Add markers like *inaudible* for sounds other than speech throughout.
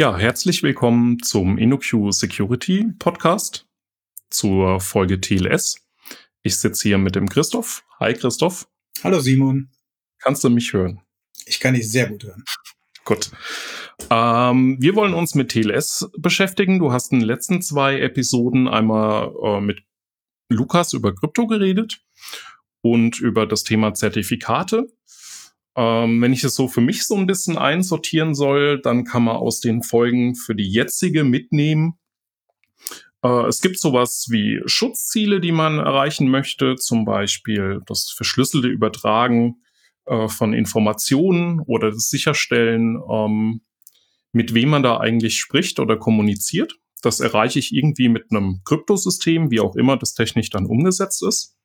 Ja, herzlich willkommen zum InnoQ Security Podcast zur Folge TLS. Ich sitze hier mit dem Christoph. Hi Christoph. Hallo Simon. Kannst du mich hören? Ich kann dich sehr gut hören. Gut. Ähm, wir wollen uns mit TLS beschäftigen. Du hast in den letzten zwei Episoden einmal äh, mit Lukas über Krypto geredet und über das Thema Zertifikate. Ähm, wenn ich es so für mich so ein bisschen einsortieren soll, dann kann man aus den Folgen für die jetzige mitnehmen. Äh, es gibt sowas wie Schutzziele, die man erreichen möchte, zum Beispiel das verschlüsselte Übertragen äh, von Informationen oder das Sicherstellen, ähm, mit wem man da eigentlich spricht oder kommuniziert. Das erreiche ich irgendwie mit einem Kryptosystem, wie auch immer das technisch dann umgesetzt ist.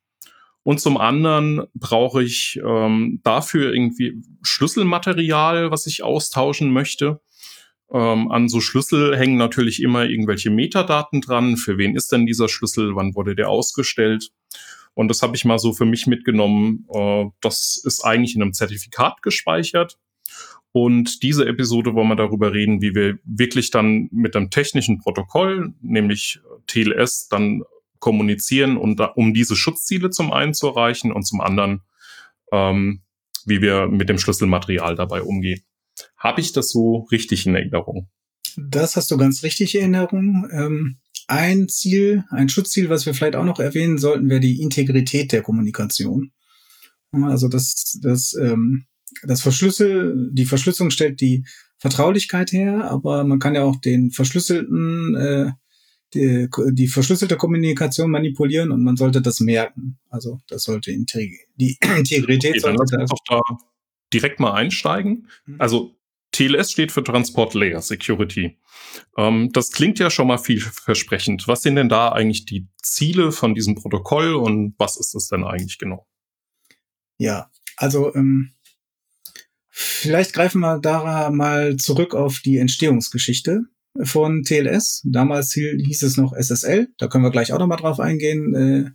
Und zum anderen brauche ich ähm, dafür irgendwie Schlüsselmaterial, was ich austauschen möchte. Ähm, an so Schlüssel hängen natürlich immer irgendwelche Metadaten dran. Für wen ist denn dieser Schlüssel? Wann wurde der ausgestellt? Und das habe ich mal so für mich mitgenommen. Äh, das ist eigentlich in einem Zertifikat gespeichert. Und diese Episode wollen wir darüber reden, wie wir wirklich dann mit einem technischen Protokoll, nämlich TLS, dann kommunizieren, und um diese Schutzziele zum einen zu erreichen und zum anderen, ähm, wie wir mit dem Schlüsselmaterial dabei umgehen. Habe ich das so richtig in Erinnerung? Das hast du ganz richtig in Erinnerung. Ähm, ein Ziel, ein Schutzziel, was wir vielleicht auch noch erwähnen sollten, wäre die Integrität der Kommunikation. Also das, das, ähm, das Verschlüssel, die Verschlüsselung stellt die Vertraulichkeit her, aber man kann ja auch den verschlüsselten äh, die, die verschlüsselte Kommunikation manipulieren und man sollte das merken. Also das sollte Integ die *clears throat* Integrität okay, sollte dann lass uns doch da direkt mal einsteigen. Mhm. Also TLS steht für Transport Layer Security. Ähm, das klingt ja schon mal vielversprechend. Was sind denn da eigentlich die Ziele von diesem Protokoll und was ist es denn eigentlich genau? Ja, also ähm, vielleicht greifen wir da mal zurück auf die Entstehungsgeschichte von TLS. Damals hieß es noch SSL. Da können wir gleich auch nochmal drauf eingehen, äh,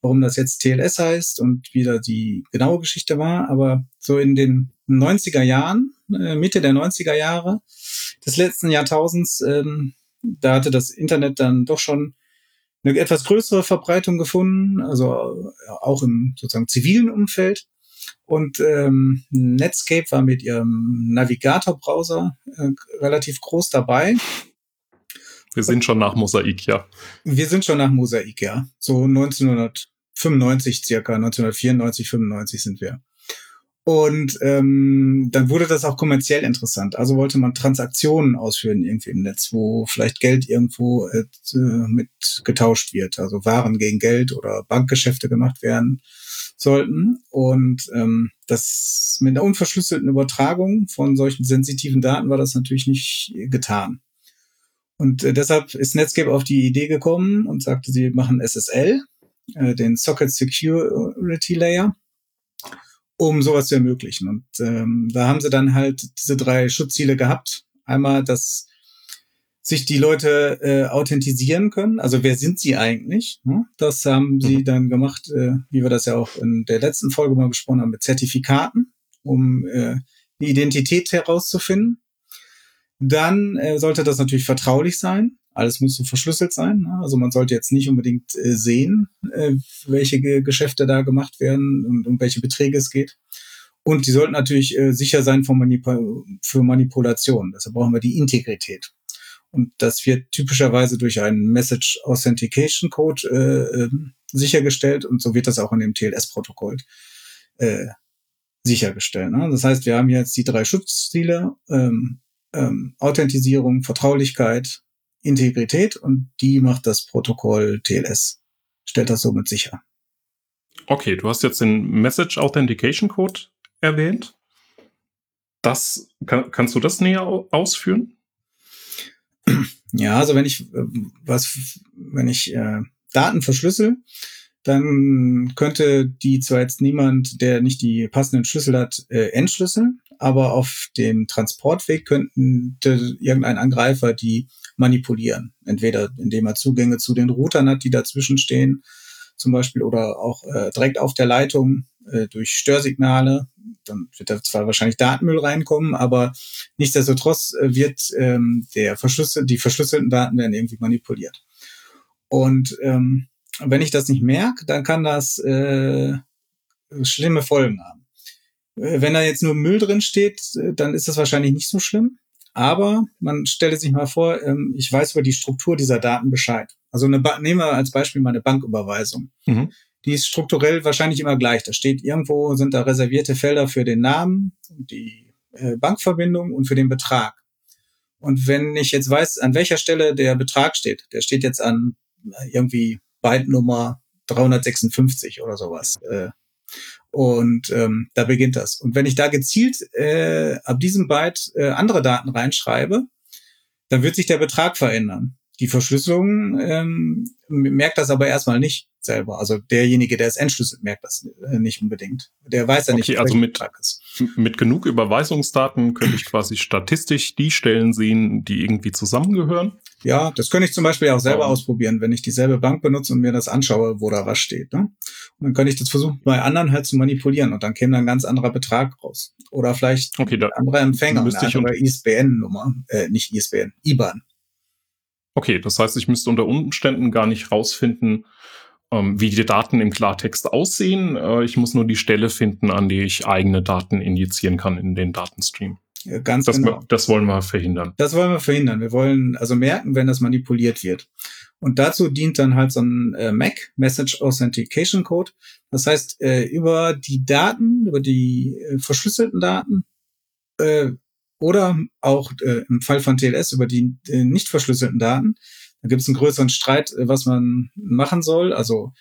warum das jetzt TLS heißt und wie da die genaue Geschichte war. Aber so in den 90er Jahren, äh, Mitte der 90er Jahre des letzten Jahrtausends, ähm, da hatte das Internet dann doch schon eine etwas größere Verbreitung gefunden, also auch im sozusagen zivilen Umfeld. Und ähm, Netscape war mit ihrem Navigator-Browser äh, relativ groß dabei. Wir sind schon nach Mosaik, ja. Wir sind schon nach Mosaik, ja. So 1995 circa, 1994, 95 sind wir. Und ähm, dann wurde das auch kommerziell interessant. Also wollte man Transaktionen ausführen irgendwie im Netz, wo vielleicht Geld irgendwo äh, mit getauscht wird. Also Waren gegen Geld oder Bankgeschäfte gemacht werden sollten. Und ähm, das mit der unverschlüsselten Übertragung von solchen sensitiven Daten war das natürlich nicht getan. Und äh, deshalb ist Netscape auf die Idee gekommen und sagte, sie machen SSL, äh, den Socket Security Layer um sowas zu ermöglichen. Und ähm, da haben sie dann halt diese drei Schutzziele gehabt. Einmal, dass sich die Leute äh, authentisieren können. Also wer sind sie eigentlich? Ne? Das haben sie mhm. dann gemacht, äh, wie wir das ja auch in der letzten Folge mal besprochen haben, mit Zertifikaten, um äh, die Identität herauszufinden. Dann äh, sollte das natürlich vertraulich sein. Alles muss so verschlüsselt sein. Ne? Also man sollte jetzt nicht unbedingt äh, sehen, äh, welche Ge Geschäfte da gemacht werden und um welche Beträge es geht. Und die sollten natürlich äh, sicher sein von Manip für Manipulation. Deshalb brauchen wir die Integrität. Und das wird typischerweise durch einen Message Authentication Code äh, äh, sichergestellt und so wird das auch in dem TLS-Protokoll äh, sichergestellt. Ne? Das heißt, wir haben jetzt die drei Schutzziele, ähm, ähm, Authentisierung, Vertraulichkeit, Integrität und die macht das Protokoll TLS, stellt das somit sicher. Okay, du hast jetzt den Message Authentication Code erwähnt. Das kann, kannst du das näher ausführen? Ja, also wenn ich äh, was, wenn ich äh, Daten verschlüssel, dann könnte die zwar jetzt niemand, der nicht die passenden Schlüssel hat, äh, entschlüsseln, aber auf dem Transportweg könnten irgendein Angreifer die manipulieren. Entweder indem er Zugänge zu den Routern hat, die dazwischen stehen, zum Beispiel, oder auch äh, direkt auf der Leitung äh, durch Störsignale. Dann wird da zwar wahrscheinlich Datenmüll reinkommen, aber nichtsdestotrotz äh, wird ähm, der verschlüssel die verschlüsselten Daten werden irgendwie manipuliert. Und ähm, wenn ich das nicht merke, dann kann das äh, schlimme Folgen haben. Äh, wenn da jetzt nur Müll drin steht, äh, dann ist das wahrscheinlich nicht so schlimm. Aber man stelle sich mal vor, ähm, ich weiß über die Struktur dieser Daten Bescheid. Also eine nehmen wir als Beispiel mal eine Banküberweisung. Mhm. Die ist strukturell wahrscheinlich immer gleich. Da steht irgendwo, sind da reservierte Felder für den Namen, die äh, Bankverbindung und für den Betrag. Und wenn ich jetzt weiß, an welcher Stelle der Betrag steht, der steht jetzt an irgendwie Byte Nummer 356 oder sowas. Äh, und ähm, da beginnt das. Und wenn ich da gezielt äh, ab diesem Byte äh, andere Daten reinschreibe, dann wird sich der Betrag verändern. Die Verschlüsselung ähm, merkt das aber erstmal nicht selber. Also derjenige, der es entschlüsselt, merkt das äh, nicht unbedingt. Der weiß ja nicht, okay, also mit, mit genug Überweisungsdaten könnte ich quasi statistisch die Stellen sehen, die irgendwie zusammengehören. Ja, das könnte ich zum Beispiel auch selber um. ausprobieren, wenn ich dieselbe Bank benutze und mir das anschaue, wo da was steht. Ne? Und dann könnte ich das versuchen, bei anderen halt zu manipulieren und dann käme dann ein ganz anderer Betrag raus. Oder vielleicht okay, da, ein anderer Empfänger, eine andere ISBN-Nummer, äh, nicht ISBN, IBAN. Okay, das heißt, ich müsste unter Umständen gar nicht rausfinden, ähm, wie die Daten im Klartext aussehen. Äh, ich muss nur die Stelle finden, an die ich eigene Daten injizieren kann in den Datenstream. Ja, ganz das, genau. das wollen wir verhindern. Das wollen wir verhindern. Wir wollen also merken, wenn das manipuliert wird. Und dazu dient dann halt so ein äh, MAC, Message Authentication Code. Das heißt, äh, über die Daten, über die äh, verschlüsselten Daten äh, oder auch äh, im Fall von TLS über die äh, nicht verschlüsselten Daten. Da gibt es einen größeren Streit, äh, was man machen soll. Also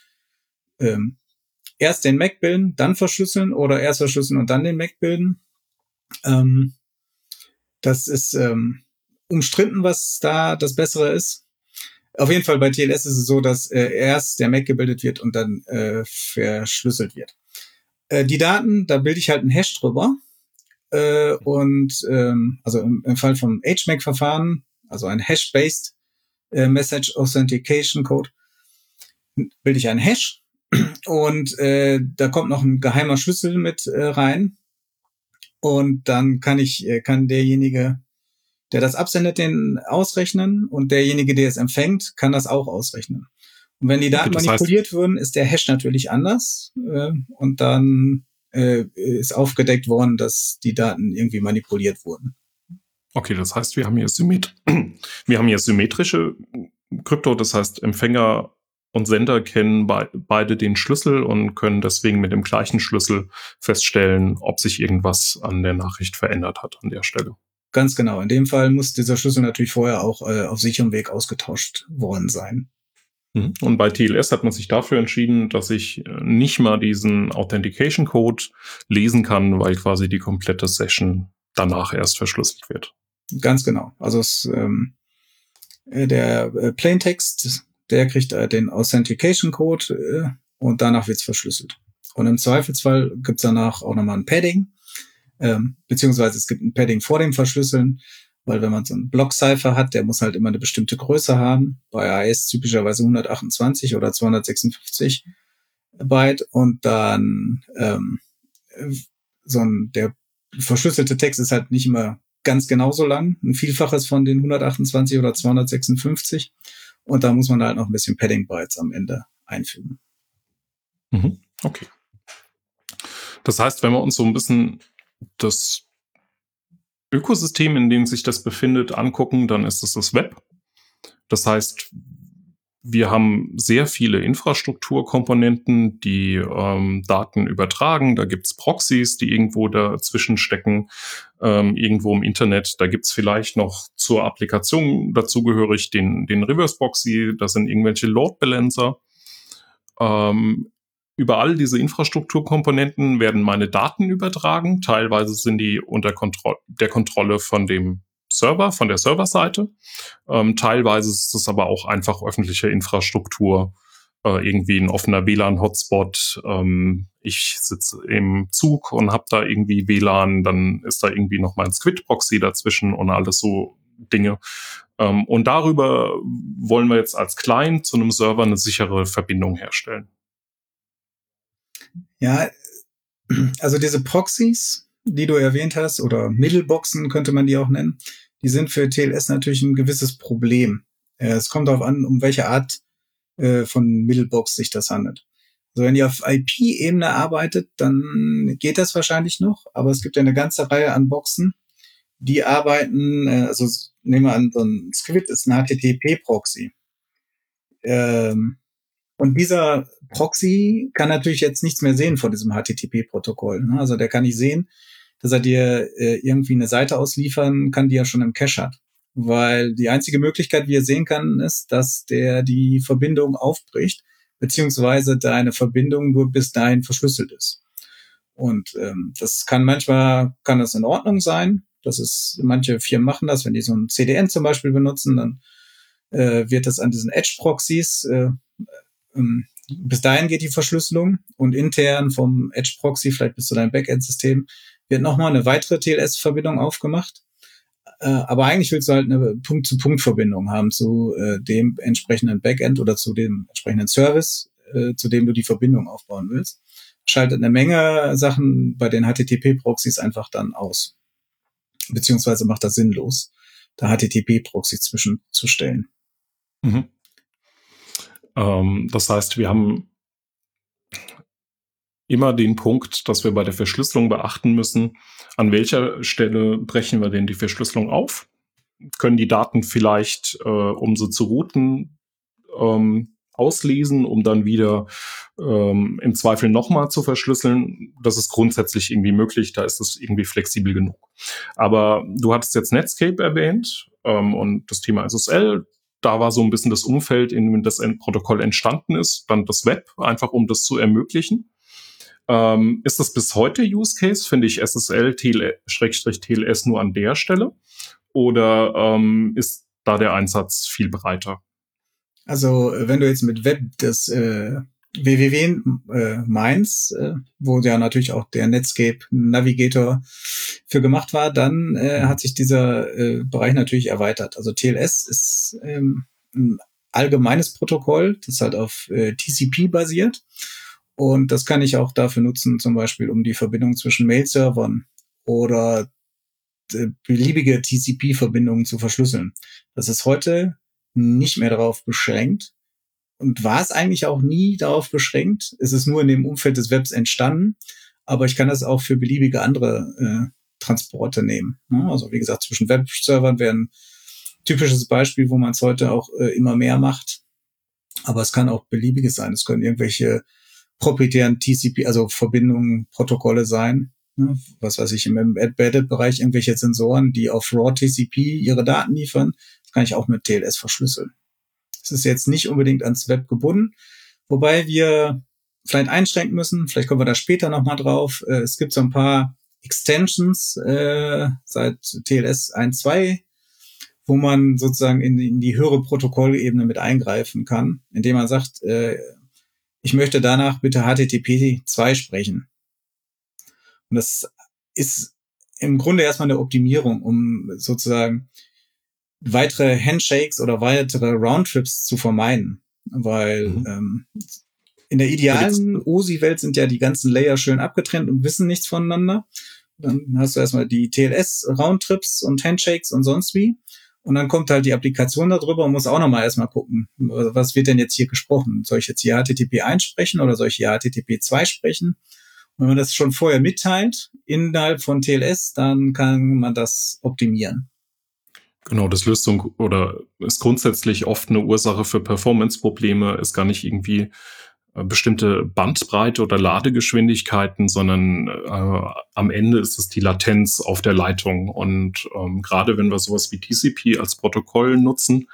ähm, erst den Mac bilden, dann verschlüsseln oder erst verschlüsseln und dann den Mac bilden. Ähm, das ist ähm, umstritten, was da das Bessere ist. Auf jeden Fall bei TLS ist es so, dass äh, erst der Mac gebildet wird und dann äh, verschlüsselt wird. Äh, die Daten, da bilde ich halt einen Hash drüber äh, und ähm, also im, im Fall vom HMAC-Verfahren, also ein Hash-based äh, Message Authentication Code, bilde ich einen Hash und äh, da kommt noch ein geheimer Schlüssel mit äh, rein und dann kann ich äh, kann derjenige, der das absendet, den ausrechnen und derjenige, der es empfängt, kann das auch ausrechnen. Und wenn die Daten okay, manipuliert heißt, würden, ist der Hash natürlich anders äh, und dann äh, ist aufgedeckt worden, dass die Daten irgendwie manipuliert wurden. Okay, das heißt, wir haben hier, symmet *clears throat* wir haben hier symmetrische Krypto, das heißt, Empfänger und Sender kennen be beide den Schlüssel und können deswegen mit dem gleichen Schlüssel feststellen, ob sich irgendwas an der Nachricht verändert hat an der Stelle. Ganz genau. In dem Fall muss dieser Schlüssel natürlich vorher auch äh, auf sicherem Weg ausgetauscht worden sein. Mhm. Und bei TLS hat man sich dafür entschieden, dass ich äh, nicht mal diesen Authentication Code lesen kann, weil quasi die komplette Session danach erst verschlüsselt wird. Ganz genau. Also es, ähm, äh, der äh, Plaintext, der kriegt äh, den Authentication Code äh, und danach wird's verschlüsselt. Und im Zweifelsfall gibt's danach auch nochmal ein Padding, ähm, beziehungsweise es gibt ein Padding vor dem Verschlüsseln weil wenn man so einen Block-Cipher hat, der muss halt immer eine bestimmte Größe haben. Bei AES typischerweise 128 oder 256 Byte und dann ähm, so ein, der verschlüsselte Text ist halt nicht immer ganz genauso lang, ein Vielfaches von den 128 oder 256 und da muss man halt noch ein bisschen Padding Bytes am Ende einfügen. Mhm. Okay. Das heißt, wenn wir uns so ein bisschen das Ökosystem, in dem sich das befindet, angucken, dann ist es das Web. Das heißt, wir haben sehr viele Infrastrukturkomponenten, die ähm, Daten übertragen. Da gibt's Proxys, die irgendwo dazwischen stecken, ähm, irgendwo im Internet. Da gibt's vielleicht noch zur Applikation dazugehörig den, den Reverse Proxy. Das sind irgendwelche Load Balancer. Ähm, über all diese Infrastrukturkomponenten werden meine Daten übertragen. Teilweise sind die unter Kontro der Kontrolle von dem Server, von der Serverseite. Ähm, teilweise ist es aber auch einfach öffentliche Infrastruktur, äh, irgendwie ein offener WLAN-Hotspot. Ähm, ich sitze im Zug und habe da irgendwie WLAN, dann ist da irgendwie noch mal ein Squid-Proxy dazwischen und alles so Dinge. Ähm, und darüber wollen wir jetzt als Client zu einem Server eine sichere Verbindung herstellen. Ja, Also diese Proxys, die du erwähnt hast, oder Middleboxen könnte man die auch nennen, die sind für TLS natürlich ein gewisses Problem. Äh, es kommt darauf an, um welche Art äh, von Middlebox sich das handelt. Also wenn ihr auf IP-Ebene arbeitet, dann geht das wahrscheinlich noch, aber es gibt ja eine ganze Reihe an Boxen, die arbeiten, äh, also nehmen wir an, so ein Script ist ein HTTP-Proxy. Ähm, und dieser Proxy kann natürlich jetzt nichts mehr sehen von diesem HTTP-Protokoll. Ne? Also der kann nicht sehen, dass er dir äh, irgendwie eine Seite ausliefern kann, die er schon im Cache hat. Weil die einzige Möglichkeit, wie er sehen kann, ist, dass der die Verbindung aufbricht, beziehungsweise deine Verbindung nur bis dahin verschlüsselt ist. Und ähm, das kann manchmal, kann das in Ordnung sein. Das ist, manche Firmen machen das, wenn die so ein CDN zum Beispiel benutzen, dann äh, wird das an diesen Edge-Proxys, äh, ähm, bis dahin geht die Verschlüsselung und intern vom Edge-Proxy, vielleicht bis zu deinem Backend-System, wird nochmal eine weitere TLS-Verbindung aufgemacht. Äh, aber eigentlich willst du halt eine Punkt-zu-Punkt-Verbindung haben zu äh, dem entsprechenden Backend oder zu dem entsprechenden Service, äh, zu dem du die Verbindung aufbauen willst. Schaltet eine Menge Sachen bei den HTTP-Proxys einfach dann aus. Beziehungsweise macht das sinnlos, da HTTP-Proxys zwischenzustellen. Mhm. Ähm, das heißt, wir haben immer den Punkt, dass wir bei der Verschlüsselung beachten müssen, an welcher Stelle brechen wir denn die Verschlüsselung auf? Können die Daten vielleicht, äh, um sie zu routen, ähm, auslesen, um dann wieder ähm, im Zweifel nochmal zu verschlüsseln. Das ist grundsätzlich irgendwie möglich, da ist es irgendwie flexibel genug. Aber du hattest jetzt Netscape erwähnt ähm, und das Thema SSL da war so ein bisschen das Umfeld, in dem das Protokoll entstanden ist, dann das Web, einfach um das zu ermöglichen. Ähm, ist das bis heute Use Case? Finde ich SSL, TLS nur an der Stelle? Oder ähm, ist da der Einsatz viel breiter? Also, wenn du jetzt mit Web das äh, www äh, Mainz, äh, wo ja natürlich auch der Netscape Navigator für gemacht war, dann äh, mhm. hat sich dieser äh, Bereich natürlich erweitert. Also TLS ist ähm, ein allgemeines Protokoll, das halt auf äh, TCP basiert. Und das kann ich auch dafür nutzen, zum Beispiel um die Verbindung zwischen Mail-Servern oder äh, beliebige TCP-Verbindungen zu verschlüsseln. Das ist heute nicht mehr darauf beschränkt und war es eigentlich auch nie darauf beschränkt. Es ist nur in dem Umfeld des Webs entstanden, aber ich kann das auch für beliebige andere äh, Transporte nehmen. Ne? Also wie gesagt, zwischen Webservern wäre ein typisches Beispiel, wo man es heute auch äh, immer mehr macht. Aber es kann auch beliebiges sein. Es können irgendwelche proprietären TCP, also Verbindungen, Protokolle sein. Ne? Was weiß ich, im Embedded-Bereich irgendwelche Sensoren, die auf Raw TCP ihre Daten liefern. Das kann ich auch mit TLS verschlüsseln. Es ist jetzt nicht unbedingt ans Web gebunden, wobei wir vielleicht einschränken müssen. Vielleicht kommen wir da später nochmal drauf. Äh, es gibt so ein paar Extensions äh, seit TLS 1.2, wo man sozusagen in, in die höhere Protokollebene mit eingreifen kann, indem man sagt, äh, ich möchte danach bitte HTTP 2 sprechen. Und das ist im Grunde erstmal eine Optimierung, um sozusagen weitere Handshakes oder weitere Roundtrips zu vermeiden. Weil mhm. ähm, in der idealen OSI-Welt sind ja die ganzen Layer schön abgetrennt und wissen nichts voneinander. Dann hast du erstmal die TLS-Roundtrips und Handshakes und sonst wie. Und dann kommt halt die Applikation darüber und muss auch nochmal erstmal gucken, was wird denn jetzt hier gesprochen? Soll ich jetzt hier HTTP 1 sprechen oder soll ich hier HTTP 2 sprechen? Und wenn man das schon vorher mitteilt innerhalb von TLS, dann kann man das optimieren. Genau, das Lösung oder ist grundsätzlich oft eine Ursache für Performance-Probleme, ist gar nicht irgendwie bestimmte Bandbreite oder Ladegeschwindigkeiten, sondern äh, am Ende ist es die Latenz auf der Leitung. Und ähm, gerade wenn wir sowas wie TCP als Protokoll nutzen,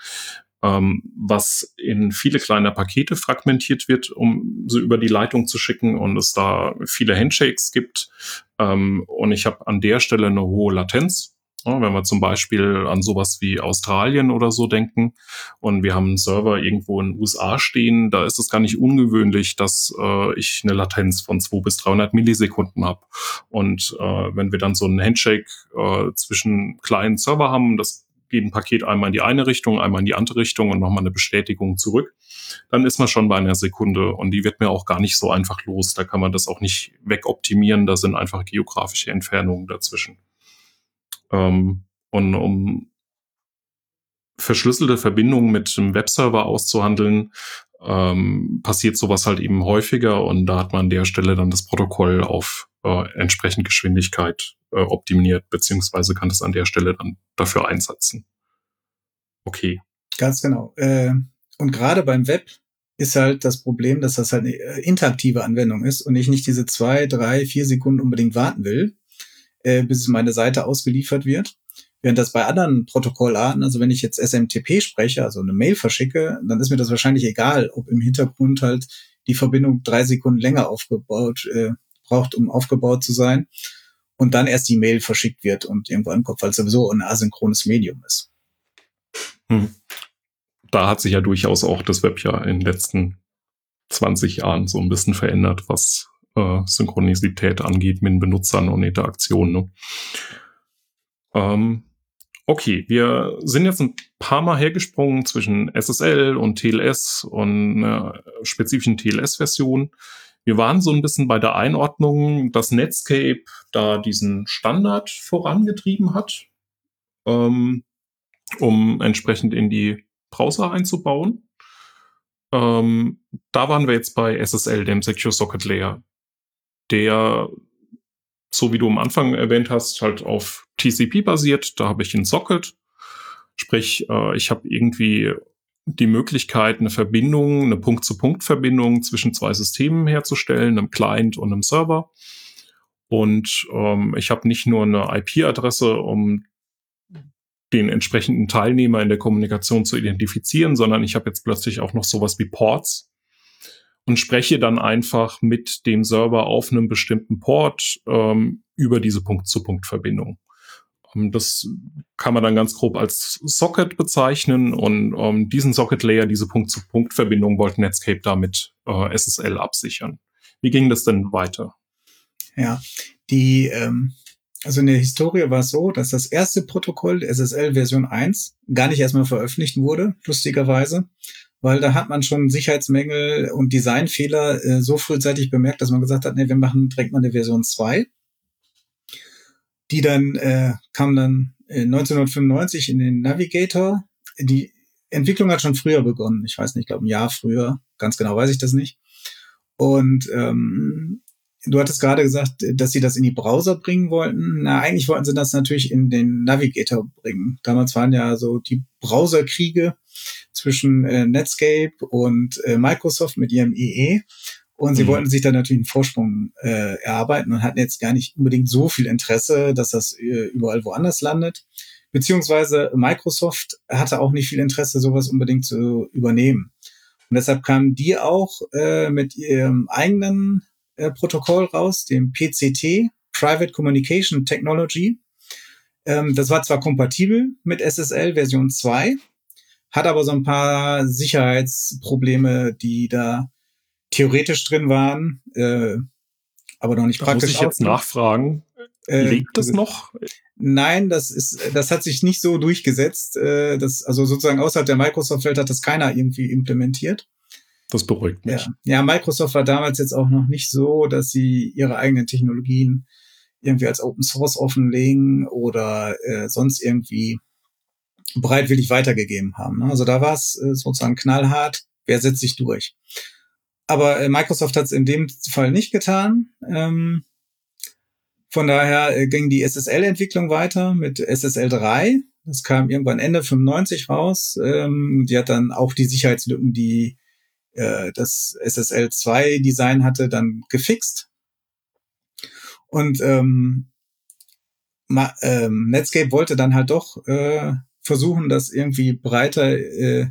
ähm, was in viele kleine Pakete fragmentiert wird, um sie über die Leitung zu schicken und es da viele Handshakes gibt. Ähm, und ich habe an der Stelle eine hohe Latenz wenn wir zum Beispiel an sowas wie Australien oder so denken und wir haben einen Server irgendwo in den USA stehen, da ist es gar nicht ungewöhnlich, dass äh, ich eine Latenz von 200 bis 300 Millisekunden habe. Und äh, wenn wir dann so einen Handshake äh, zwischen kleinen Server haben, das geht ein Paket einmal in die eine Richtung, einmal in die andere Richtung und nochmal eine Bestätigung zurück, dann ist man schon bei einer Sekunde und die wird mir auch gar nicht so einfach los. Da kann man das auch nicht wegoptimieren, da sind einfach geografische Entfernungen dazwischen. Ähm, und um verschlüsselte Verbindungen mit einem Webserver auszuhandeln, ähm, passiert sowas halt eben häufiger und da hat man an der Stelle dann das Protokoll auf äh, entsprechend Geschwindigkeit äh, optimiert, beziehungsweise kann das an der Stelle dann dafür einsetzen. Okay. Ganz genau. Äh, und gerade beim Web ist halt das Problem, dass das halt eine äh, interaktive Anwendung ist und ich nicht diese zwei, drei, vier Sekunden unbedingt warten will, äh, bis meine Seite ausgeliefert wird. Während das bei anderen Protokollarten, also wenn ich jetzt SMTP spreche, also eine Mail verschicke, dann ist mir das wahrscheinlich egal, ob im Hintergrund halt die Verbindung drei Sekunden länger aufgebaut äh, braucht, um aufgebaut zu sein und dann erst die Mail verschickt wird und irgendwo ankommt, weil es sowieso ein asynchrones Medium ist. Hm. Da hat sich ja durchaus auch das Web ja in den letzten 20 Jahren so ein bisschen verändert, was äh, Synchronisität angeht mit den Benutzern und Interaktionen. Ne? Ähm, Okay, wir sind jetzt ein paar Mal hergesprungen zwischen SSL und TLS und einer spezifischen TLS-Version. Wir waren so ein bisschen bei der Einordnung, dass Netscape da diesen Standard vorangetrieben hat, ähm, um entsprechend in die Browser einzubauen. Ähm, da waren wir jetzt bei SSL, dem Secure Socket Layer, der so wie du am Anfang erwähnt hast, halt auf TCP basiert. Da habe ich ein Socket. Sprich, äh, ich habe irgendwie die Möglichkeit, eine Verbindung, eine Punkt-zu-Punkt-Verbindung zwischen zwei Systemen herzustellen, einem Client und einem Server. Und ähm, ich habe nicht nur eine IP-Adresse, um den entsprechenden Teilnehmer in der Kommunikation zu identifizieren, sondern ich habe jetzt plötzlich auch noch sowas wie Ports, und spreche dann einfach mit dem Server auf einem bestimmten Port ähm, über diese Punkt-zu-Punkt-Verbindung. Ähm, das kann man dann ganz grob als Socket bezeichnen und ähm, diesen Socket-Layer, diese Punkt-zu-Punkt-Verbindung wollte Netscape damit äh, SSL absichern. Wie ging das denn weiter? Ja, die, ähm, also in der Historie war es so, dass das erste Protokoll SSL Version 1 gar nicht erstmal veröffentlicht wurde, lustigerweise, weil da hat man schon Sicherheitsmängel und Designfehler äh, so frühzeitig bemerkt, dass man gesagt hat, nee, wir machen direkt mal eine Version 2. Die dann äh, kam dann 1995 in den Navigator. Die Entwicklung hat schon früher begonnen. Ich weiß nicht, ich glaube ein Jahr früher. Ganz genau weiß ich das nicht. Und ähm, Du hattest gerade gesagt, dass sie das in die Browser bringen wollten. Na, eigentlich wollten sie das natürlich in den Navigator bringen. Damals waren ja so die Browserkriege zwischen äh, Netscape und äh, Microsoft mit ihrem EE. Und sie mhm. wollten sich da natürlich einen Vorsprung äh, erarbeiten und hatten jetzt gar nicht unbedingt so viel Interesse, dass das äh, überall woanders landet. Beziehungsweise Microsoft hatte auch nicht viel Interesse, sowas unbedingt zu übernehmen. Und deshalb kamen die auch äh, mit ihrem eigenen äh, Protokoll raus, dem PCT, Private Communication Technology. Ähm, das war zwar kompatibel mit SSL Version 2, hat aber so ein paar Sicherheitsprobleme, die da theoretisch drin waren, äh, aber noch nicht da praktisch. Muss ich jetzt nachfragen? Äh, Lebt das noch? Nein, das ist, das hat sich nicht so durchgesetzt. Äh, das, also sozusagen außerhalb der Microsoft-Welt hat das keiner irgendwie implementiert. Das beruhigt mich. Ja. ja, Microsoft war damals jetzt auch noch nicht so, dass sie ihre eigenen Technologien irgendwie als Open Source offenlegen oder äh, sonst irgendwie bereitwillig weitergegeben haben. Ne? Also da war es äh, sozusagen knallhart, wer setzt sich durch. Aber äh, Microsoft hat es in dem Fall nicht getan. Ähm, von daher äh, ging die SSL-Entwicklung weiter mit SSL 3. Das kam irgendwann Ende 95 raus. Ähm, die hat dann auch die Sicherheitslücken, die das SSL 2 Design hatte, dann gefixt. Und ähm, ma, ähm, Netscape wollte dann halt doch äh, versuchen, das irgendwie breiter äh,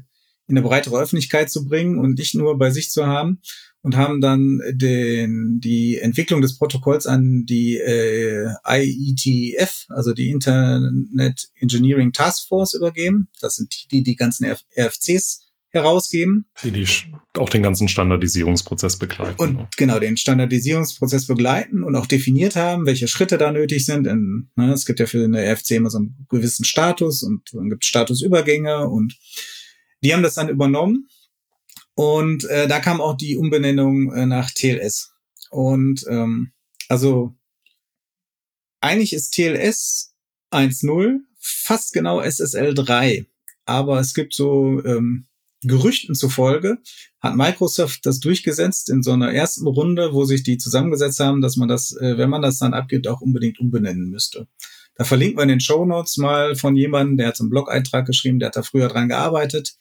in eine breitere Öffentlichkeit zu bringen und nicht nur bei sich zu haben und haben dann den, die Entwicklung des Protokolls an die äh, IETF, also die Internet Engineering Task Force übergeben. Das sind die, die die ganzen RFCs herausgeben. Die, die auch den ganzen Standardisierungsprozess begleiten. Und ne? genau, den Standardisierungsprozess begleiten und auch definiert haben, welche Schritte da nötig sind. In, ne, es gibt ja für eine RFC immer so einen gewissen Status und dann gibt Statusübergänge und die haben das dann übernommen Und äh, da kam auch die Umbenennung äh, nach TLS. Und ähm, also eigentlich ist TLS 1.0 fast genau SSL 3. Aber es gibt so ähm, Gerüchten zufolge, hat Microsoft das durchgesetzt in so einer ersten Runde, wo sich die zusammengesetzt haben, dass man das, äh, wenn man das dann abgibt, auch unbedingt umbenennen müsste. Da verlinkt man in den Show Notes mal von jemandem, der hat so einen Blog-Eintrag geschrieben, der hat da früher dran gearbeitet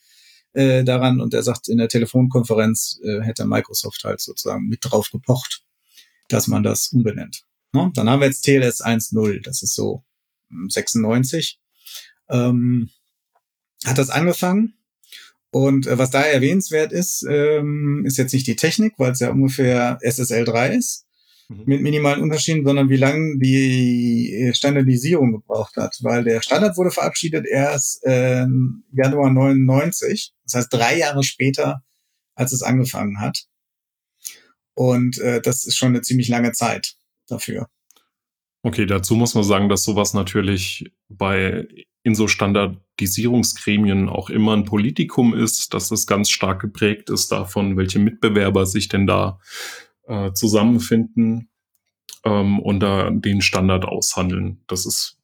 äh, daran und der sagt, in der Telefonkonferenz äh, hätte Microsoft halt sozusagen mit drauf gepocht, dass man das umbenennt. Ne? Dann haben wir jetzt TLS 1.0, das ist so 96. Ähm, hat das angefangen und äh, was da erwähnenswert ist, ähm, ist jetzt nicht die Technik, weil es ja ungefähr SSL 3 ist, mhm. mit minimalen Unterschieden, sondern wie lange die Standardisierung gebraucht hat. Weil der Standard wurde verabschiedet erst äh, Januar 99, das heißt drei Jahre später, als es angefangen hat. Und äh, das ist schon eine ziemlich lange Zeit dafür. Okay, dazu muss man sagen, dass sowas natürlich bei in so Standardisierungsgremien auch immer ein Politikum ist, dass es ganz stark geprägt ist davon, welche Mitbewerber sich denn da äh, zusammenfinden ähm, und da den Standard aushandeln. Das ist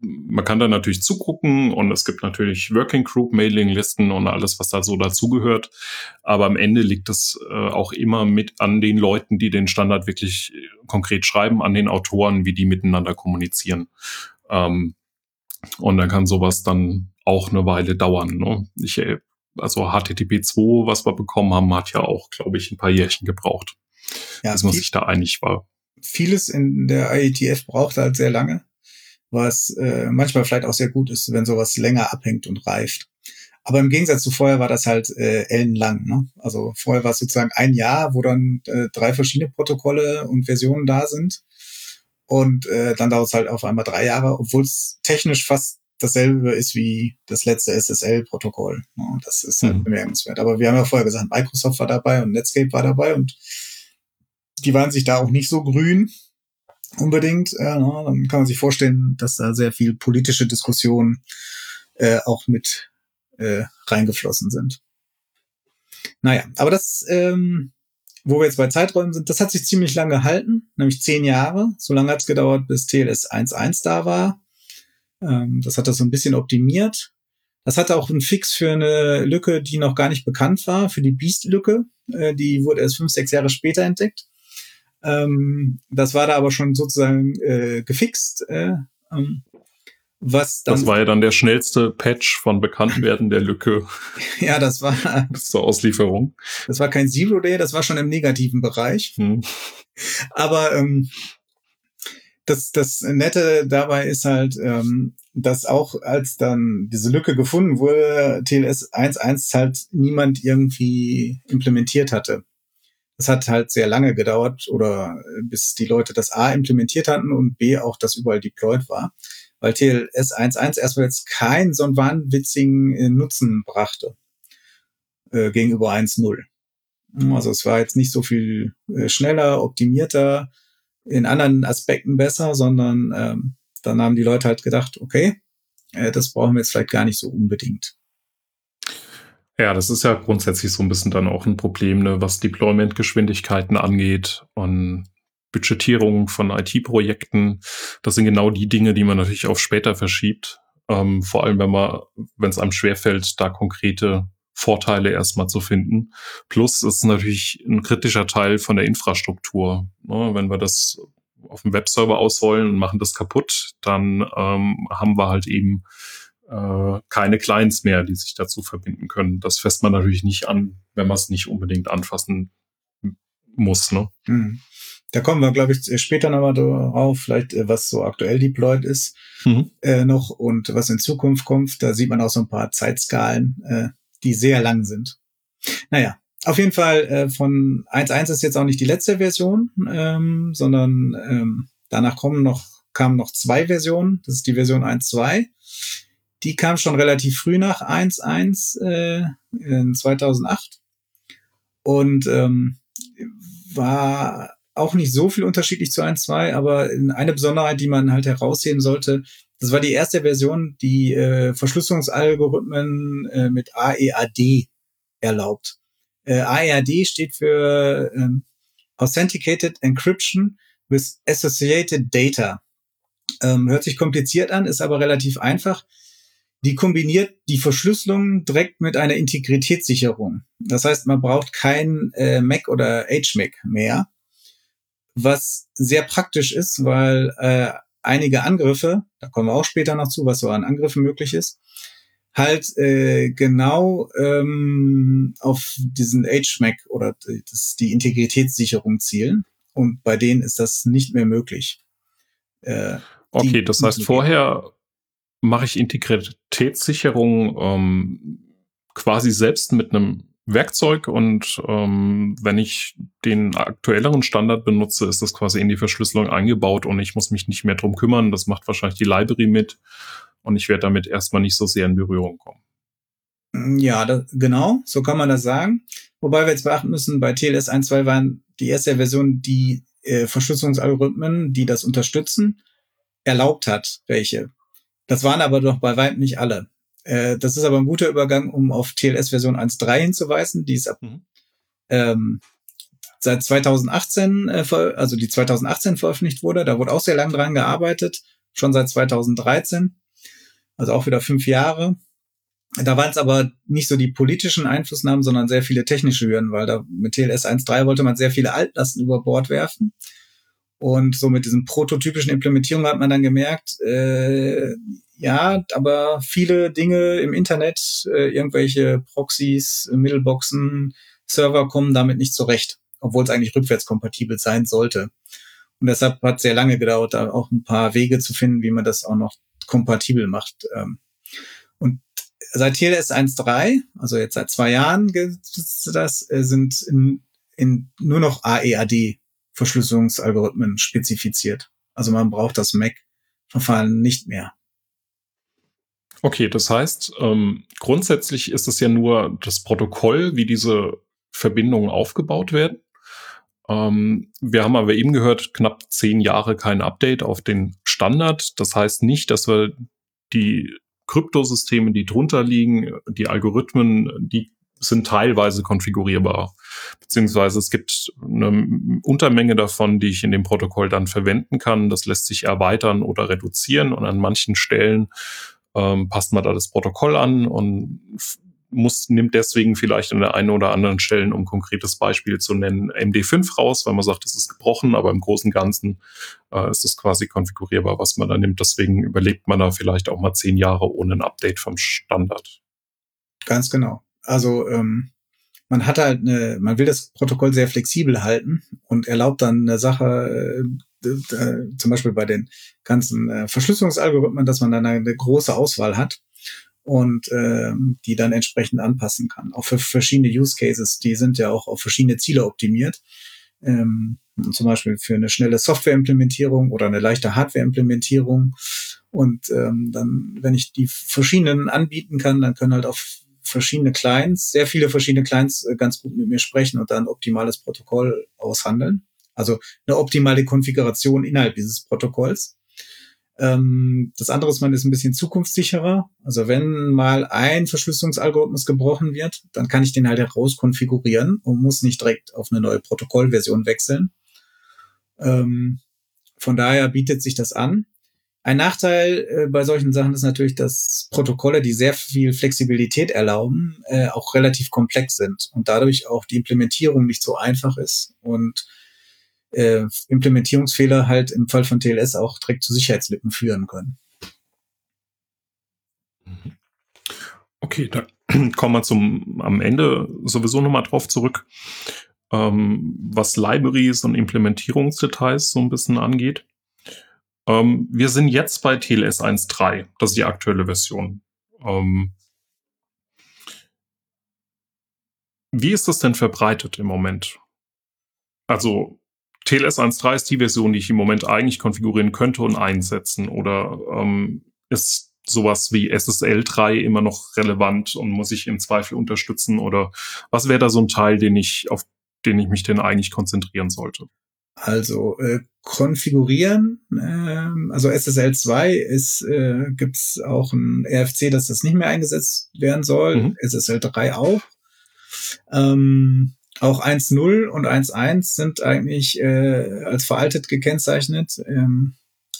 man kann da natürlich zugucken und es gibt natürlich Working Group Mailinglisten und alles, was da so dazugehört. Aber am Ende liegt es äh, auch immer mit an den Leuten, die den Standard wirklich äh, konkret schreiben, an den Autoren, wie die miteinander kommunizieren. Ähm, und dann kann sowas dann auch eine Weile dauern. Ne? Ich, äh, also HTTP 2, was wir bekommen haben, hat ja auch, glaube ich, ein paar Jährchen gebraucht, ja, bis man sich da einig war. Vieles in der IETF braucht halt sehr lange was äh, manchmal vielleicht auch sehr gut ist, wenn sowas länger abhängt und reift. Aber im Gegensatz zu vorher war das halt äh, ellenlang. Ne? Also vorher war es sozusagen ein Jahr, wo dann äh, drei verschiedene Protokolle und Versionen da sind. Und äh, dann dauert es halt auf einmal drei Jahre, obwohl es technisch fast dasselbe ist wie das letzte SSL-Protokoll. Ne? Das ist halt mhm. bemerkenswert. Aber wir haben ja vorher gesagt, Microsoft war dabei und Netscape war dabei und die waren sich da auch nicht so grün unbedingt. Äh, na, dann kann man sich vorstellen, dass da sehr viel politische Diskussionen äh, auch mit äh, reingeflossen sind. Naja, aber das, ähm, wo wir jetzt bei Zeiträumen sind, das hat sich ziemlich lange gehalten, nämlich zehn Jahre. So lange hat es gedauert, bis TLS 1.1 da war. Ähm, das hat das so ein bisschen optimiert. Das hatte auch einen Fix für eine Lücke, die noch gar nicht bekannt war, für die Beast-Lücke. Äh, die wurde erst fünf, sechs Jahre später entdeckt. Ähm, das war da aber schon sozusagen äh, gefixt. Äh, ähm, was dann, das war ja dann der schnellste Patch von Bekanntwerden der Lücke. *laughs* ja, das war *laughs* zur Auslieferung. Das war kein Zero Day, das war schon im negativen Bereich. Hm. Aber ähm, das, das Nette dabei ist halt, ähm, dass auch als dann diese Lücke gefunden wurde, TLS 1.1 halt niemand irgendwie implementiert hatte. Es hat halt sehr lange gedauert oder äh, bis die Leute das A implementiert hatten und B auch das überall deployed war, weil TLS 1.1 erstmal jetzt keinen so einen wahnwitzigen äh, Nutzen brachte äh, gegenüber 1.0. Also es war jetzt nicht so viel äh, schneller, optimierter, in anderen Aspekten besser, sondern ähm, dann haben die Leute halt gedacht, okay, äh, das brauchen wir jetzt vielleicht gar nicht so unbedingt. Ja, das ist ja grundsätzlich so ein bisschen dann auch ein Problem, ne, was Deployment-Geschwindigkeiten angeht und Budgetierung von IT-Projekten. Das sind genau die Dinge, die man natürlich auf später verschiebt. Ähm, vor allem, wenn man, wenn es einem schwerfällt, da konkrete Vorteile erstmal zu finden. Plus ist natürlich ein kritischer Teil von der Infrastruktur. Ne? Wenn wir das auf dem Webserver ausrollen und machen das kaputt, dann ähm, haben wir halt eben äh, keine Clients mehr, die sich dazu verbinden können. Das fässt man natürlich nicht an, wenn man es nicht unbedingt anfassen muss. Ne? Mhm. Da kommen wir, glaube ich, später nochmal drauf, vielleicht äh, was so aktuell deployed ist mhm. äh, noch und was in Zukunft kommt. Da sieht man auch so ein paar Zeitskalen, äh, die sehr lang sind. Naja, auf jeden Fall äh, von 1.1 ist jetzt auch nicht die letzte Version, ähm, sondern ähm, danach kommen noch, kamen noch zwei Versionen. Das ist die Version 1.2 die kam schon relativ früh nach 1.1 äh, in 2008 und ähm, war auch nicht so viel unterschiedlich zu 1.2, aber eine Besonderheit, die man halt herausheben sollte, das war die erste Version, die äh, Verschlüsselungsalgorithmen äh, mit AEAD erlaubt. Äh, AERD steht für ähm, Authenticated Encryption with Associated Data. Ähm, hört sich kompliziert an, ist aber relativ einfach. Die kombiniert die Verschlüsselung direkt mit einer Integritätssicherung. Das heißt, man braucht kein äh, MAC oder HMAC mehr, was sehr praktisch ist, weil äh, einige Angriffe, da kommen wir auch später noch zu, was so an Angriffen möglich ist, halt äh, genau ähm, auf diesen HMAC oder das, die Integritätssicherung zielen. Und bei denen ist das nicht mehr möglich. Äh, okay, das heißt, vorher mache ich Integritätssicherung ähm, quasi selbst mit einem Werkzeug und ähm, wenn ich den aktuelleren Standard benutze, ist das quasi in die Verschlüsselung eingebaut und ich muss mich nicht mehr drum kümmern. Das macht wahrscheinlich die Library mit und ich werde damit erstmal nicht so sehr in Berührung kommen. Ja, das, genau, so kann man das sagen. Wobei wir jetzt beachten müssen, bei TLS 1.2 waren die erste Version, die äh, Verschlüsselungsalgorithmen, die das unterstützen, erlaubt hat, welche. Das waren aber doch bei weitem nicht alle. Äh, das ist aber ein guter Übergang, um auf TLS Version 1.3 hinzuweisen, die ist ab mhm. ähm, seit 2018, äh, also die 2018 veröffentlicht wurde. Da wurde auch sehr lang dran gearbeitet, schon seit 2013, also auch wieder fünf Jahre. Da waren es aber nicht so die politischen Einflussnahmen, sondern sehr viele technische Hürden, weil da mit TLS 1.3 wollte man sehr viele Altlasten über Bord werfen. Und so mit diesen prototypischen Implementierungen hat man dann gemerkt, äh, ja, aber viele Dinge im Internet, äh, irgendwelche Proxys, Middleboxen, Server kommen damit nicht zurecht, obwohl es eigentlich rückwärtskompatibel sein sollte. Und deshalb hat es sehr lange gedauert, da auch ein paar Wege zu finden, wie man das auch noch kompatibel macht. Ähm, und seit TLS 1.3, also jetzt seit zwei Jahren das, äh, sind in, in nur noch AEAD Verschlüsselungsalgorithmen spezifiziert. Also man braucht das MAC-Verfahren nicht mehr. Okay, das heißt, ähm, grundsätzlich ist es ja nur das Protokoll, wie diese Verbindungen aufgebaut werden. Ähm, wir haben aber eben gehört, knapp zehn Jahre kein Update auf den Standard. Das heißt nicht, dass wir die Kryptosysteme, die drunter liegen, die Algorithmen, die sind teilweise konfigurierbar. Beziehungsweise es gibt eine Untermenge davon, die ich in dem Protokoll dann verwenden kann. Das lässt sich erweitern oder reduzieren und an manchen Stellen ähm, passt man da das Protokoll an und muss, nimmt deswegen vielleicht an der einen oder anderen Stelle, um ein konkretes Beispiel zu nennen, MD5 raus, weil man sagt, es ist gebrochen, aber im Großen und Ganzen äh, ist es quasi konfigurierbar, was man da nimmt. Deswegen überlegt man da vielleicht auch mal zehn Jahre ohne ein Update vom Standard. Ganz genau. Also ähm, man hat halt eine, man will das Protokoll sehr flexibel halten und erlaubt dann eine Sache, äh, zum Beispiel bei den ganzen äh, Verschlüsselungsalgorithmen, dass man dann eine große Auswahl hat und äh, die dann entsprechend anpassen kann. Auch für verschiedene Use Cases, die sind ja auch auf verschiedene Ziele optimiert. Ähm, zum Beispiel für eine schnelle Softwareimplementierung oder eine leichte Hardwareimplementierung. Und ähm, dann, wenn ich die verschiedenen anbieten kann, dann können halt auch verschiedene Clients, sehr viele verschiedene Clients äh, ganz gut mit mir sprechen und dann optimales Protokoll aushandeln. Also eine optimale Konfiguration innerhalb dieses Protokolls. Ähm, das andere ist, man ist ein bisschen zukunftssicherer. Also wenn mal ein Verschlüsselungsalgorithmus gebrochen wird, dann kann ich den halt herauskonfigurieren und muss nicht direkt auf eine neue Protokollversion wechseln. Ähm, von daher bietet sich das an. Ein Nachteil äh, bei solchen Sachen ist natürlich, dass Protokolle, die sehr viel Flexibilität erlauben, äh, auch relativ komplex sind und dadurch auch die Implementierung nicht so einfach ist und äh, Implementierungsfehler halt im Fall von TLS auch direkt zu Sicherheitslücken führen können. Mhm. Okay, da *clears throat* kommen wir zum am Ende sowieso nochmal drauf zurück, ähm, was Libraries und Implementierungsdetails so ein bisschen angeht. Ähm, wir sind jetzt bei TLS 1.3. Das ist die aktuelle Version. Ähm, wie ist das denn verbreitet im Moment? Also TLS 1.3 ist die Version, die ich im Moment eigentlich konfigurieren könnte und einsetzen. Oder ähm, ist sowas wie SSL 3 immer noch relevant und muss ich im Zweifel unterstützen? Oder was wäre da so ein Teil, den ich, auf den ich mich denn eigentlich konzentrieren sollte? Also äh, konfigurieren, äh, also SSL 2 ist, äh, gibt es auch ein RFC, dass das nicht mehr eingesetzt werden soll, mhm. SSL 3 auch. Ähm, auch 1.0 und 1.1 sind eigentlich äh, als veraltet gekennzeichnet, ähm,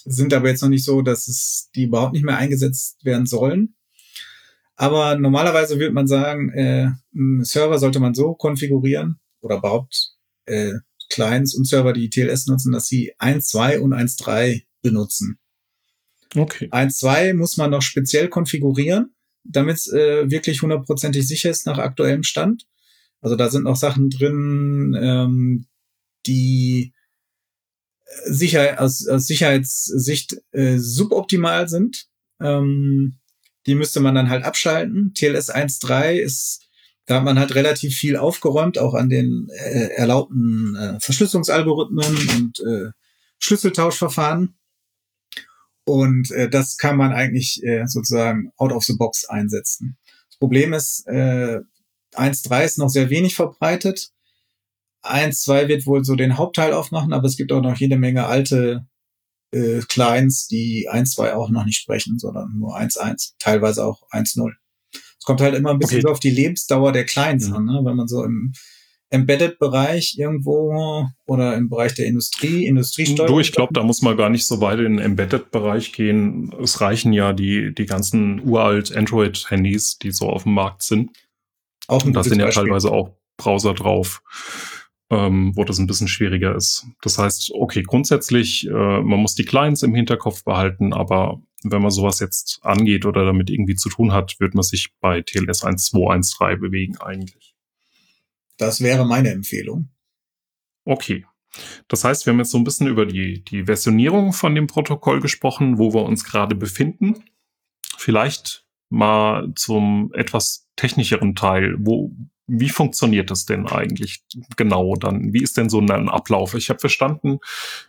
sind aber jetzt noch nicht so, dass es die überhaupt nicht mehr eingesetzt werden sollen. Aber normalerweise würde man sagen, äh, einen Server sollte man so konfigurieren oder überhaupt äh, Clients und Server, die TLS nutzen, dass sie 1.2 und 1.3 benutzen. Okay. 1.2 muss man noch speziell konfigurieren, damit es äh, wirklich hundertprozentig sicher ist nach aktuellem Stand. Also da sind noch Sachen drin, ähm, die sicher aus, aus Sicherheitssicht äh, suboptimal sind. Ähm, die müsste man dann halt abschalten. TLS 1.3 ist, da hat man halt relativ viel aufgeräumt, auch an den äh, erlaubten äh, Verschlüsselungsalgorithmen und äh, Schlüsseltauschverfahren. Und äh, das kann man eigentlich äh, sozusagen out of the box einsetzen. Das Problem ist, äh, 1.3 ist noch sehr wenig verbreitet. 1.2 wird wohl so den Hauptteil aufmachen, aber es gibt auch noch jede Menge alte äh, Clients, die 1.2 auch noch nicht sprechen, sondern nur 1.1, teilweise auch 1.0. Es kommt halt immer ein bisschen okay. so auf die Lebensdauer der Clients mhm. an, ne? wenn man so im Embedded-Bereich irgendwo oder im Bereich der Industrie, Industriesteuerung. Du, ich glaube, da muss man gar nicht so weit in den Embedded-Bereich gehen. Es reichen ja die, die ganzen uralt Android-Handys, die so auf dem Markt sind. Auch Und da sind ja Beispiel. teilweise auch Browser drauf, ähm, wo das ein bisschen schwieriger ist. Das heißt, okay, grundsätzlich, äh, man muss die Clients im Hinterkopf behalten, aber wenn man sowas jetzt angeht oder damit irgendwie zu tun hat, wird man sich bei TLS 1.2.1.3 bewegen eigentlich. Das wäre meine Empfehlung. Okay. Das heißt, wir haben jetzt so ein bisschen über die, die Versionierung von dem Protokoll gesprochen, wo wir uns gerade befinden. Vielleicht mal zum etwas technischeren Teil. Wo, wie funktioniert das denn eigentlich genau dann? Wie ist denn so ein Ablauf? Ich habe verstanden,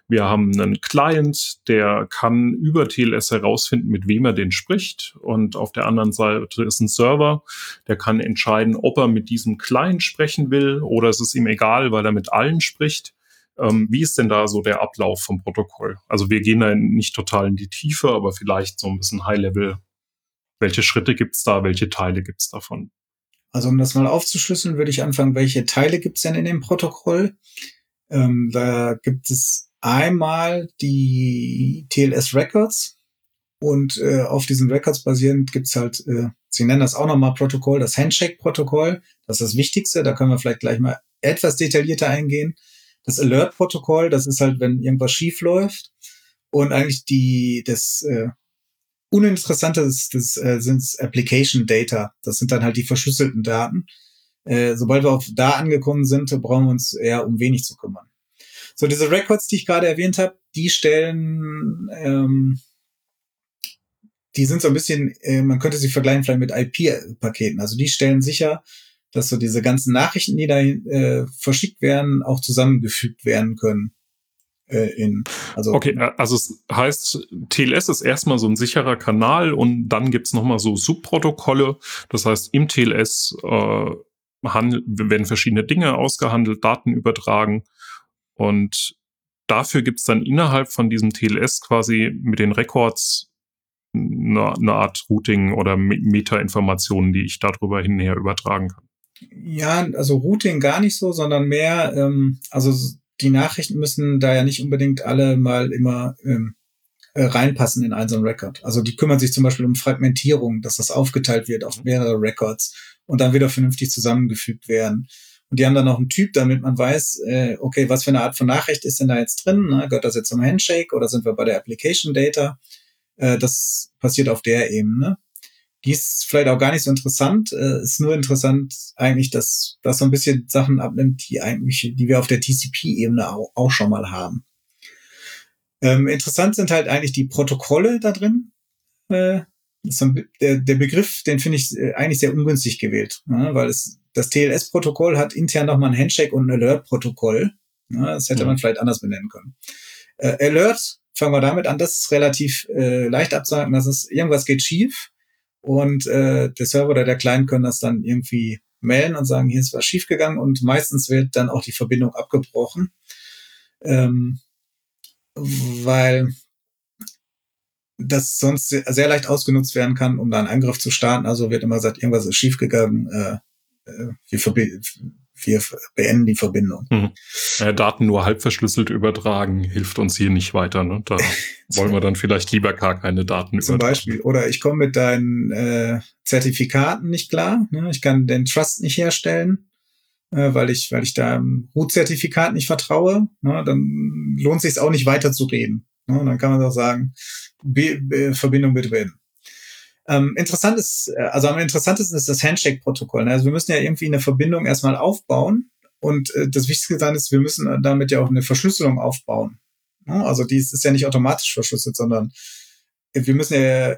wir haben einen Client, der kann über TLS herausfinden, mit wem er den spricht. Und auf der anderen Seite ist ein Server, der kann entscheiden, ob er mit diesem Client sprechen will oder es ist ihm egal, weil er mit allen spricht. Ähm, wie ist denn da so der Ablauf vom Protokoll? Also wir gehen da nicht total in die Tiefe, aber vielleicht so ein bisschen High-Level. Welche Schritte gibt's da? Welche Teile gibt's davon? Also um das mal aufzuschlüsseln, würde ich anfangen, welche Teile gibt es denn in dem Protokoll? Ähm, da gibt es einmal die TLS Records und äh, auf diesen Records basierend gibt es halt, äh, sie nennen das auch nochmal Protokoll, das Handshake-Protokoll. Das ist das Wichtigste, da können wir vielleicht gleich mal etwas detaillierter eingehen. Das Alert-Protokoll, das ist halt, wenn irgendwas schief läuft. Und eigentlich die, das äh, Uninteressante ist, das äh, sind Application Data. Das sind dann halt die verschlüsselten Daten. Äh, sobald wir auf da angekommen sind, brauchen wir uns eher um wenig zu kümmern. So, diese Records, die ich gerade erwähnt habe, die stellen, ähm, die sind so ein bisschen, äh, man könnte sie vergleichen vielleicht mit IP-Paketen. Also die stellen sicher, dass so diese ganzen Nachrichten, die da äh, verschickt werden, auch zusammengefügt werden können äh, in. Also okay, äh, also es heißt, TLS ist erstmal so ein sicherer Kanal und dann gibt's es nochmal so Subprotokolle. Das heißt, im TLS äh, handel, werden verschiedene Dinge ausgehandelt, Daten übertragen und dafür gibt's dann innerhalb von diesem TLS quasi mit den Records eine, eine Art Routing oder Meta-Informationen, die ich darüber hinher übertragen kann. Ja, also Routing gar nicht so, sondern mehr, ähm, also die Nachrichten müssen da ja nicht unbedingt alle mal immer ähm, äh, reinpassen in einen so einen Record. Also die kümmern sich zum Beispiel um Fragmentierung, dass das aufgeteilt wird auf mehrere Records und dann wieder vernünftig zusammengefügt werden. Und die haben dann noch einen Typ, damit man weiß, äh, okay, was für eine Art von Nachricht ist denn da jetzt drin? Ne? Gehört das jetzt zum Handshake oder sind wir bei der Application Data? Äh, das passiert auf der Ebene die ist vielleicht auch gar nicht so interessant. Äh, ist nur interessant eigentlich, dass das so ein bisschen Sachen abnimmt, die eigentlich, die wir auf der TCP-Ebene auch, auch, schon mal haben. Ähm, interessant sind halt eigentlich die Protokolle da drin. Äh, der, der Begriff, den finde ich äh, eigentlich sehr ungünstig gewählt, ne? weil es das TLS-Protokoll hat intern nochmal ein Handshake und ein Alert-Protokoll. Ne? Das hätte ja. man vielleicht anders benennen können. Äh, Alert, fangen wir damit an, das ist relativ äh, leicht abzusagen, dass es irgendwas geht schief und äh, der Server oder der Client können das dann irgendwie melden und sagen, hier ist was schiefgegangen und meistens wird dann auch die Verbindung abgebrochen, ähm, weil das sonst sehr leicht ausgenutzt werden kann, um da einen Angriff zu starten. Also wird immer gesagt, irgendwas ist schiefgegangen, äh, äh, wir, wir beenden die Verbindung. Mhm. Ja, Daten nur halb verschlüsselt übertragen hilft uns hier nicht weiter. Ne? Da *laughs* wollen wir dann vielleicht lieber gar keine Daten Zum übertragen. Beispiel. Oder ich komme mit deinen äh, Zertifikaten nicht klar. Ne? Ich kann den Trust nicht herstellen, äh, weil ich, weil ich da im Root-Zertifikat nicht vertraue. Ne? Dann lohnt sich auch nicht weiter zu reden. Ne? Dann kann man doch sagen, B B Verbindung bitte beenden. Ähm, interessant ist, äh, also am interessantesten ist das Handshake-Protokoll. Ne? Also wir müssen ja irgendwie eine Verbindung erstmal aufbauen. Und äh, das Wichtigste dann ist, wir müssen damit ja auch eine Verschlüsselung aufbauen. Ne? Also die ist ja nicht automatisch verschlüsselt, sondern wir müssen ja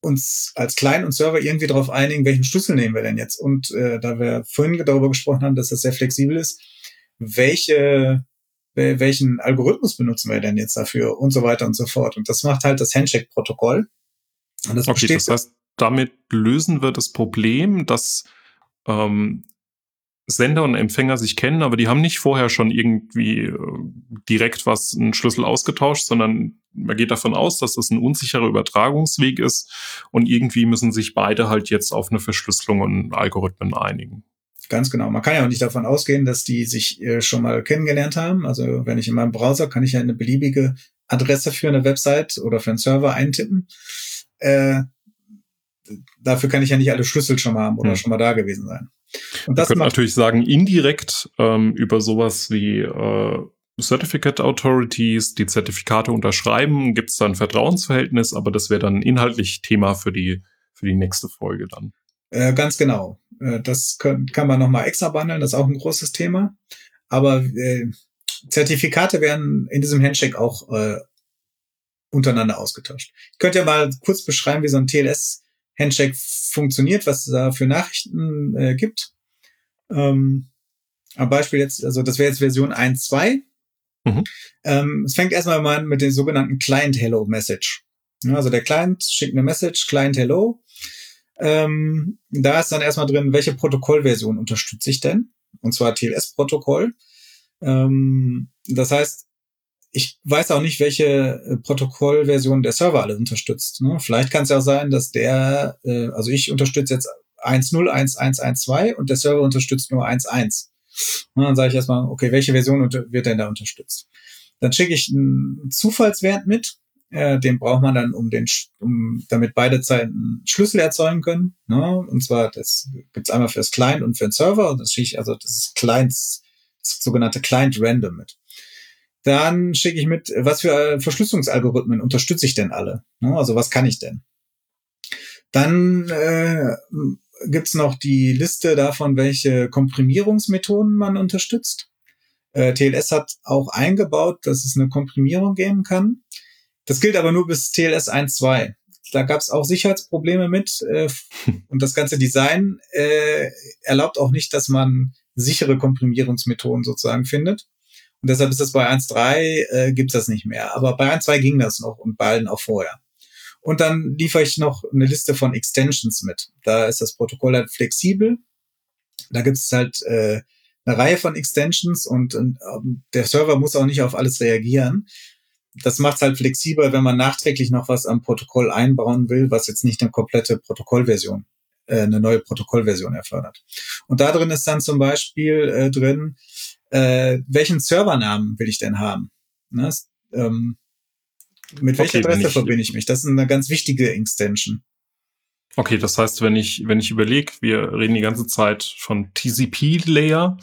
uns als Client und Server irgendwie darauf einigen, welchen Schlüssel nehmen wir denn jetzt. Und äh, da wir vorhin darüber gesprochen haben, dass das sehr flexibel ist, welche welchen Algorithmus benutzen wir denn jetzt dafür und so weiter und so fort. Und das macht halt das Handshake-Protokoll. Das okay, das heißt, damit lösen wir das Problem, dass ähm, Sender und Empfänger sich kennen, aber die haben nicht vorher schon irgendwie äh, direkt was, einen Schlüssel ausgetauscht, sondern man geht davon aus, dass das ein unsicherer Übertragungsweg ist und irgendwie müssen sich beide halt jetzt auf eine Verschlüsselung und Algorithmen einigen. Ganz genau. Man kann ja auch nicht davon ausgehen, dass die sich äh, schon mal kennengelernt haben. Also wenn ich in meinem Browser kann ich ja eine beliebige Adresse für eine Website oder für einen Server eintippen äh, dafür kann ich ja nicht alle Schlüssel schon mal haben oder hm. schon mal da gewesen sein. Und das könnte natürlich sagen, indirekt ähm, über sowas wie äh, Certificate Authorities, die Zertifikate unterschreiben, gibt es dann ein Vertrauensverhältnis, aber das wäre dann inhaltlich Thema für die, für die nächste Folge dann. Äh, ganz genau. Äh, das können, kann man nochmal extra behandeln, das ist auch ein großes Thema. Aber äh, Zertifikate werden in diesem Handshake auch äh, untereinander ausgetauscht. Ich könnte ja mal kurz beschreiben, wie so ein TLS-Handshake funktioniert, was es da für Nachrichten äh, gibt. Ähm, am Beispiel jetzt, also das wäre jetzt Version 1.2. Mhm. Ähm, es fängt erstmal mal an mit dem sogenannten Client Hello Message. Ja, also der Client schickt eine Message, Client Hello. Ähm, da ist dann erstmal drin, welche Protokollversion unterstütze ich denn? Und zwar TLS-Protokoll. Ähm, das heißt, ich weiß auch nicht, welche äh, Protokollversion der Server alle unterstützt. Ne? Vielleicht kann es ja auch sein, dass der, äh, also ich unterstütze jetzt 1.0.1.1.1.2 und der Server unterstützt nur 1.1. Und dann sage ich erstmal, okay, welche Version wird denn da unterstützt? Dann schicke ich einen Zufallswert mit, äh, den braucht man dann, um den, um, damit beide Zeiten Schlüssel erzeugen können. Ne? Und zwar, das gibt's einmal fürs Client und für den Server. Und das schicke ich, also das ist Clients, das sogenannte Client Random mit. Dann schicke ich mit, was für äh, Verschlüsselungsalgorithmen unterstütze ich denn alle? Also was kann ich denn? Dann äh, gibt's noch die Liste davon, welche Komprimierungsmethoden man unterstützt. Äh, TLS hat auch eingebaut, dass es eine Komprimierung geben kann. Das gilt aber nur bis TLS 1.2. Da gab's auch Sicherheitsprobleme mit äh, *laughs* und das ganze Design äh, erlaubt auch nicht, dass man sichere Komprimierungsmethoden sozusagen findet. Und deshalb ist das bei 1.3 äh, gibt das nicht mehr. Aber bei 1.2 ging das noch und bei allen auch vorher. Und dann liefere ich noch eine Liste von Extensions mit. Da ist das Protokoll halt flexibel. Da gibt es halt äh, eine Reihe von Extensions und, und ähm, der Server muss auch nicht auf alles reagieren. Das macht es halt flexibel, wenn man nachträglich noch was am Protokoll einbauen will, was jetzt nicht eine komplette Protokollversion, äh, eine neue Protokollversion erfordert. Und da drin ist dann zum Beispiel äh, drin, äh, welchen Servernamen will ich denn haben? Ne? Ähm, mit welcher okay, Adresse verbinde ich mich? Das ist eine ganz wichtige Extension. Okay, das heißt, wenn ich, wenn ich überlege, wir reden die ganze Zeit von TCP-Layer,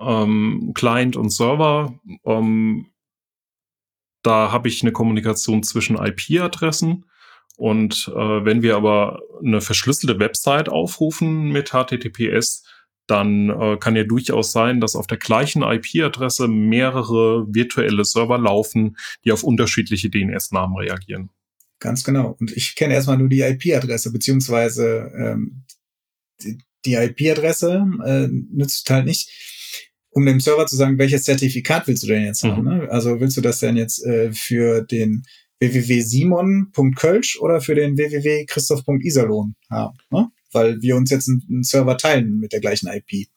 ähm, Client und Server, ähm, da habe ich eine Kommunikation zwischen IP-Adressen. Und äh, wenn wir aber eine verschlüsselte Website aufrufen mit HTTPS, dann äh, kann ja durchaus sein, dass auf der gleichen IP-Adresse mehrere virtuelle Server laufen, die auf unterschiedliche DNS-Namen reagieren. Ganz genau. Und ich kenne erstmal nur die IP-Adresse, beziehungsweise ähm, die, die IP-Adresse äh, nützt halt nicht, um dem Server zu sagen, welches Zertifikat willst du denn jetzt haben. Mhm. Ne? Also willst du das denn jetzt äh, für den www.simon.kölsch oder für den www.christoph.iserlohn haben? Ne? Weil wir uns jetzt einen, Server teilen mit der gleichen IP.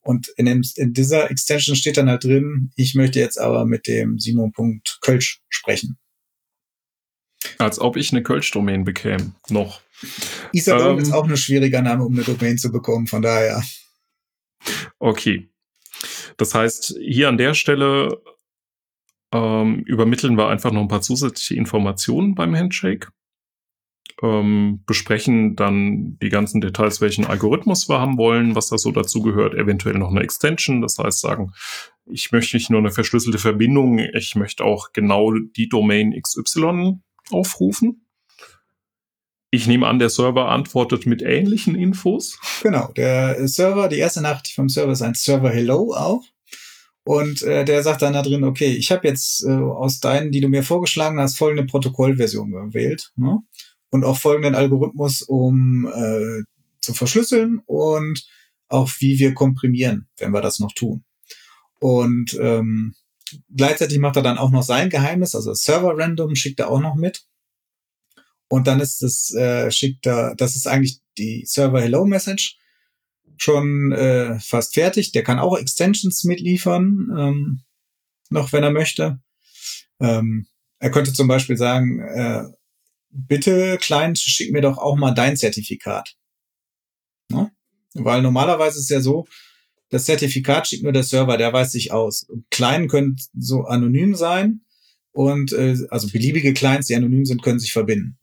Und in, dem, in dieser Extension steht dann halt drin, ich möchte jetzt aber mit dem Simon.kölsch sprechen. Als ob ich eine Kölsch-Domain bekäme. Noch. Iserlohn ähm, ist auch ein schwieriger Name, um eine Domain zu bekommen, von daher. Okay. Das heißt, hier an der Stelle ähm, übermitteln wir einfach noch ein paar zusätzliche Informationen beim Handshake. Ähm, besprechen dann die ganzen Details, welchen Algorithmus wir haben wollen, was da so dazu gehört, eventuell noch eine Extension. Das heißt, sagen, ich möchte nicht nur eine verschlüsselte Verbindung, ich möchte auch genau die Domain XY aufrufen. Ich nehme an, der Server antwortet mit ähnlichen Infos. Genau, der Server, die erste Nachricht vom Server ist ein Server Hello auch. Und äh, der sagt dann da drin, okay, ich habe jetzt äh, aus deinen, die du mir vorgeschlagen hast, folgende Protokollversion gewählt. Ne? Und auch folgenden Algorithmus, um äh, zu verschlüsseln und auch wie wir komprimieren, wenn wir das noch tun. Und ähm, gleichzeitig macht er dann auch noch sein Geheimnis, also Server Random schickt er auch noch mit. Und dann ist es, äh, schickt er, das ist eigentlich die Server Hello Message schon äh, fast fertig. Der kann auch Extensions mitliefern, ähm, noch wenn er möchte. Ähm, er könnte zum Beispiel sagen, äh, bitte Client, schick mir doch auch mal dein Zertifikat. Ne? Weil normalerweise ist es ja so, das Zertifikat schickt nur der Server, der weiß sich aus. Kleinen können so anonym sein und äh, also beliebige Clients, die anonym sind, können sich verbinden.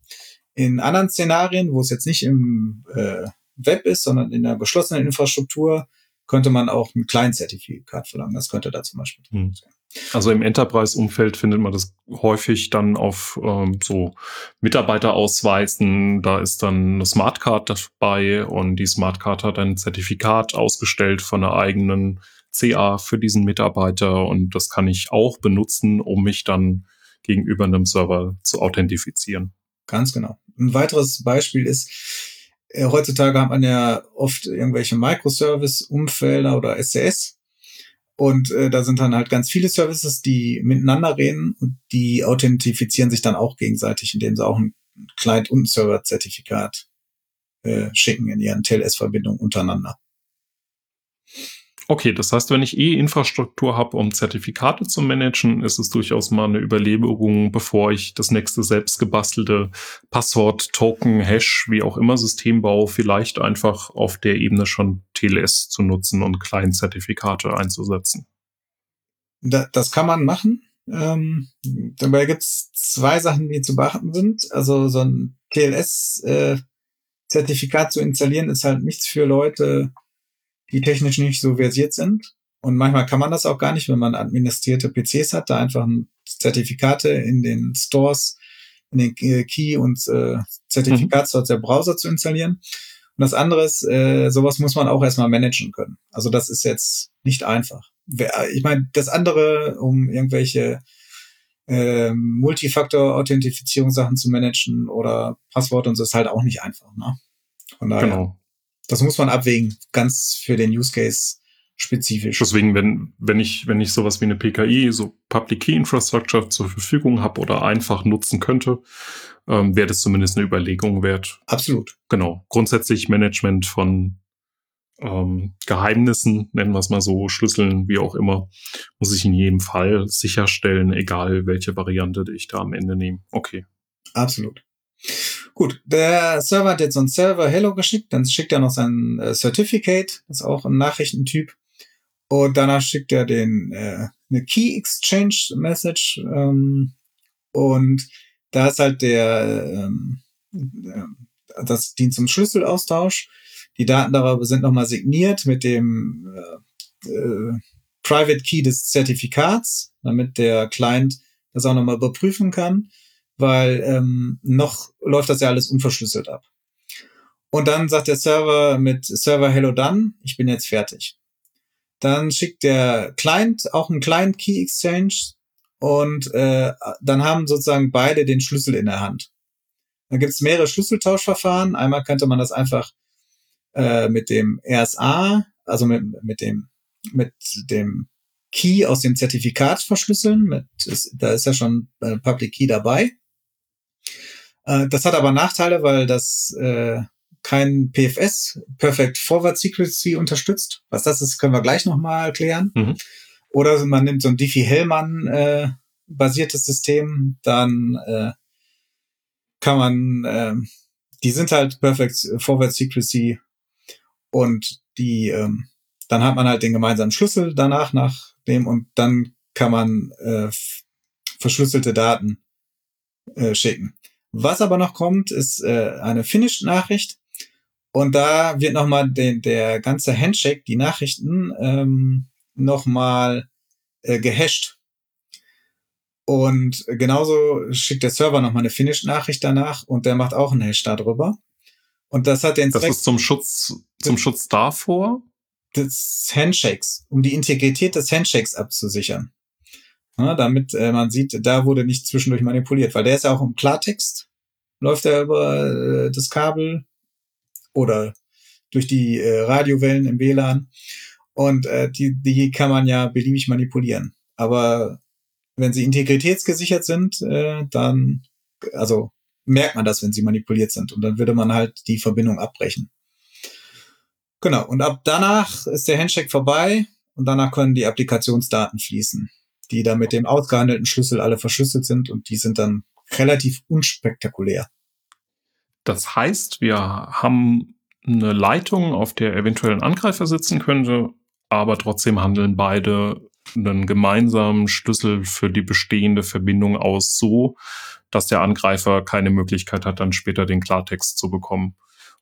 In anderen Szenarien, wo es jetzt nicht im äh, Web ist, sondern in der geschlossenen Infrastruktur, könnte man auch ein Client-Zertifikat verlangen. Das könnte da zum Beispiel hm. sein. Also im Enterprise-Umfeld findet man das häufig dann auf ähm, so Mitarbeiterausweisen. Da ist dann eine Smartcard dabei und die Smartcard hat ein Zertifikat ausgestellt von einer eigenen CA für diesen Mitarbeiter und das kann ich auch benutzen, um mich dann gegenüber einem Server zu authentifizieren. Ganz genau. Ein weiteres Beispiel ist, äh, heutzutage hat man ja oft irgendwelche Microservice-Umfelder oder SCS und äh, da sind dann halt ganz viele Services, die miteinander reden und die authentifizieren sich dann auch gegenseitig, indem sie auch ein Client- und Server-Zertifikat äh, schicken in ihren TLS-Verbindungen untereinander. Okay, das heißt, wenn ich eh Infrastruktur habe, um Zertifikate zu managen, ist es durchaus mal eine Überlegung, bevor ich das nächste selbst gebastelte Passwort, Token, Hash, wie auch immer System baue, vielleicht einfach auf der Ebene schon TLS zu nutzen und Client-Zertifikate einzusetzen. Da, das kann man machen. Ähm, dabei gibt's zwei Sachen, die zu beachten sind. Also so ein TLS-Zertifikat äh, zu installieren ist halt nichts für Leute, die technisch nicht so versiert sind. Und manchmal kann man das auch gar nicht, wenn man administrierte PCs hat, da einfach Zertifikate in den Stores, in den Key- und äh, Zertifikatsstores der Browser zu installieren. Und das andere ist, äh, sowas muss man auch erstmal managen können. Also das ist jetzt nicht einfach. Ich meine, das andere, um irgendwelche äh, Multifaktor-Authentifizierungssachen zu managen oder Passwort und so, ist halt auch nicht einfach. Ne? Von daher. Genau das muss man abwägen, ganz für den Use Case spezifisch. Deswegen, wenn, wenn ich, wenn ich sowas wie eine PKI, so Public Key Infrastructure zur Verfügung habe oder einfach nutzen könnte, ähm, wäre das zumindest eine Überlegung wert. Absolut. Genau. Grundsätzlich Management von ähm, Geheimnissen, nennen wir es mal so, Schlüsseln, wie auch immer, muss ich in jedem Fall sicherstellen, egal welche Variante ich da am Ende nehme. Okay. Absolut. Gut, der Server hat jetzt so ein Server Hello geschickt, dann schickt er noch sein äh, Certificate, das ist auch ein Nachrichtentyp. Und danach schickt er den äh, eine Key Exchange Message ähm, und da ist halt der ähm, äh, das dient zum Schlüsselaustausch. Die Daten darüber sind nochmal signiert mit dem äh, äh, Private Key des Zertifikats, damit der Client das auch nochmal überprüfen kann weil ähm, noch läuft das ja alles unverschlüsselt ab. Und dann sagt der Server mit Server Hello Done, ich bin jetzt fertig. Dann schickt der Client auch einen Client Key Exchange und äh, dann haben sozusagen beide den Schlüssel in der Hand. Dann gibt es mehrere Schlüsseltauschverfahren. Einmal könnte man das einfach äh, mit dem RSA, also mit, mit dem mit dem Key aus dem Zertifikat verschlüsseln. Mit, ist, da ist ja schon äh, Public Key dabei. Äh, das hat aber Nachteile, weil das äh, kein PFS, Perfect Forward Secrecy, unterstützt. Was das ist, können wir gleich nochmal erklären. Mhm. Oder man nimmt so ein Diffie-Hellman äh, basiertes System, dann äh, kann man, äh, die sind halt Perfect Forward Secrecy und die, ähm, dann hat man halt den gemeinsamen Schlüssel danach nach dem und dann kann man äh, verschlüsselte Daten äh, schicken. Was aber noch kommt, ist äh, eine Finished-Nachricht. Und da wird nochmal der ganze Handshake, die Nachrichten, ähm, nochmal äh, gehasht. Und genauso schickt der Server nochmal eine Finished-Nachricht danach und der macht auch einen Hash darüber. Und das hat den Das ist zum Schutz, zum Schutz davor? Des Handshakes, um die Integrität des Handshakes abzusichern. Ja, damit äh, man sieht, da wurde nicht zwischendurch manipuliert, weil der ist ja auch im Klartext, läuft er über äh, das Kabel oder durch die äh, Radiowellen im WLAN. Und äh, die, die kann man ja beliebig manipulieren. Aber wenn sie integritätsgesichert sind, äh, dann, also merkt man das, wenn sie manipuliert sind. Und dann würde man halt die Verbindung abbrechen. Genau. Und ab danach ist der Handshake vorbei und danach können die Applikationsdaten fließen die da mit dem ausgehandelten Schlüssel alle verschlüsselt sind und die sind dann relativ unspektakulär. Das heißt, wir haben eine Leitung, auf der eventuell ein Angreifer sitzen könnte, aber trotzdem handeln beide einen gemeinsamen Schlüssel für die bestehende Verbindung aus, so dass der Angreifer keine Möglichkeit hat, dann später den Klartext zu bekommen.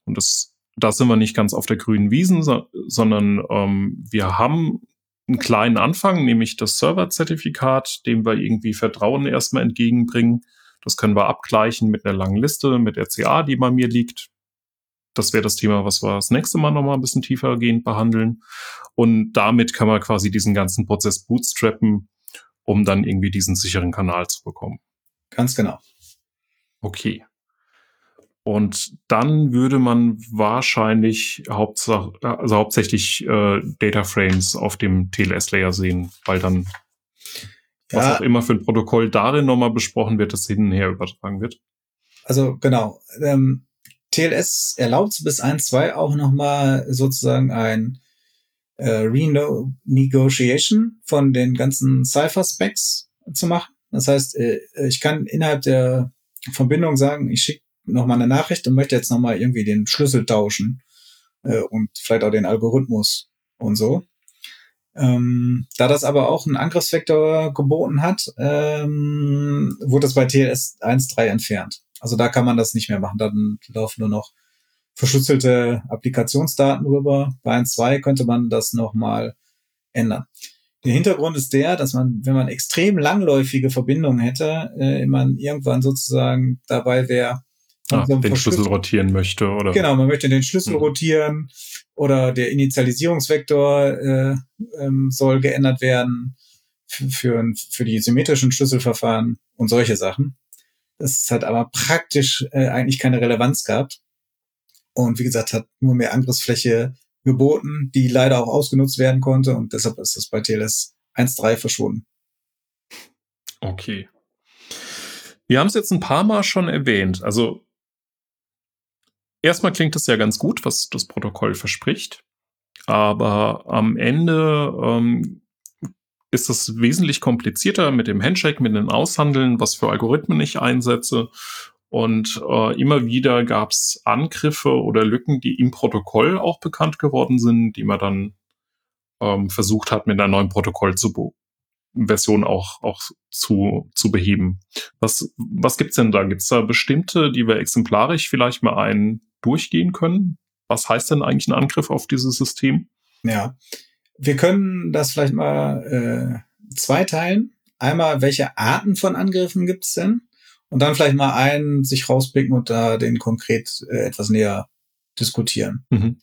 Und das, da sind wir nicht ganz auf der grünen Wiesen, sondern ähm, wir haben einen kleinen Anfang, nämlich das Server-Zertifikat, dem wir irgendwie Vertrauen erstmal entgegenbringen. Das können wir abgleichen mit einer langen Liste, mit RCA, die bei mir liegt. Das wäre das Thema, was wir das nächste Mal nochmal ein bisschen tiefergehend behandeln. Und damit kann man quasi diesen ganzen Prozess bootstrappen, um dann irgendwie diesen sicheren Kanal zu bekommen. Ganz genau. Okay. Und dann würde man wahrscheinlich Hauptsache, also hauptsächlich äh, Data Frames auf dem TLS-Layer sehen, weil dann ja. was auch immer für ein Protokoll darin nochmal besprochen wird, das hin und her übertragen wird. Also genau. Ähm, TLS erlaubt bis 1.2 auch nochmal sozusagen ein äh, Renegotiation von den ganzen Cipher-Specs zu machen. Das heißt, äh, ich kann innerhalb der Verbindung sagen, ich schicke nochmal eine Nachricht und möchte jetzt nochmal irgendwie den Schlüssel tauschen äh, und vielleicht auch den Algorithmus und so. Ähm, da das aber auch einen Angriffsvektor geboten hat, ähm, wurde das bei TLS 1.3 entfernt. Also da kann man das nicht mehr machen. Dann laufen nur noch verschlüsselte Applikationsdaten rüber. Bei 1.2 könnte man das nochmal ändern. Der Hintergrund ist der, dass man, wenn man extrem langläufige Verbindungen hätte, äh, man irgendwann sozusagen dabei wäre, Ah, so den Schlüssel rotieren möchte, oder? Genau, man möchte den Schlüssel mhm. rotieren oder der Initialisierungsvektor äh, ähm, soll geändert werden für, für, die symmetrischen Schlüsselverfahren und solche Sachen. Das hat aber praktisch äh, eigentlich keine Relevanz gehabt. Und wie gesagt, hat nur mehr Angriffsfläche geboten, die leider auch ausgenutzt werden konnte und deshalb ist das bei TLS 1.3 verschwunden. Okay. Wir haben es jetzt ein paar Mal schon erwähnt. Also erstmal klingt das ja ganz gut, was das Protokoll verspricht. Aber am Ende ähm, ist es wesentlich komplizierter mit dem Handshake, mit dem Aushandeln, was für Algorithmen ich einsetze. Und äh, immer wieder gab es Angriffe oder Lücken, die im Protokoll auch bekannt geworden sind, die man dann ähm, versucht hat, mit einer neuen Protokoll zu Version auch, auch zu, zu beheben. Was, was gibt's denn da? Gibt's da bestimmte, die wir exemplarisch vielleicht mal ein durchgehen können? Was heißt denn eigentlich ein Angriff auf dieses System? Ja, wir können das vielleicht mal äh, zweiteilen. Einmal, welche Arten von Angriffen gibt es denn? Und dann vielleicht mal einen sich rauspicken und da den konkret äh, etwas näher diskutieren. Mhm.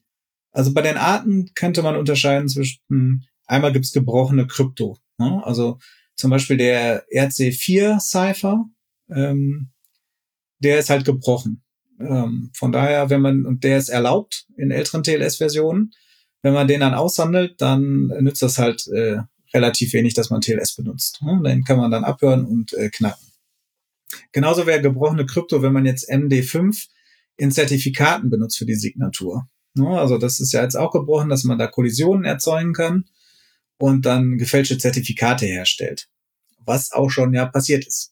Also bei den Arten könnte man unterscheiden zwischen, einmal gibt es gebrochene Krypto. Ne? Also zum Beispiel der RC4-Cipher, ähm, der ist halt gebrochen. Ähm, von daher, wenn man, und der ist erlaubt in älteren TLS-Versionen, wenn man den dann aushandelt, dann nützt das halt äh, relativ wenig, dass man TLS benutzt. Ne? Den kann man dann abhören und äh, knacken. Genauso wäre gebrochene Krypto, wenn man jetzt MD5 in Zertifikaten benutzt für die Signatur. Ne? Also das ist ja jetzt auch gebrochen, dass man da Kollisionen erzeugen kann und dann gefälschte Zertifikate herstellt. Was auch schon ja passiert ist.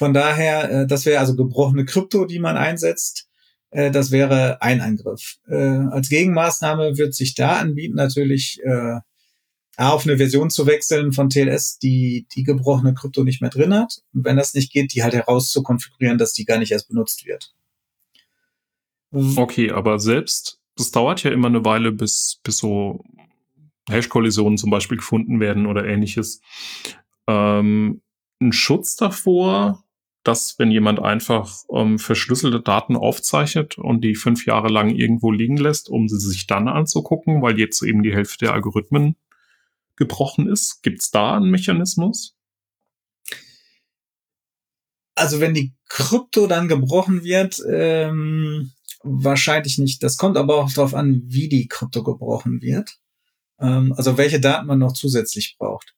Von daher, äh, das wäre also gebrochene Krypto, die man einsetzt. Äh, das wäre ein Angriff. Äh, als Gegenmaßnahme wird sich da anbieten, natürlich äh, auf eine Version zu wechseln von TLS, die die gebrochene Krypto nicht mehr drin hat. Und wenn das nicht geht, die halt heraus zu konfigurieren, dass die gar nicht erst benutzt wird. Okay, aber selbst, das dauert ja immer eine Weile, bis, bis so Hash-Kollisionen zum Beispiel gefunden werden oder ähnliches. Ähm, ein Schutz davor, dass wenn jemand einfach ähm, verschlüsselte Daten aufzeichnet und die fünf Jahre lang irgendwo liegen lässt, um sie sich dann anzugucken, weil jetzt eben die Hälfte der Algorithmen gebrochen ist, gibt es da einen Mechanismus? Also wenn die Krypto dann gebrochen wird, ähm, wahrscheinlich nicht. Das kommt aber auch darauf an, wie die Krypto gebrochen wird. Ähm, also welche Daten man noch zusätzlich braucht.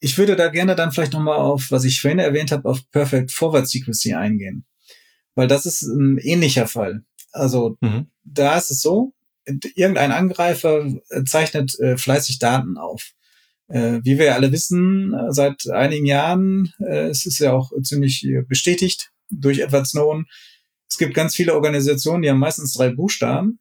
Ich würde da gerne dann vielleicht nochmal auf, was ich vorhin erwähnt habe, auf Perfect Forward Secrecy eingehen. Weil das ist ein ähnlicher Fall. Also mhm. da ist es so, irgendein Angreifer zeichnet äh, fleißig Daten auf. Äh, wie wir ja alle wissen, äh, seit einigen Jahren, äh, es ist ja auch ziemlich bestätigt durch Edward Snowden, es gibt ganz viele Organisationen, die haben meistens drei Buchstaben.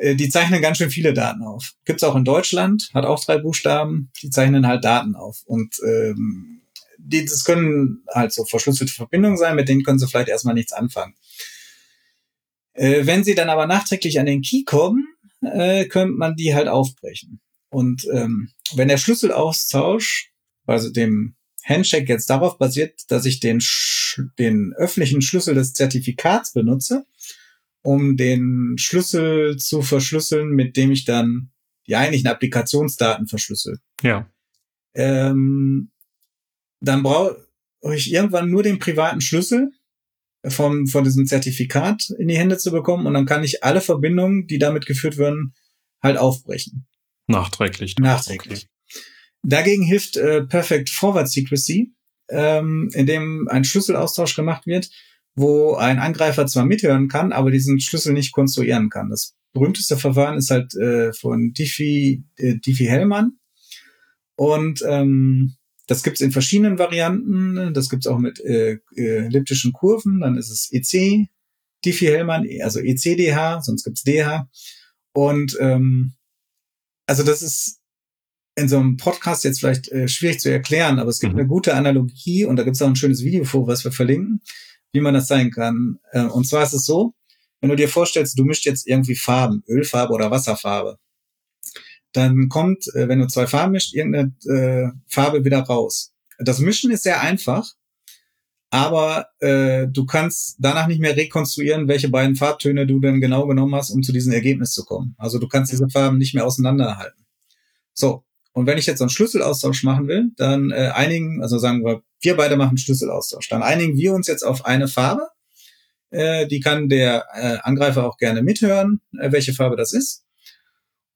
Äh, die zeichnen ganz schön viele Daten auf. Gibt's auch in Deutschland, hat auch drei Buchstaben, die zeichnen halt Daten auf. Und ähm, die, das können halt so verschlüsselte Verbindungen sein, mit denen können sie vielleicht erstmal nichts anfangen. Äh, wenn sie dann aber nachträglich an den Key kommen, äh, könnte man die halt aufbrechen. Und ähm, wenn der Schlüsselaustausch, also dem Handshake jetzt darauf basiert, dass ich den, den öffentlichen Schlüssel des Zertifikats benutze, um den Schlüssel zu verschlüsseln, mit dem ich dann die eigentlichen Applikationsdaten verschlüssel. Ja. Ähm, dann brauche ich irgendwann nur den privaten Schlüssel vom, von diesem Zertifikat in die Hände zu bekommen und dann kann ich alle Verbindungen, die damit geführt werden, halt aufbrechen. Nachträglich. Nachträglich. Okay. Dagegen hilft äh, Perfect Forward Secrecy, ähm, in dem ein Schlüsselaustausch gemacht wird, wo ein Angreifer zwar mithören kann, aber diesen Schlüssel nicht konstruieren kann. Das berühmteste Verfahren ist halt äh, von Diffie, äh, Diffie Hellman. Und ähm, das gibt's in verschiedenen Varianten. Das gibt's auch mit äh, äh, elliptischen Kurven. Dann ist es EC, Diffie Hellman, also ECDH, sonst gibt's DH. Und ähm, also das ist in so einem Podcast jetzt vielleicht äh, schwierig zu erklären, aber es gibt mhm. eine gute Analogie und da gibt es auch ein schönes Video vor, was wir verlinken, wie man das sein kann. Äh, und zwar ist es so, wenn du dir vorstellst, du mischt jetzt irgendwie Farben, Ölfarbe oder Wasserfarbe, dann kommt, äh, wenn du zwei Farben mischt, irgendeine äh, Farbe wieder raus. Das Mischen ist sehr einfach, aber äh, du kannst danach nicht mehr rekonstruieren, welche beiden Farbtöne du denn genau genommen hast, um zu diesem Ergebnis zu kommen. Also du kannst diese Farben nicht mehr auseinanderhalten. So, und wenn ich jetzt einen Schlüsselaustausch machen will, dann äh, einigen, also sagen wir, wir beide machen Schlüsselaustausch. Dann einigen wir uns jetzt auf eine Farbe. Äh, die kann der äh, Angreifer auch gerne mithören, äh, welche Farbe das ist.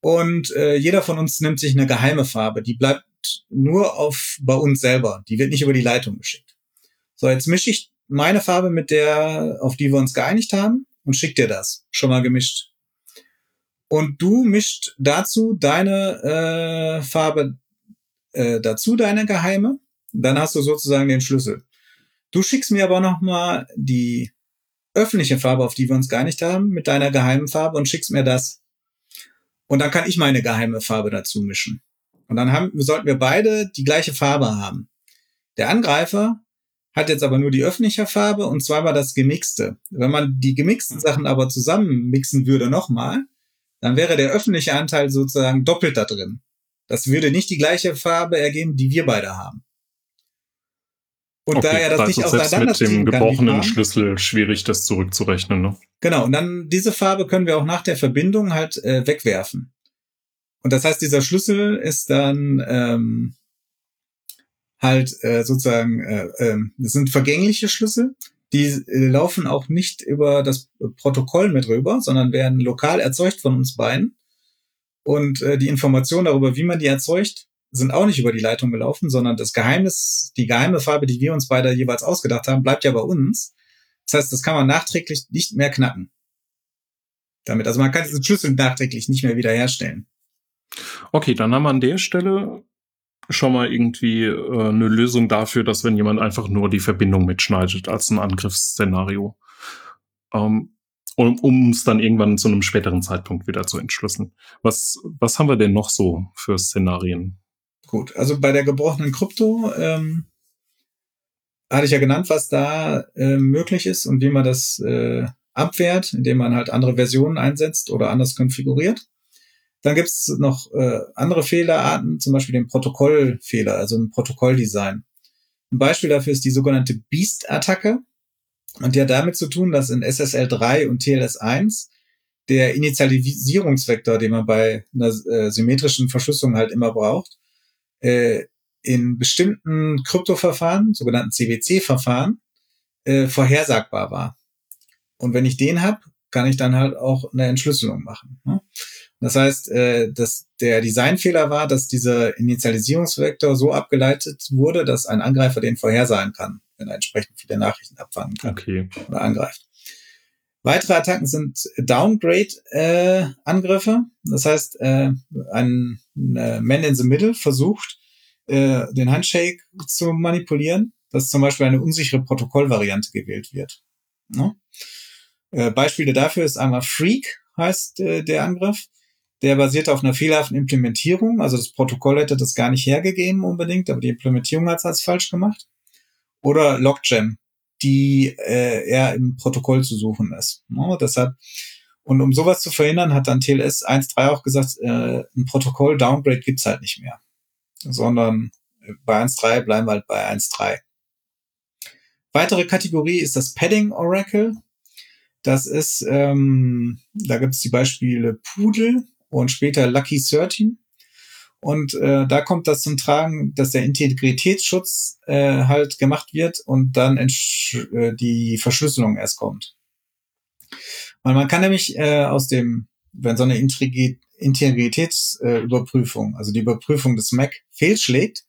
Und jeder von uns nimmt sich eine geheime Farbe. Die bleibt nur auf bei uns selber. Die wird nicht über die Leitung geschickt. So, jetzt mische ich meine Farbe mit der, auf die wir uns geeinigt haben und schick dir das. Schon mal gemischt und du mischt dazu deine äh, Farbe äh, dazu, deine geheime. Dann hast du sozusagen den Schlüssel. Du schickst mir aber noch mal die öffentliche Farbe, auf die wir uns geeinigt haben, mit deiner geheimen Farbe und schickst mir das. Und dann kann ich meine geheime Farbe dazu mischen. Und dann haben, sollten wir beide die gleiche Farbe haben. Der Angreifer hat jetzt aber nur die öffentliche Farbe und zweimal das gemixte. Wenn man die gemixten Sachen aber zusammen mixen würde nochmal, dann wäre der öffentliche Anteil sozusagen doppelt da drin. Das würde nicht die gleiche Farbe ergeben, die wir beide haben. Und okay, da er das also nicht auseinander mit dem gebrochenen Schlüssel schwierig, das zurückzurechnen. Ne? Genau, und dann diese Farbe können wir auch nach der Verbindung halt äh, wegwerfen. Und das heißt, dieser Schlüssel ist dann ähm, halt äh, sozusagen, äh, äh, das sind vergängliche Schlüssel die äh, laufen auch nicht über das Protokoll mit rüber, sondern werden lokal erzeugt von uns beiden. Und äh, die Informationen darüber, wie man die erzeugt, sind auch nicht über die Leitung gelaufen, sondern das Geheimnis, die geheime Farbe, die wir uns beide jeweils ausgedacht haben, bleibt ja bei uns. Das heißt, das kann man nachträglich nicht mehr knacken. Damit, also man kann diesen Schlüssel nachträglich nicht mehr wiederherstellen. Okay, dann haben wir an der Stelle schon mal irgendwie äh, eine Lösung dafür, dass wenn jemand einfach nur die Verbindung mitschneidet als ein Angriffsszenario. ähm, um es dann irgendwann zu einem späteren Zeitpunkt wieder zu entschlüsseln. Was, was haben wir denn noch so für Szenarien? Gut, also bei der gebrochenen Krypto ähm, hatte ich ja genannt, was da äh, möglich ist und wie man das äh, abwehrt, indem man halt andere Versionen einsetzt oder anders konfiguriert. Dann gibt's noch äh, andere Fehlerarten, zum Beispiel den Protokollfehler, also ein Protokolldesign. Ein Beispiel dafür ist die sogenannte Beast-Attacke. Und die hat damit zu tun, dass in SSL 3 und TLS 1 der Initialisierungsvektor, den man bei einer äh, symmetrischen Verschlüsselung halt immer braucht, äh, in bestimmten Kryptoverfahren, sogenannten CBC-Verfahren, äh, vorhersagbar war. Und wenn ich den habe, kann ich dann halt auch eine Entschlüsselung machen. Ne? Das heißt, äh, dass der Designfehler war, dass dieser Initialisierungsvektor so abgeleitet wurde, dass ein Angreifer den vorhersagen kann, wenn er entsprechend viele Nachrichten abfangen kann okay. oder angreift. Weitere Attacken sind Downgrade-Angriffe. Äh, das heißt, äh, ein äh, Man in the Middle versucht, äh, den Handshake zu manipulieren, dass zum Beispiel eine unsichere Protokollvariante gewählt wird. Ne? Äh, Beispiele dafür ist einmal Freak, heißt äh, der Angriff der basiert auf einer fehlerhaften Implementierung. Also das Protokoll hätte das gar nicht hergegeben unbedingt, aber die Implementierung hat es als falsch gemacht. Oder Logjam, die äh, eher im Protokoll zu suchen ist. No, deshalb und um sowas zu verhindern, hat dann TLS 1.3 auch gesagt, äh, ein Protokoll-Downgrade gibt's halt nicht mehr. Sondern äh, bei 1.3 bleiben wir halt bei 1.3. Weitere Kategorie ist das Padding Oracle. Das ist, ähm, da gibt es die Beispiele Pudel, und später Lucky 13. Und äh, da kommt das zum Tragen, dass der Integritätsschutz äh, halt gemacht wird und dann äh, die Verschlüsselung erst kommt. Weil man kann nämlich äh, aus dem, wenn so eine Integritätsüberprüfung, äh, also die Überprüfung des Mac fehlschlägt,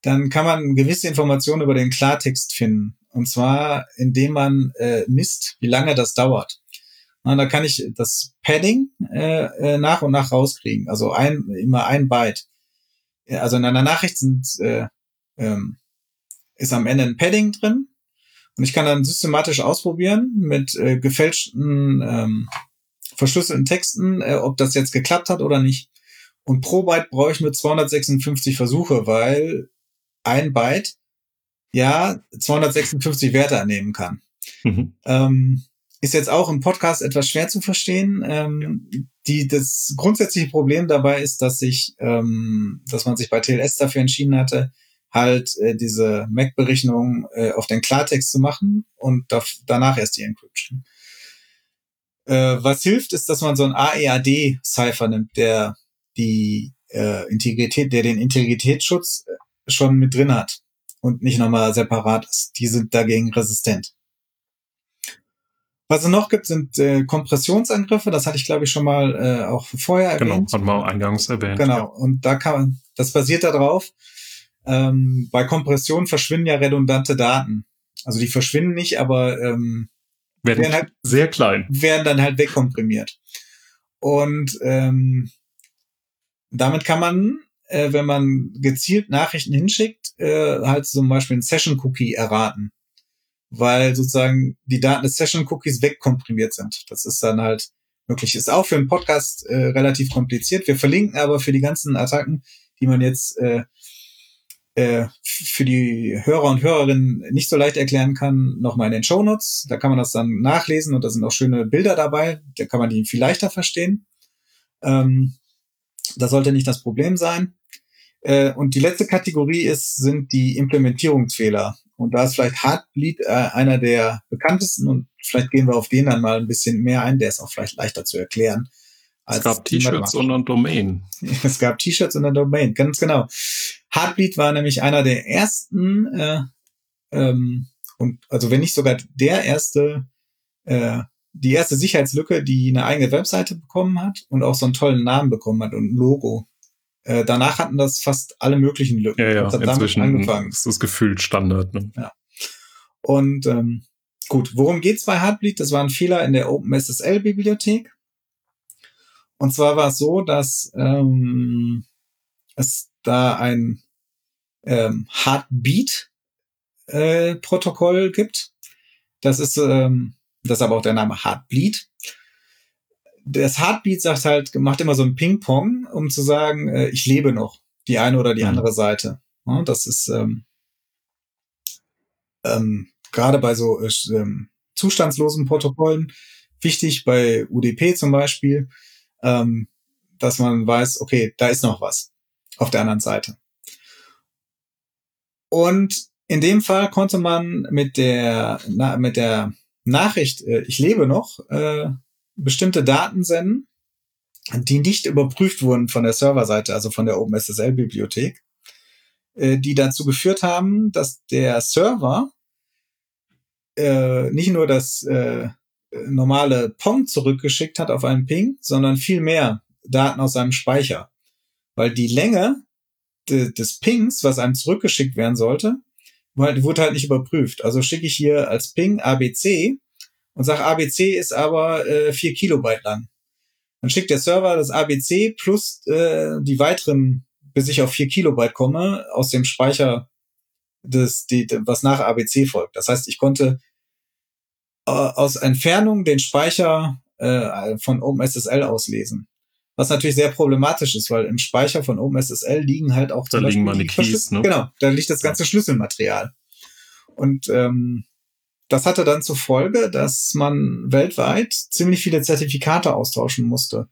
dann kann man gewisse Informationen über den Klartext finden. Und zwar, indem man äh, misst, wie lange das dauert. Na, da kann ich das Padding äh, äh, nach und nach rauskriegen. Also ein, immer ein Byte. Also in einer Nachricht sind, äh, ähm, ist am Ende ein Padding drin. Und ich kann dann systematisch ausprobieren mit äh, gefälschten, ähm, verschlüsselten Texten, äh, ob das jetzt geklappt hat oder nicht. Und pro Byte brauche ich nur 256 Versuche, weil ein Byte ja 256 Werte annehmen kann. Mhm. Ähm, ist jetzt auch im Podcast etwas schwer zu verstehen. Ähm, die, das grundsätzliche Problem dabei ist, dass sich, ähm, dass man sich bei TLS dafür entschieden hatte, halt äh, diese MAC-Berechnung äh, auf den Klartext zu machen und da, danach erst die Encryption. Äh, was hilft, ist, dass man so ein AEAD-Cipher nimmt, der die äh, Integrität, der den Integritätsschutz äh, schon mit drin hat und nicht nochmal separat ist. Die sind dagegen resistent. Was es noch gibt, sind äh, Kompressionsangriffe. Das hatte ich, glaube ich, schon mal äh, auch vorher genau, erwähnt. Genau, hat man eingangs erwähnt. Genau, ja. und da kann man, das basiert darauf. Ähm, bei Kompression verschwinden ja redundante Daten. Also die verschwinden nicht, aber ähm, werden, werden halt sehr klein. Werden dann halt wegkomprimiert. Und ähm, damit kann man, äh, wenn man gezielt Nachrichten hinschickt, äh, halt zum Beispiel einen Session-Cookie erraten weil sozusagen die Daten des Session-Cookies wegkomprimiert sind. Das ist dann halt möglich. Ist auch für einen Podcast äh, relativ kompliziert. Wir verlinken aber für die ganzen Attacken, die man jetzt äh, äh, für die Hörer und Hörerinnen nicht so leicht erklären kann, nochmal in den Show Notes. Da kann man das dann nachlesen und da sind auch schöne Bilder dabei. Da kann man die viel leichter verstehen. Ähm, das sollte nicht das Problem sein. Äh, und die letzte Kategorie ist, sind die Implementierungsfehler. Und da ist vielleicht Heartbleed äh, einer der bekanntesten und vielleicht gehen wir auf den dann mal ein bisschen mehr ein. Der ist auch vielleicht leichter zu erklären. es gab T-Shirts und ein Domain. *laughs* Es gab T-Shirts und ein Domain, ganz genau. Heartbleed war nämlich einer der ersten äh, ähm, und also wenn nicht sogar der erste, äh, die erste Sicherheitslücke, die eine eigene Webseite bekommen hat und auch so einen tollen Namen bekommen hat und ein Logo. Äh, danach hatten das fast alle möglichen Lücken. Ja, ja, inzwischen angefangen. ist das gefühlt Standard. Ne? Ja. Und ähm, gut, worum geht's bei Heartbleed? Das war ein Fehler in der OpenSSL-Bibliothek. Und zwar war es so, dass ähm, es da ein ähm, Heartbeat-Protokoll äh, gibt. Das ist ähm, Das ist aber auch der Name Heartbleed. Das Heartbeat sagt halt, macht immer so ein Ping-Pong, um zu sagen, äh, ich lebe noch, die eine oder die mhm. andere Seite. Ja, das ist ähm, ähm, gerade bei so äh, ähm, zustandslosen Protokollen wichtig, bei UDP zum Beispiel, ähm, dass man weiß, okay, da ist noch was auf der anderen Seite. Und in dem Fall konnte man mit der, na, mit der Nachricht, äh, ich lebe noch, äh, bestimmte Daten senden, die nicht überprüft wurden von der Serverseite, also von der OpenSSL-Bibliothek, äh, die dazu geführt haben, dass der Server äh, nicht nur das äh, normale Pong zurückgeschickt hat auf einen Ping, sondern viel mehr Daten aus seinem Speicher. Weil die Länge de des Pings, was einem zurückgeschickt werden sollte, wurde halt nicht überprüft. Also schicke ich hier als Ping ABC und sage, ABC ist aber äh, 4 Kilobyte lang. Dann schickt der Server das ABC plus äh, die weiteren, bis ich auf 4 Kilobyte komme, aus dem Speicher, des, die, was nach ABC folgt. Das heißt, ich konnte äh, aus Entfernung den Speicher äh, von OpenSSL auslesen. Was natürlich sehr problematisch ist, weil im Speicher von OpenSSL liegen halt auch da liegen meine Keys, ne? Genau, da liegt das ganze Schlüsselmaterial. Und ähm, das hatte dann zur Folge, dass man weltweit ziemlich viele Zertifikate austauschen musste,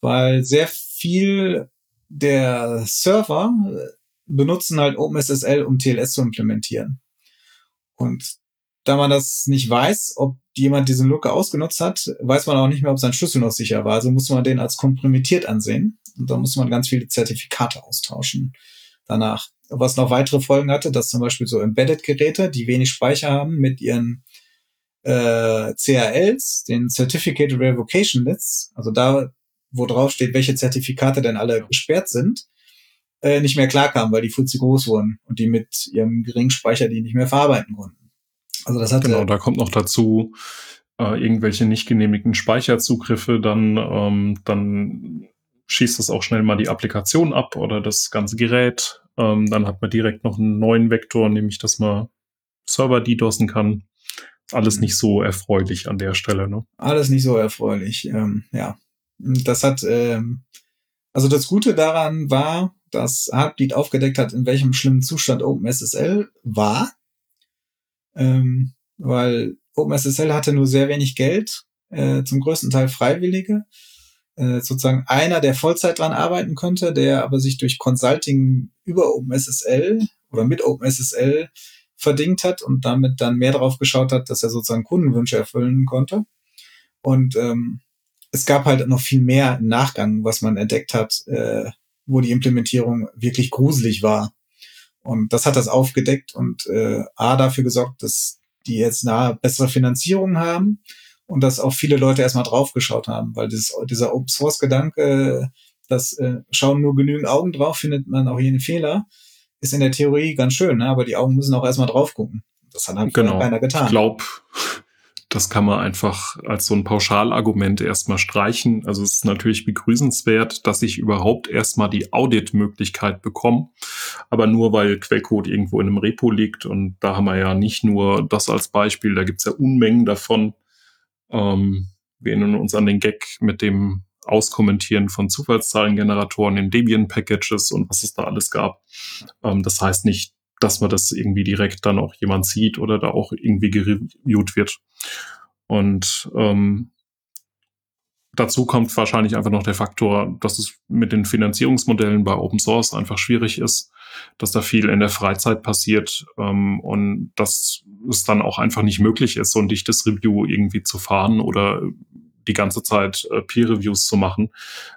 weil sehr viel der Server äh, benutzen halt OpenSSL, um TLS zu implementieren. Und da man das nicht weiß, ob jemand diese Lücke ausgenutzt hat, weiß man auch nicht mehr, ob sein Schlüssel noch sicher war. Also muss man den als komprimiert ansehen. Und da muss man ganz viele Zertifikate austauschen danach. Was noch weitere Folgen hatte, dass zum Beispiel so Embedded-Geräte, die wenig Speicher haben, mit ihren äh, CRLs, den Certificate Revocation Lists, also da, wo drauf steht, welche Zertifikate denn alle gesperrt sind, äh, nicht mehr klarkamen, weil die viel zu groß wurden und die mit ihrem geringen Speicher die nicht mehr verarbeiten konnten. Also das hat genau, da kommt noch dazu äh, irgendwelche nicht genehmigten Speicherzugriffe, dann ähm, dann schießt das auch schnell mal die Applikation ab oder das ganze Gerät. Ähm, dann hat man direkt noch einen neuen Vektor, nämlich dass man Server DDoSen kann. Alles nicht so erfreulich an der Stelle, ne? Alles nicht so erfreulich, ähm, ja. Das hat, ähm, also das Gute daran war, dass Heartbeat aufgedeckt hat, in welchem schlimmen Zustand OpenSSL war. Ähm, weil OpenSSL hatte nur sehr wenig Geld, äh, zum größten Teil Freiwillige äh, sozusagen einer, der Vollzeit dran arbeiten könnte, der aber sich durch Consulting über OpenSSL oder mit OpenSSL verdingt hat und damit dann mehr darauf geschaut hat, dass er sozusagen Kundenwünsche erfüllen konnte. Und ähm, es gab halt noch viel mehr Nachgang, was man entdeckt hat, äh, wo die Implementierung wirklich gruselig war. Und das hat das aufgedeckt und äh, A dafür gesorgt, dass die jetzt eine bessere Finanzierung haben und dass auch viele Leute erstmal draufgeschaut haben, weil dieses, dieser Open Source Gedanke, das äh, schauen nur genügend Augen drauf, findet man auch jeden Fehler, ist in der Theorie ganz schön, ne? aber die Augen müssen auch erstmal drauf gucken. Das hat halt genau. keiner getan. Ich glaube, das kann man einfach als so ein Pauschalargument erstmal streichen. Also es ist natürlich begrüßenswert, dass ich überhaupt erstmal die Audit-Möglichkeit bekomme. Aber nur weil Quellcode irgendwo in einem Repo liegt und da haben wir ja nicht nur das als Beispiel, da gibt's ja Unmengen davon. Ähm, wir erinnern uns an den Gag mit dem Auskommentieren von Zufallszahlengeneratoren in Debian-Packages und was es da alles gab. Ähm, das heißt nicht, dass man das irgendwie direkt dann auch jemand sieht oder da auch irgendwie gereviewt wird. Und ähm, dazu kommt wahrscheinlich einfach noch der Faktor, dass es mit den Finanzierungsmodellen bei Open Source einfach schwierig ist, dass da viel in der Freizeit passiert ähm, und dass es dann auch einfach nicht möglich ist, so ein dichtes Review irgendwie zu fahren oder die ganze Zeit äh, Peer-Reviews zu machen,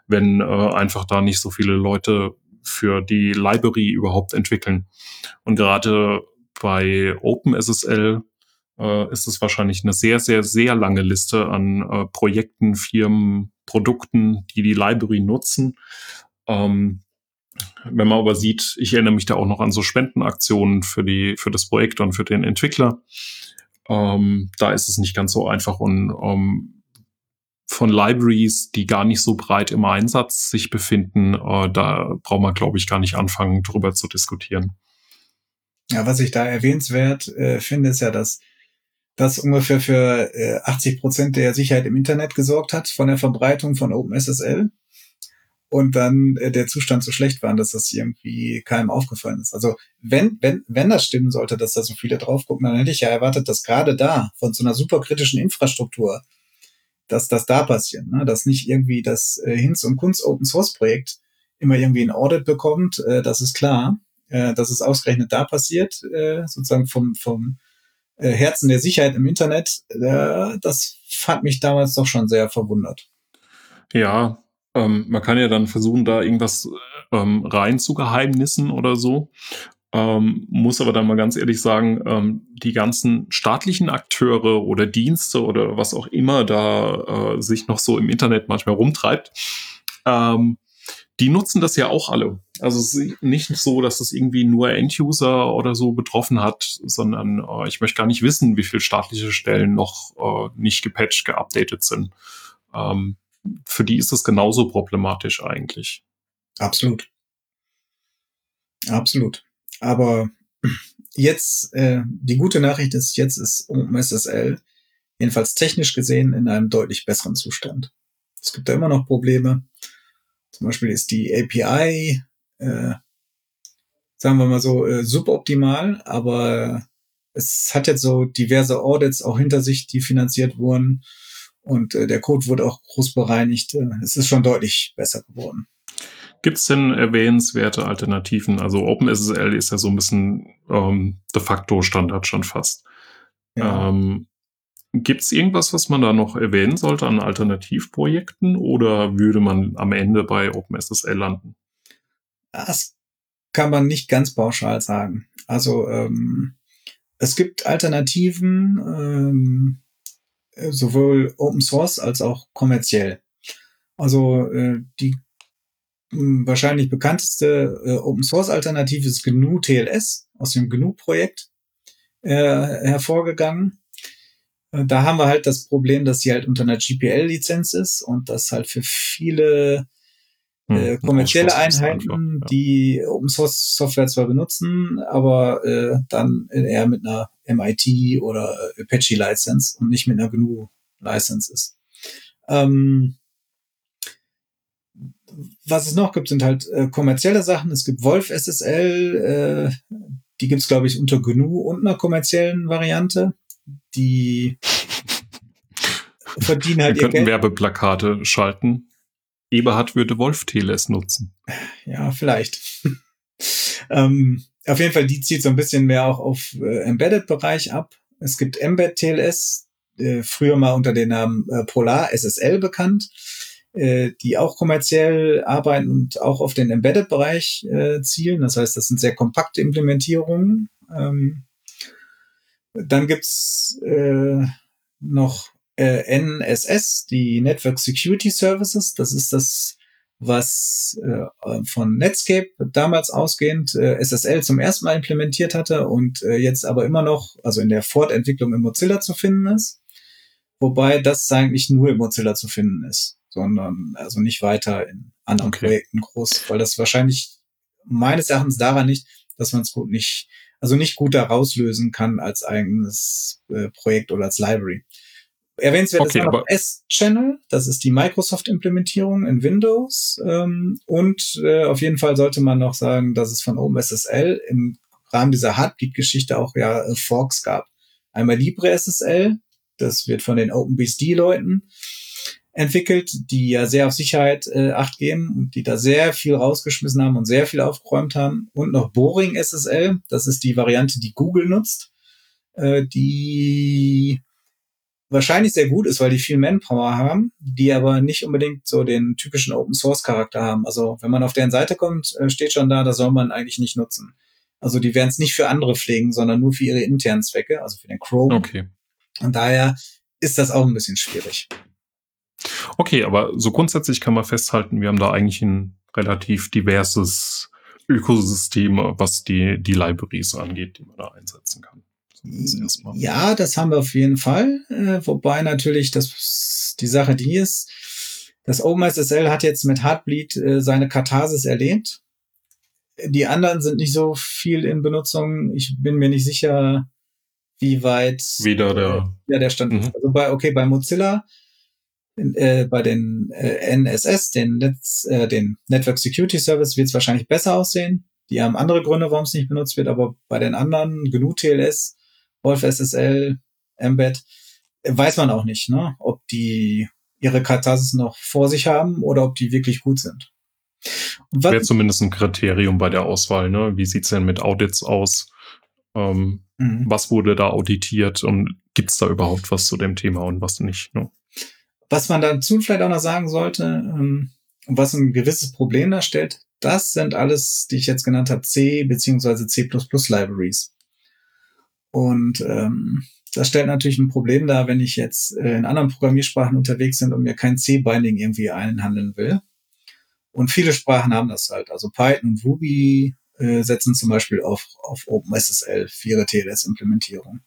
wenn äh, einfach da nicht so viele Leute für die Library überhaupt entwickeln. Und gerade bei OpenSSL äh, ist es wahrscheinlich eine sehr, sehr, sehr lange Liste an äh, Projekten, Firmen, Produkten, die die Library nutzen. Ähm, wenn man aber sieht, ich erinnere mich da auch noch an so Spendenaktionen für die, für das Projekt und für den Entwickler. Ähm, da ist es nicht ganz so einfach und ähm, von Libraries, die gar nicht so breit im Einsatz sich befinden, äh, da braucht man, glaube ich, gar nicht anfangen, drüber zu diskutieren. Ja, was ich da erwähnenswert äh, finde, ist ja, dass das ungefähr für äh, 80 Prozent der Sicherheit im Internet gesorgt hat von der Verbreitung von OpenSSL und dann äh, der Zustand so schlecht war, dass das irgendwie keinem aufgefallen ist. Also wenn, wenn, wenn das stimmen sollte, dass da so viele drauf gucken, dann hätte ich ja erwartet, dass gerade da von so einer superkritischen Infrastruktur, dass das da passiert, ne? dass nicht irgendwie das äh, Hinz und Kunst Open Source Projekt immer irgendwie ein Audit bekommt, äh, das ist klar, äh, dass es ausgerechnet da passiert, äh, sozusagen vom, vom äh, Herzen der Sicherheit im Internet, äh, das fand mich damals doch schon sehr verwundert. Ja, ähm, man kann ja dann versuchen, da irgendwas ähm, rein zu Geheimnissen oder so. Ähm, muss aber dann mal ganz ehrlich sagen, ähm, die ganzen staatlichen Akteure oder Dienste oder was auch immer da äh, sich noch so im Internet manchmal rumtreibt, ähm, die nutzen das ja auch alle. Also es ist nicht so, dass es irgendwie nur End-User oder so betroffen hat, sondern äh, ich möchte gar nicht wissen, wie viele staatliche Stellen noch äh, nicht gepatcht, geupdatet sind. Ähm, für die ist es genauso problematisch eigentlich. Absolut. Absolut. Aber jetzt, äh, die gute Nachricht ist, jetzt ist OpenSSL jedenfalls technisch gesehen in einem deutlich besseren Zustand. Es gibt da immer noch Probleme. Zum Beispiel ist die API, äh, sagen wir mal so, äh, suboptimal, aber es hat jetzt so diverse Audits auch hinter sich, die finanziert wurden. Und äh, der Code wurde auch groß bereinigt. Äh, es ist schon deutlich besser geworden. Gibt es denn erwähnenswerte Alternativen? Also OpenSSL ist ja so ein bisschen ähm, de facto Standard schon fast. Ja. Ähm, Gibt es irgendwas, was man da noch erwähnen sollte an Alternativprojekten oder würde man am Ende bei OpenSSL landen? Das kann man nicht ganz pauschal sagen. Also ähm, es gibt Alternativen, ähm, sowohl Open Source als auch kommerziell. Also äh, die mh, wahrscheinlich bekannteste äh, Open Source Alternative ist GNU TLS aus dem GNU Projekt äh, hervorgegangen. Äh, da haben wir halt das Problem, dass sie halt unter einer GPL-Lizenz ist und das halt für viele hm, äh, kommerzielle Einheiten, ja. die Open Source Software zwar benutzen, aber äh, dann eher mit einer MIT oder Apache License und nicht mit einer GNU License ist. Ähm, was es noch gibt, sind halt äh, kommerzielle Sachen. Es gibt Wolf SSL, äh, die gibt's glaube ich unter GNU und einer kommerziellen Variante. Die *laughs* verdienen halt Wir könnten Werbeplakate schalten. Eberhard würde Wolf TLS nutzen. Ja, vielleicht. *laughs* ähm, auf jeden Fall, die zieht so ein bisschen mehr auch auf äh, Embedded-Bereich ab. Es gibt Embed TLS, äh, früher mal unter dem Namen äh, Polar SSL bekannt, äh, die auch kommerziell arbeiten und auch auf den Embedded-Bereich äh, zielen. Das heißt, das sind sehr kompakte Implementierungen. Ähm, dann gibt's äh, noch äh, NSS, die Network Security Services. Das ist das was äh, von Netscape damals ausgehend äh, SSL zum ersten Mal implementiert hatte und äh, jetzt aber immer noch, also in der Fortentwicklung im Mozilla zu finden ist. Wobei das eigentlich nur im Mozilla zu finden ist, sondern also nicht weiter in anderen okay. Projekten groß, weil das wahrscheinlich meines Erachtens daran nicht, dass man es gut nicht, also nicht gut da rauslösen kann als eigenes äh, Projekt oder als Library. Erwähnenswert okay, ist noch S-Channel, das ist die Microsoft-Implementierung in Windows. Ähm, und äh, auf jeden Fall sollte man noch sagen, dass es von OpenSSL im Rahmen dieser Heartbeat-Geschichte auch ja äh, Forks gab. Einmal LibreSSL, das wird von den OpenBSD-Leuten entwickelt, die ja sehr auf Sicherheit äh, acht geben und die da sehr viel rausgeschmissen haben und sehr viel aufgeräumt haben. Und noch Boring SSL, das ist die Variante, die Google nutzt, äh, die wahrscheinlich sehr gut ist, weil die viel Manpower haben, die aber nicht unbedingt so den typischen Open Source Charakter haben. Also wenn man auf deren Seite kommt, äh, steht schon da, das soll man eigentlich nicht nutzen. Also die werden es nicht für andere pflegen, sondern nur für ihre internen Zwecke, also für den Chrome. Okay. Und daher ist das auch ein bisschen schwierig. Okay, aber so grundsätzlich kann man festhalten, wir haben da eigentlich ein relativ diverses Ökosystem, was die, die Libraries angeht, die man da einsetzen kann. Ja, das haben wir auf jeden Fall. Äh, wobei natürlich das, die Sache die ist, das OpenSSL hat jetzt mit Heartbleed äh, seine Katharsis erlebt. Die anderen sind nicht so viel in Benutzung. Ich bin mir nicht sicher, wie weit wieder der, äh, ja, der Stand mhm. Also bei, okay, bei Mozilla, äh, bei den äh, NSS, den, Netz, äh, den Network Security Service, wird es wahrscheinlich besser aussehen. Die haben andere Gründe, warum es nicht benutzt wird, aber bei den anderen, GNU TLS, Wolf SSL, Embed, weiß man auch nicht, ne? ob die ihre Katasis noch vor sich haben oder ob die wirklich gut sind. Wäre zumindest ein Kriterium bei der Auswahl, ne? Wie sieht's denn mit Audits aus? Ähm, mhm. Was wurde da auditiert und gibt's da überhaupt was zu dem Thema und was nicht? Ne? Was man dazu vielleicht auch noch sagen sollte, ähm, was ein gewisses Problem darstellt, das sind alles, die ich jetzt genannt habe, C beziehungsweise C++ Libraries. Und ähm, das stellt natürlich ein Problem dar, wenn ich jetzt äh, in anderen Programmiersprachen unterwegs bin und mir kein C-Binding irgendwie einhandeln will. Und viele Sprachen haben das halt. Also Python und Ruby äh, setzen zum Beispiel auf, auf OpenSSL für ihre TLS-Implementierung.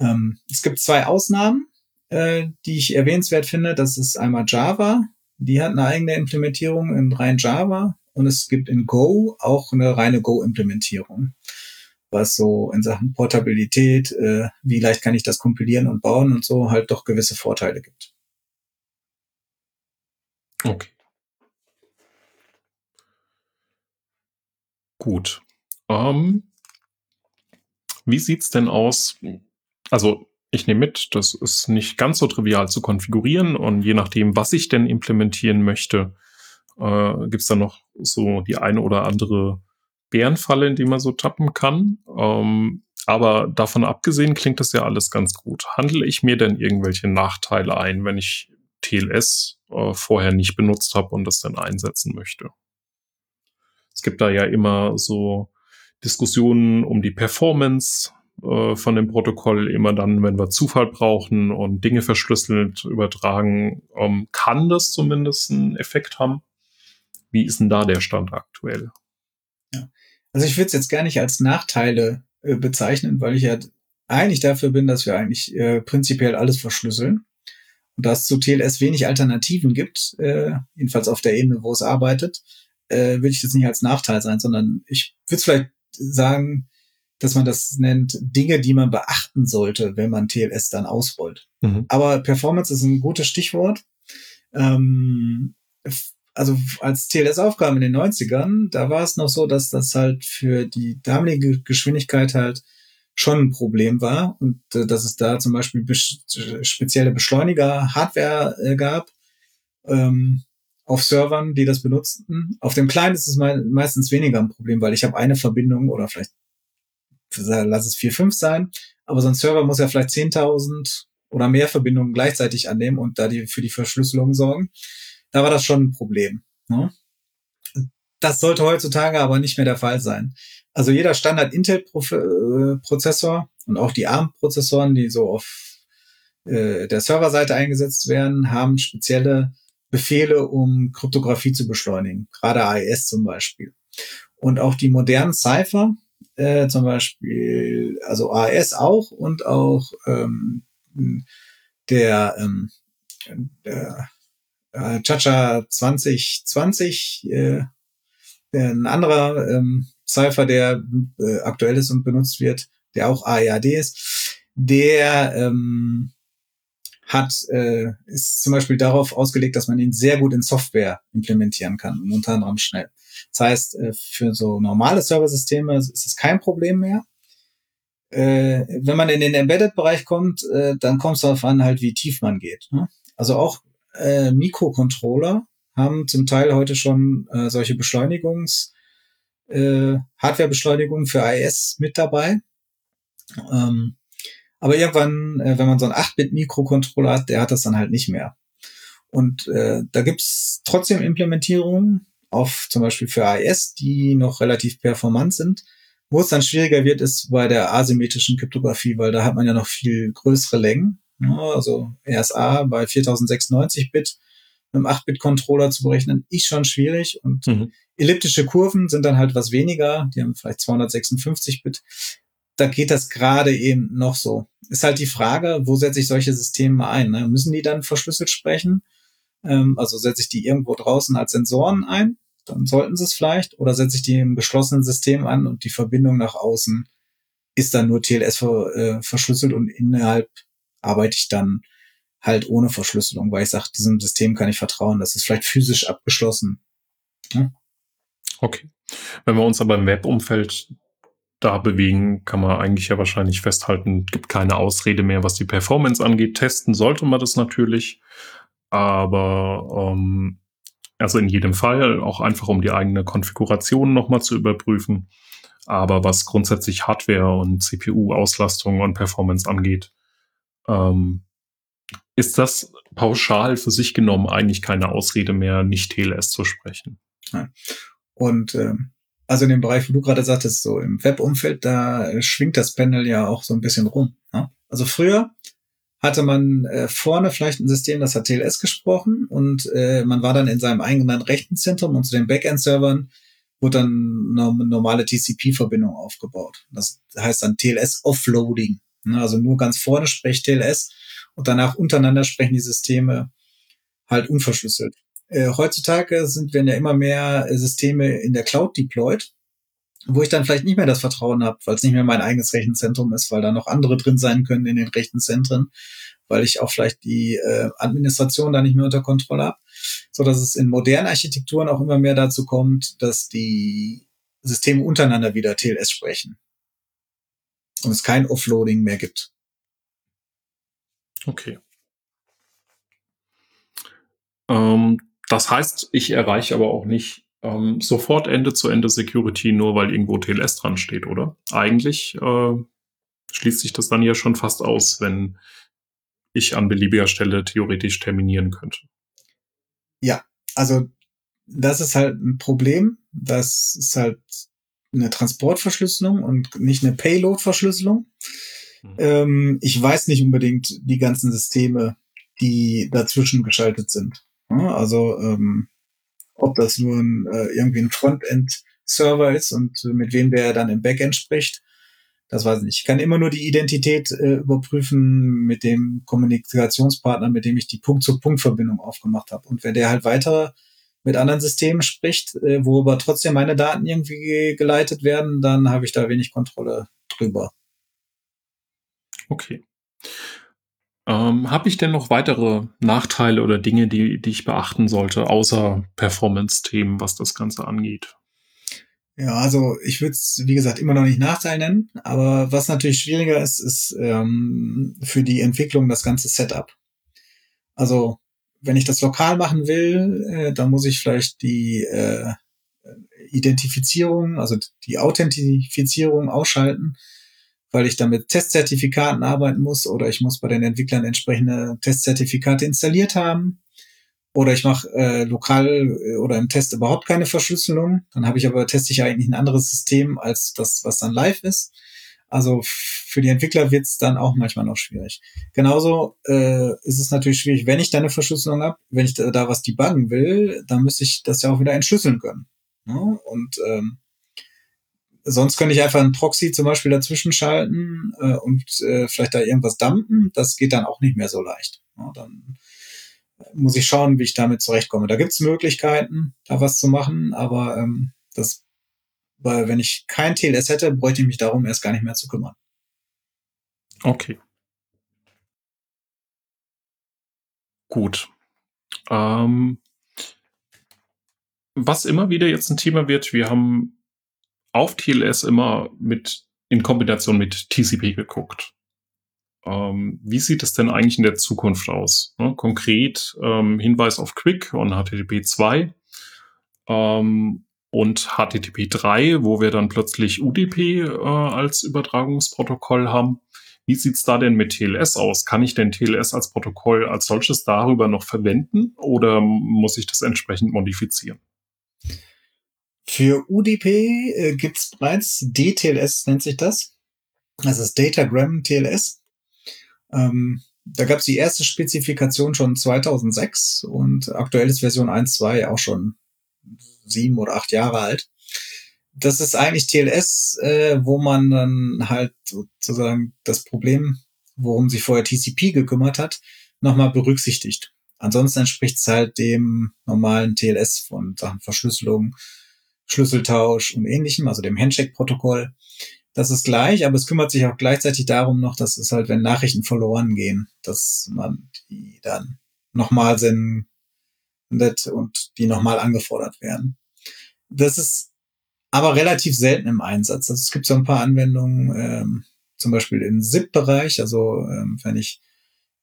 Ähm, es gibt zwei Ausnahmen, äh, die ich erwähnenswert finde. Das ist einmal Java. Die hat eine eigene Implementierung in rein Java. Und es gibt in Go auch eine reine Go-Implementierung was so in Sachen Portabilität, äh, wie leicht kann ich das kompilieren und bauen und so halt doch gewisse Vorteile gibt. Okay. Gut. Ähm, wie sieht's denn aus? Also ich nehme mit, das ist nicht ganz so trivial zu konfigurieren und je nachdem, was ich denn implementieren möchte, äh, gibt's da noch so die eine oder andere Bärenfalle, in die man so tappen kann. Ähm, aber davon abgesehen klingt das ja alles ganz gut. Handle ich mir denn irgendwelche Nachteile ein, wenn ich TLS äh, vorher nicht benutzt habe und das dann einsetzen möchte? Es gibt da ja immer so Diskussionen um die Performance äh, von dem Protokoll. Immer dann, wenn wir Zufall brauchen und Dinge verschlüsselt übertragen, ähm, kann das zumindest einen Effekt haben. Wie ist denn da der Stand aktuell? Also ich würde es jetzt gar nicht als Nachteile äh, bezeichnen, weil ich ja eigentlich dafür bin, dass wir eigentlich äh, prinzipiell alles verschlüsseln. Und dass es zu TLS wenig Alternativen gibt, äh, jedenfalls auf der Ebene, wo es arbeitet, äh, würde ich das nicht als Nachteil sein, sondern ich würde vielleicht sagen, dass man das nennt Dinge, die man beachten sollte, wenn man TLS dann ausrollt. Mhm. Aber Performance ist ein gutes Stichwort. Ähm, also als TLS-Aufgaben in den 90ern, da war es noch so, dass das halt für die damalige Geschwindigkeit halt schon ein Problem war und äh, dass es da zum Beispiel bes spezielle Beschleuniger-Hardware äh, gab ähm, auf Servern, die das benutzten. Auf dem Client ist es me meistens weniger ein Problem, weil ich habe eine Verbindung oder vielleicht lass es vier, fünf sein, aber so ein Server muss ja vielleicht 10.000 oder mehr Verbindungen gleichzeitig annehmen und da die für die Verschlüsselung sorgen da war das schon ein Problem. Ne? Das sollte heutzutage aber nicht mehr der Fall sein. Also jeder Standard Intel-Prozessor und auch die ARM-Prozessoren, die so auf äh, der Serverseite eingesetzt werden, haben spezielle Befehle, um Kryptographie zu beschleunigen, gerade AES zum Beispiel. Und auch die modernen Cipher, äh, zum Beispiel, also AES auch und auch ähm, der, ähm, der äh, Chacha 2020, äh, ein anderer ähm, Cypher, der äh, aktuell ist und benutzt wird, der auch AEAD ist, der ähm, hat, äh, ist zum Beispiel darauf ausgelegt, dass man ihn sehr gut in Software implementieren kann und unter anderem schnell. Das heißt, äh, für so normale Serversysteme ist es kein Problem mehr. Äh, wenn man in den Embedded-Bereich kommt, äh, dann kommt es darauf an, halt, wie tief man geht. Ne? Also auch äh, Mikrocontroller haben zum Teil heute schon äh, solche Beschleunigungs, äh, Hardware-Beschleunigung für IS mit dabei. Ähm, aber irgendwann, äh, wenn man so einen 8-Bit-Mikrocontroller hat, der hat das dann halt nicht mehr. Und äh, da gibt's trotzdem Implementierungen, auf zum Beispiel für AES, die noch relativ performant sind. Wo es dann schwieriger wird, ist bei der asymmetrischen Kryptographie, weil da hat man ja noch viel größere Längen. Also RSA bei 4096 Bit mit einem 8-Bit-Controller zu berechnen, ist schon schwierig. Und mhm. elliptische Kurven sind dann halt was weniger. Die haben vielleicht 256 Bit. Da geht das gerade eben noch so. Ist halt die Frage, wo setze ich solche Systeme ein? Ne? Müssen die dann verschlüsselt sprechen? Ähm, also setze ich die irgendwo draußen als Sensoren ein? Dann sollten sie es vielleicht. Oder setze ich die im geschlossenen System an und die Verbindung nach außen ist dann nur TLS äh, verschlüsselt und innerhalb arbeite ich dann halt ohne Verschlüsselung, weil ich sage, diesem System kann ich vertrauen. Das ist vielleicht physisch abgeschlossen. Ja? Okay. Wenn wir uns aber im Webumfeld da bewegen, kann man eigentlich ja wahrscheinlich festhalten, gibt keine Ausrede mehr, was die Performance angeht. Testen sollte man das natürlich, aber ähm, also in jedem Fall auch einfach, um die eigene Konfiguration nochmal zu überprüfen. Aber was grundsätzlich Hardware und CPU-Auslastung und Performance angeht, ähm, ist das pauschal für sich genommen eigentlich keine Ausrede mehr, nicht TLS zu sprechen. Ja. Und ähm, also in dem Bereich, wo du gerade sagtest, so im Webumfeld, da schwingt das Panel ja auch so ein bisschen rum. Ne? Also früher hatte man äh, vorne vielleicht ein System, das hat TLS gesprochen und äh, man war dann in seinem eigenen Rechenzentrum und zu den Backend-Servern wurde dann eine normale TCP-Verbindung aufgebaut. Das heißt dann TLS-Offloading. Ne? Also nur ganz vorne spricht TLS und danach untereinander sprechen die Systeme halt unverschlüsselt. Äh, heutzutage sind werden ja immer mehr Systeme in der Cloud deployed, wo ich dann vielleicht nicht mehr das Vertrauen habe, weil es nicht mehr mein eigenes Rechenzentrum ist, weil da noch andere drin sein können in den Rechenzentren, weil ich auch vielleicht die äh, Administration da nicht mehr unter Kontrolle habe, so dass es in modernen Architekturen auch immer mehr dazu kommt, dass die Systeme untereinander wieder TLS sprechen und es kein Offloading mehr gibt. Okay. Ähm, das heißt, ich erreiche aber auch nicht ähm, sofort Ende-zu-Ende Security, nur weil irgendwo TLS dran steht, oder? Eigentlich äh, schließt sich das dann ja schon fast aus, wenn ich an beliebiger Stelle theoretisch terminieren könnte. Ja, also das ist halt ein Problem. Das ist halt eine Transportverschlüsselung und nicht eine Payload-Verschlüsselung. Mhm. Ähm, ich weiß nicht unbedingt die ganzen Systeme, die dazwischen geschaltet sind. Also ähm, ob das nur ein, äh, irgendwie ein Frontend-Server ist und mit wem der dann im Backend spricht, das weiß ich nicht. Ich kann immer nur die Identität äh, überprüfen mit dem Kommunikationspartner, mit dem ich die Punkt-zu-Punkt-Verbindung aufgemacht habe. Und wenn der halt weiter mit anderen Systemen spricht, äh, wo aber trotzdem meine Daten irgendwie geleitet werden, dann habe ich da wenig Kontrolle drüber. Okay. Ähm, Habe ich denn noch weitere Nachteile oder Dinge, die, die ich beachten sollte, außer Performance-Themen, was das Ganze angeht? Ja, also ich würde es, wie gesagt, immer noch nicht Nachteil nennen, aber was natürlich schwieriger ist, ist ähm, für die Entwicklung das ganze Setup. Also wenn ich das lokal machen will, äh, dann muss ich vielleicht die äh, Identifizierung, also die Authentifizierung ausschalten weil ich dann mit Testzertifikaten arbeiten muss oder ich muss bei den Entwicklern entsprechende Testzertifikate installiert haben. Oder ich mache äh, lokal äh, oder im Test überhaupt keine Verschlüsselung. Dann habe ich aber teste ich eigentlich ein anderes System als das, was dann live ist. Also für die Entwickler wird es dann auch manchmal noch schwierig. Genauso äh, ist es natürlich schwierig, wenn ich da eine Verschlüsselung habe, wenn ich da, da was debuggen will, dann müsste ich das ja auch wieder entschlüsseln können. Ja? Und ähm, Sonst könnte ich einfach einen Proxy zum Beispiel dazwischen schalten äh, und äh, vielleicht da irgendwas dumpen. Das geht dann auch nicht mehr so leicht. Ja, dann muss ich schauen, wie ich damit zurechtkomme. Da gibt es Möglichkeiten, da was zu machen, aber ähm, das, weil wenn ich kein TLS hätte, bräuchte ich mich darum erst gar nicht mehr zu kümmern. Okay. Gut. Ähm, was immer wieder jetzt ein Thema wird, wir haben auf TLS immer mit in Kombination mit TCP geguckt. Ähm, wie sieht es denn eigentlich in der Zukunft aus? Ne? Konkret ähm, Hinweis auf Quick und HTTP 2 ähm, und HTTP 3, wo wir dann plötzlich UDP äh, als Übertragungsprotokoll haben. Wie sieht's da denn mit TLS aus? Kann ich denn TLS als Protokoll als solches darüber noch verwenden oder muss ich das entsprechend modifizieren? Für UDP äh, gibt es bereits DTLS, nennt sich das. Das ist Datagram TLS. Ähm, da gab es die erste Spezifikation schon 2006 und aktuell ist Version 1.2 auch schon sieben oder acht Jahre alt. Das ist eigentlich TLS, äh, wo man dann halt sozusagen das Problem, worum sich vorher TCP gekümmert hat, nochmal berücksichtigt. Ansonsten entspricht es halt dem normalen TLS von Sachen Verschlüsselung, Schlüsseltausch und ähnlichem, also dem Handshake-Protokoll. Das ist gleich, aber es kümmert sich auch gleichzeitig darum noch, dass es halt, wenn Nachrichten verloren gehen, dass man die dann nochmal sendet und die nochmal angefordert werden. Das ist aber relativ selten im Einsatz. Also es gibt so ein paar Anwendungen, ähm, zum Beispiel im SIP-Bereich, also ähm, wenn ich,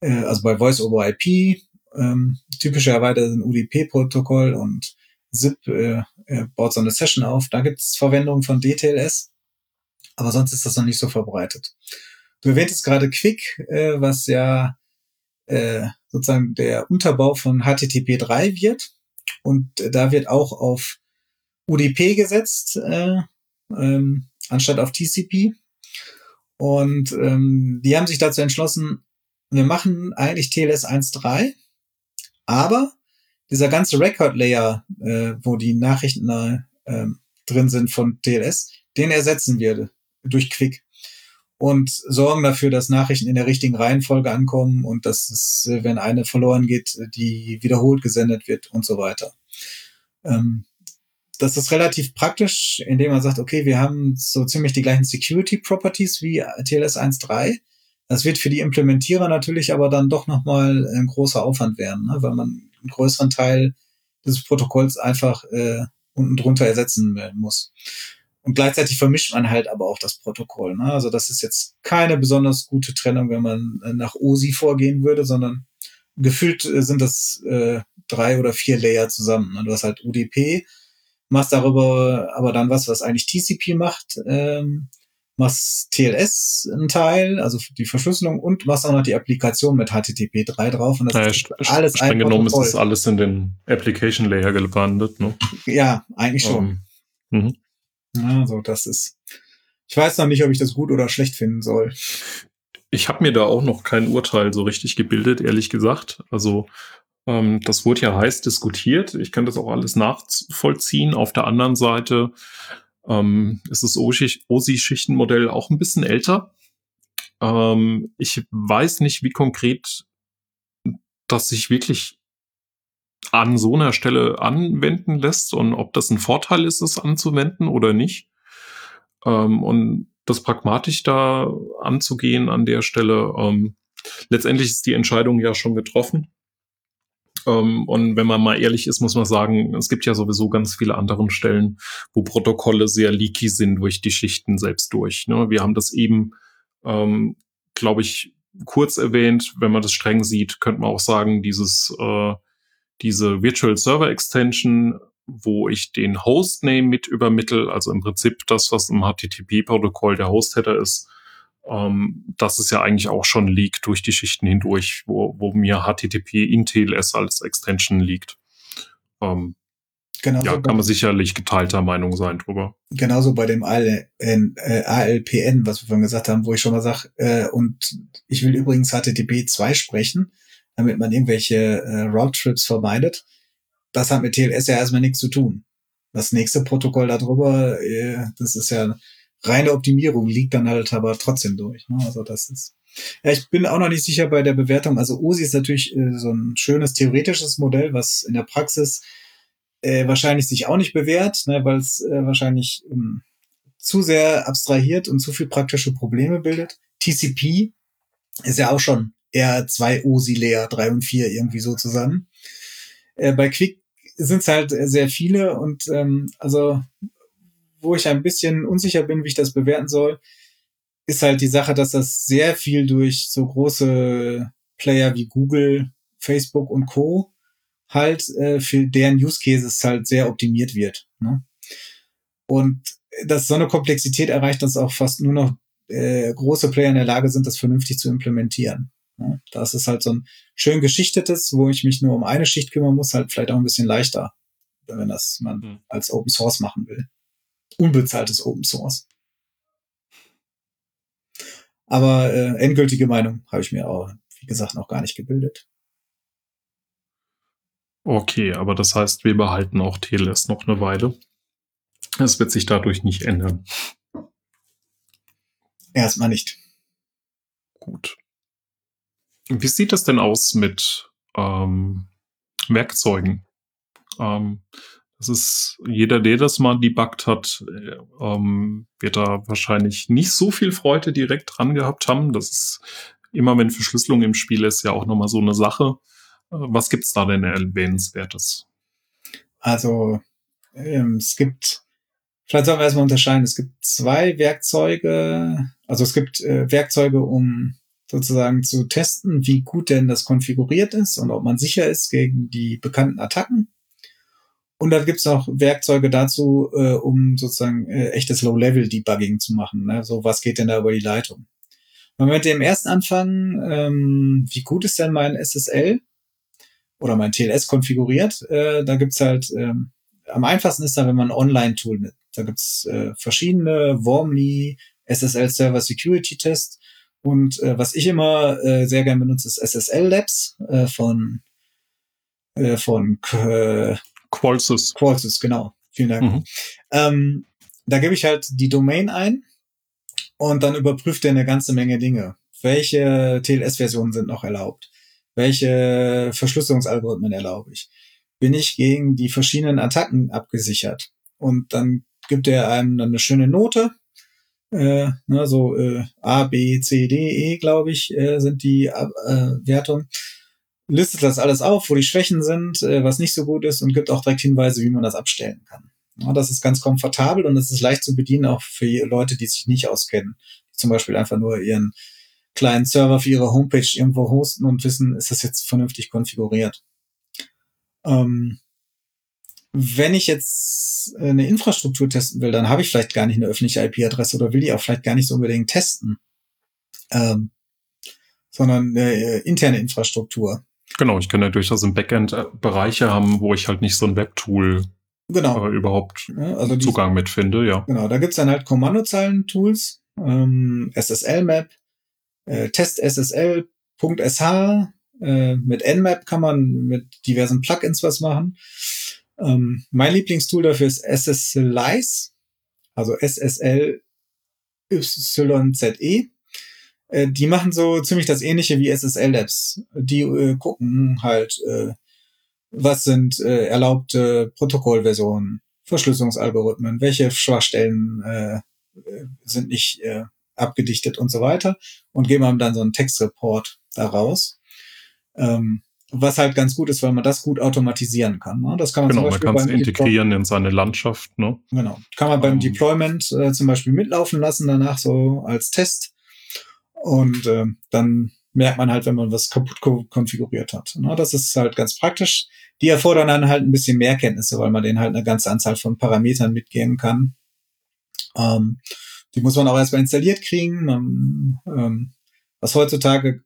äh, also bei Voice over IP, ähm, typischerweise ein UDP-Protokoll und SIP äh, äh, baut so eine Session auf. Da gibt es Verwendung von DTLS, aber sonst ist das noch nicht so verbreitet. Du erwähntest gerade Quick, äh, was ja äh, sozusagen der Unterbau von HTTP 3 wird. Und da wird auch auf UDP gesetzt, äh, ähm, anstatt auf TCP. Und ähm, die haben sich dazu entschlossen, wir machen eigentlich TLS 1.3, aber dieser ganze Record Layer, äh, wo die Nachrichten äh, drin sind von TLS, den ersetzen wir durch Quick und sorgen dafür, dass Nachrichten in der richtigen Reihenfolge ankommen und dass es, äh, wenn eine verloren geht, die wiederholt gesendet wird und so weiter. Ähm, das ist relativ praktisch, indem man sagt, okay, wir haben so ziemlich die gleichen Security Properties wie TLS 1.3. Das wird für die Implementierer natürlich aber dann doch nochmal ein großer Aufwand werden, ne? weil man einen größeren Teil des Protokolls einfach äh, unten drunter ersetzen muss. Und gleichzeitig vermischt man halt aber auch das Protokoll. Ne? Also das ist jetzt keine besonders gute Trennung, wenn man äh, nach OSI vorgehen würde, sondern gefühlt äh, sind das äh, drei oder vier Layer zusammen. Ne? Du hast halt UDP, machst darüber aber dann was, was eigentlich TCP macht, ähm, machst TLS einen Teil, also die Verschlüsselung und machst auch noch die Applikation mit HTTP 3 drauf und das naja, ist alles streng genommen ist das alles in den Application Layer gelandet, ne? Ja, eigentlich schon. Um, ähm, also das ist, ich weiß noch nicht, ob ich das gut oder schlecht finden soll. Ich habe mir da auch noch kein Urteil so richtig gebildet, ehrlich gesagt. Also ähm, das wurde ja heiß diskutiert. Ich kann das auch alles nachvollziehen. Auf der anderen Seite ähm, ist das OSI-Schichtenmodell auch ein bisschen älter. Ähm, ich weiß nicht, wie konkret das sich wirklich an so einer Stelle anwenden lässt und ob das ein Vorteil ist, es anzuwenden oder nicht. Ähm, und das pragmatisch da anzugehen an der Stelle. Ähm, letztendlich ist die Entscheidung ja schon getroffen. Ähm, und wenn man mal ehrlich ist, muss man sagen, es gibt ja sowieso ganz viele andere Stellen, wo Protokolle sehr leaky sind durch die Schichten selbst durch. Ne? Wir haben das eben, ähm, glaube ich, kurz erwähnt. Wenn man das streng sieht, könnte man auch sagen, dieses äh, diese Virtual Server Extension, wo ich den Hostname mit übermittel, also im Prinzip das, was im HTTP-Protokoll der Host-Header ist, ähm, das ist ja eigentlich auch schon Leak durch die Schichten hindurch, wo, wo mir HTTP in TLS als Extension liegt. Ähm, Genauso ja, kann man sicherlich geteilter Meinung sein drüber. Genauso bei dem AL, äh, ALPN, was wir vorhin gesagt haben, wo ich schon mal sage, äh, und ich will übrigens HTTP 2 sprechen damit man irgendwelche äh, Roadtrips vermeidet. Das hat mit TLS ja erstmal nichts zu tun. Das nächste Protokoll darüber, äh, das ist ja reine Optimierung, liegt dann halt aber trotzdem durch. Ne? Also das ist. Ja, ich bin auch noch nicht sicher bei der Bewertung. Also OSI ist natürlich äh, so ein schönes theoretisches Modell, was in der Praxis äh, wahrscheinlich sich auch nicht bewährt, ne, weil es äh, wahrscheinlich ähm, zu sehr abstrahiert und zu viel praktische Probleme bildet. TCP ist ja auch schon eher zwei OSI-Layer, drei und vier irgendwie so zusammen. Äh, bei Quick sind es halt sehr viele und ähm, also wo ich ein bisschen unsicher bin, wie ich das bewerten soll, ist halt die Sache, dass das sehr viel durch so große Player wie Google, Facebook und Co. halt äh, für deren Use Cases halt sehr optimiert wird. Ne? Und dass so eine Komplexität erreicht, dass auch fast nur noch äh, große Player in der Lage sind, das vernünftig zu implementieren. Ja, das ist halt so ein schön geschichtetes, wo ich mich nur um eine Schicht kümmern muss, halt vielleicht auch ein bisschen leichter, wenn das man mhm. als Open Source machen will. Unbezahltes Open Source. Aber äh, endgültige Meinung habe ich mir auch, wie gesagt, noch gar nicht gebildet. Okay, aber das heißt, wir behalten auch TLS noch eine Weile. Es wird sich dadurch nicht ändern. Erstmal nicht. Gut. Wie sieht das denn aus mit ähm, Werkzeugen? Ähm, Das ist, jeder, der das mal debuggt hat, äh, ähm, wird da wahrscheinlich nicht so viel Freude direkt dran gehabt haben. Das ist immer, wenn Verschlüsselung im Spiel ist, ja auch nochmal so eine Sache. Äh, was gibt's da denn erwähnenswertes? Also, ähm, es gibt, vielleicht sollen wir erstmal unterscheiden, es gibt zwei Werkzeuge, also es gibt äh, Werkzeuge, um sozusagen zu testen, wie gut denn das konfiguriert ist und ob man sicher ist gegen die bekannten Attacken. Und dann gibt's auch Werkzeuge dazu, äh, um sozusagen äh, echtes Low-Level-Debugging zu machen. Ne? So, was geht denn da über die Leitung? Wenn wir mit dem ersten anfangen, ähm, wie gut ist denn mein SSL oder mein TLS konfiguriert? Äh, da gibt's halt, ähm, am einfachsten ist da, wenn man ein Online-Tool nimmt. Da gibt's äh, verschiedene, Wormly, SSL Server Security Test. Und äh, was ich immer äh, sehr gerne benutze, ist SSL Labs äh, von, äh, von äh, Qualsys. Qualsys, genau. Vielen Dank. Mhm. Ähm, da gebe ich halt die Domain ein und dann überprüft er eine ganze Menge Dinge. Welche TLS-Versionen sind noch erlaubt? Welche Verschlüsselungsalgorithmen erlaube ich? Bin ich gegen die verschiedenen Attacken abgesichert? Und dann gibt er einem dann eine schöne Note. Äh, ne, so äh, A, B, C, D, E, glaube ich, äh, sind die äh, Wertungen listet das alles auf, wo die Schwächen sind, äh, was nicht so gut ist und gibt auch direkt Hinweise, wie man das abstellen kann. Ja, das ist ganz komfortabel und es ist leicht zu bedienen, auch für Leute, die sich nicht auskennen. Zum Beispiel einfach nur ihren kleinen Server für ihre Homepage irgendwo hosten und wissen, ist das jetzt vernünftig konfiguriert. Ähm, wenn ich jetzt eine Infrastruktur testen will, dann habe ich vielleicht gar nicht eine öffentliche IP-Adresse oder will die auch vielleicht gar nicht so unbedingt testen, ähm, sondern eine äh, interne Infrastruktur. Genau, ich kann ja durchaus im Backend äh, Bereiche haben, wo ich halt nicht so ein Webtool genau. äh, überhaupt ja, also die, Zugang mit finde, ja. Genau, da gibt's dann halt Kommandozeilen-Tools, ähm, SSL-Map, äh, test-ssl.sh, äh, mit Nmap kann man mit diversen Plugins was machen. Ähm, mein Lieblingstool dafür ist SSLize, also SSL YZE. Äh, die machen so ziemlich das ähnliche wie SSL Labs. Die äh, gucken halt, äh, was sind äh, erlaubte Protokollversionen, Verschlüsselungsalgorithmen, welche Schwachstellen äh, sind nicht äh, abgedichtet und so weiter und geben einem dann so einen Textreport daraus. Ähm, was halt ganz gut ist, weil man das gut automatisieren kann. Ne? Das kann man genau, zum Beispiel man kann es integrieren Deploy in seine Landschaft. Ne? Genau, kann man beim um. Ähm. Deployment äh, zum Beispiel mitlaufen lassen danach so als Test und äh, dann merkt man halt, wenn man was kaputt konfiguriert hat. Ne? Das ist halt ganz praktisch. Die erfordern dann halt ein bisschen mehr Kenntnisse, weil man denen halt eine ganze Anzahl von Parametern mitgeben kann. Ähm, die muss man auch erstmal installiert kriegen. Man, ähm, was heutzutage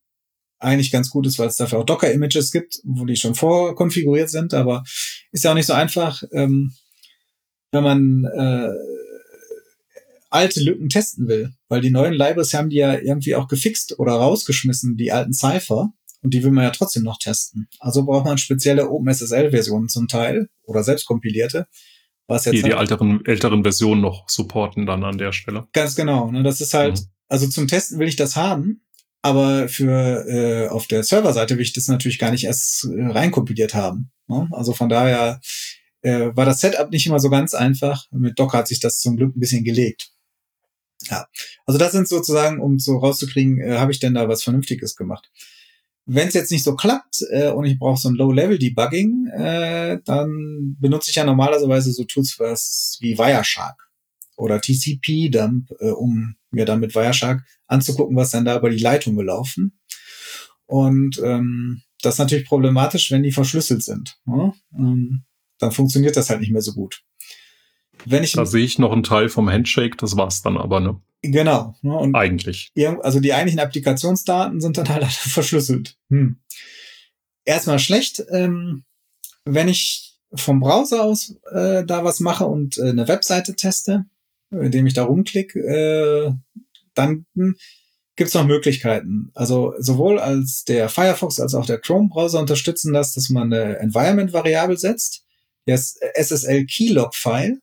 eigentlich ganz gut ist, weil es dafür auch Docker-Images gibt, wo die schon vorkonfiguriert sind, aber ist ja auch nicht so einfach, ähm, wenn man äh, alte Lücken testen will, weil die neuen Libraries haben die ja irgendwie auch gefixt oder rausgeschmissen, die alten Cypher. Und die will man ja trotzdem noch testen. Also braucht man spezielle OpenSSL-Versionen zum Teil oder selbstkompilierte. Was jetzt die halt die älteren, älteren Versionen noch supporten dann an der Stelle. Ganz genau. Ne? Das ist halt, mhm. also zum Testen will ich das haben, aber für äh, auf der Serverseite will ich das natürlich gar nicht erst äh, reinkompiliert haben. Ne? Also von daher äh, war das Setup nicht immer so ganz einfach. Mit Docker hat sich das zum Glück ein bisschen gelegt. Ja, also das sind sozusagen, um so rauszukriegen, äh, habe ich denn da was Vernünftiges gemacht. Wenn es jetzt nicht so klappt äh, und ich brauche so ein Low-Level-Debugging, äh, dann benutze ich ja normalerweise so Tools was wie Wireshark oder TCP-Dump, äh, um mir dann mit Wireshark anzugucken, was dann da über die Leitung gelaufen. Und ähm, das ist natürlich problematisch, wenn die verschlüsselt sind. Ne? Ähm, dann funktioniert das halt nicht mehr so gut. Wenn ich da sehe ich noch einen Teil vom Handshake, das war's dann aber, ne? Genau. Ne, und Eigentlich. Also die eigentlichen Applikationsdaten sind dann halt *laughs* verschlüsselt. Hm. Erstmal schlecht, ähm, wenn ich vom Browser aus äh, da was mache und äh, eine Webseite teste, indem ich da rumklicke, äh, dann gibt's noch Möglichkeiten. Also sowohl als der Firefox als auch der Chrome-Browser unterstützen das, dass man eine Environment-Variable setzt, das SSL Keylog-File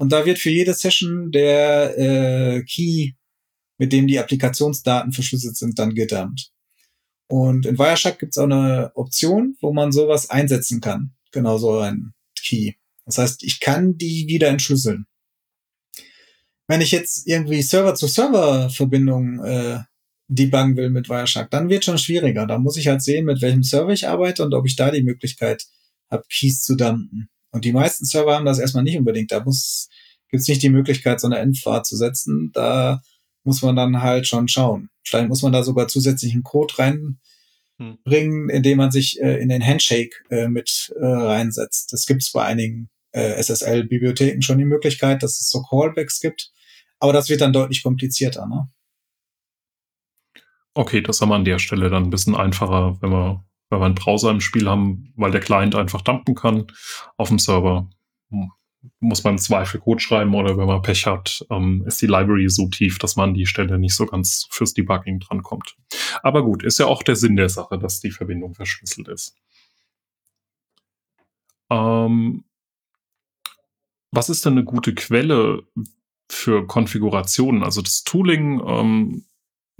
und da wird für jede Session der äh, Key, mit dem die Applikationsdaten verschlüsselt sind, dann gedumpt. Und in Wireshark gibt es auch eine Option, wo man sowas einsetzen kann. Genau so ein Key. Das heißt, ich kann die wieder entschlüsseln. Wenn ich jetzt irgendwie Server-zu-Server-Verbindungen äh, debuggen will mit Wireshark, dann wird schon schwieriger. Da muss ich halt sehen, mit welchem Server ich arbeite und ob ich da die Möglichkeit habe, Keys zu dumpen. Und die meisten Server haben das erstmal nicht unbedingt. Da muss gibt es nicht die Möglichkeit, so eine Endfahrt zu setzen. Da muss man dann halt schon schauen. Vielleicht muss man da sogar zusätzlichen Code reinbringen, hm. indem man sich äh, in den Handshake äh, mit äh, reinsetzt. Das gibt es bei einigen äh, SSL-Bibliotheken schon die Möglichkeit, dass es so Callbacks gibt. Aber das wird dann deutlich komplizierter. Ne? Okay, das haben wir an der Stelle dann ein bisschen einfacher, wenn wir, wenn wir einen Browser im Spiel haben, weil der Client einfach dumpen kann auf dem Server. Hm, muss man Zweifel Code schreiben oder wenn man Pech hat, ähm, ist die Library so tief, dass man an die Stelle nicht so ganz fürs Debugging drankommt. Aber gut, ist ja auch der Sinn der Sache, dass die Verbindung verschlüsselt ist. Ähm, was ist denn eine gute Quelle für Konfigurationen? Also das Tooling ähm,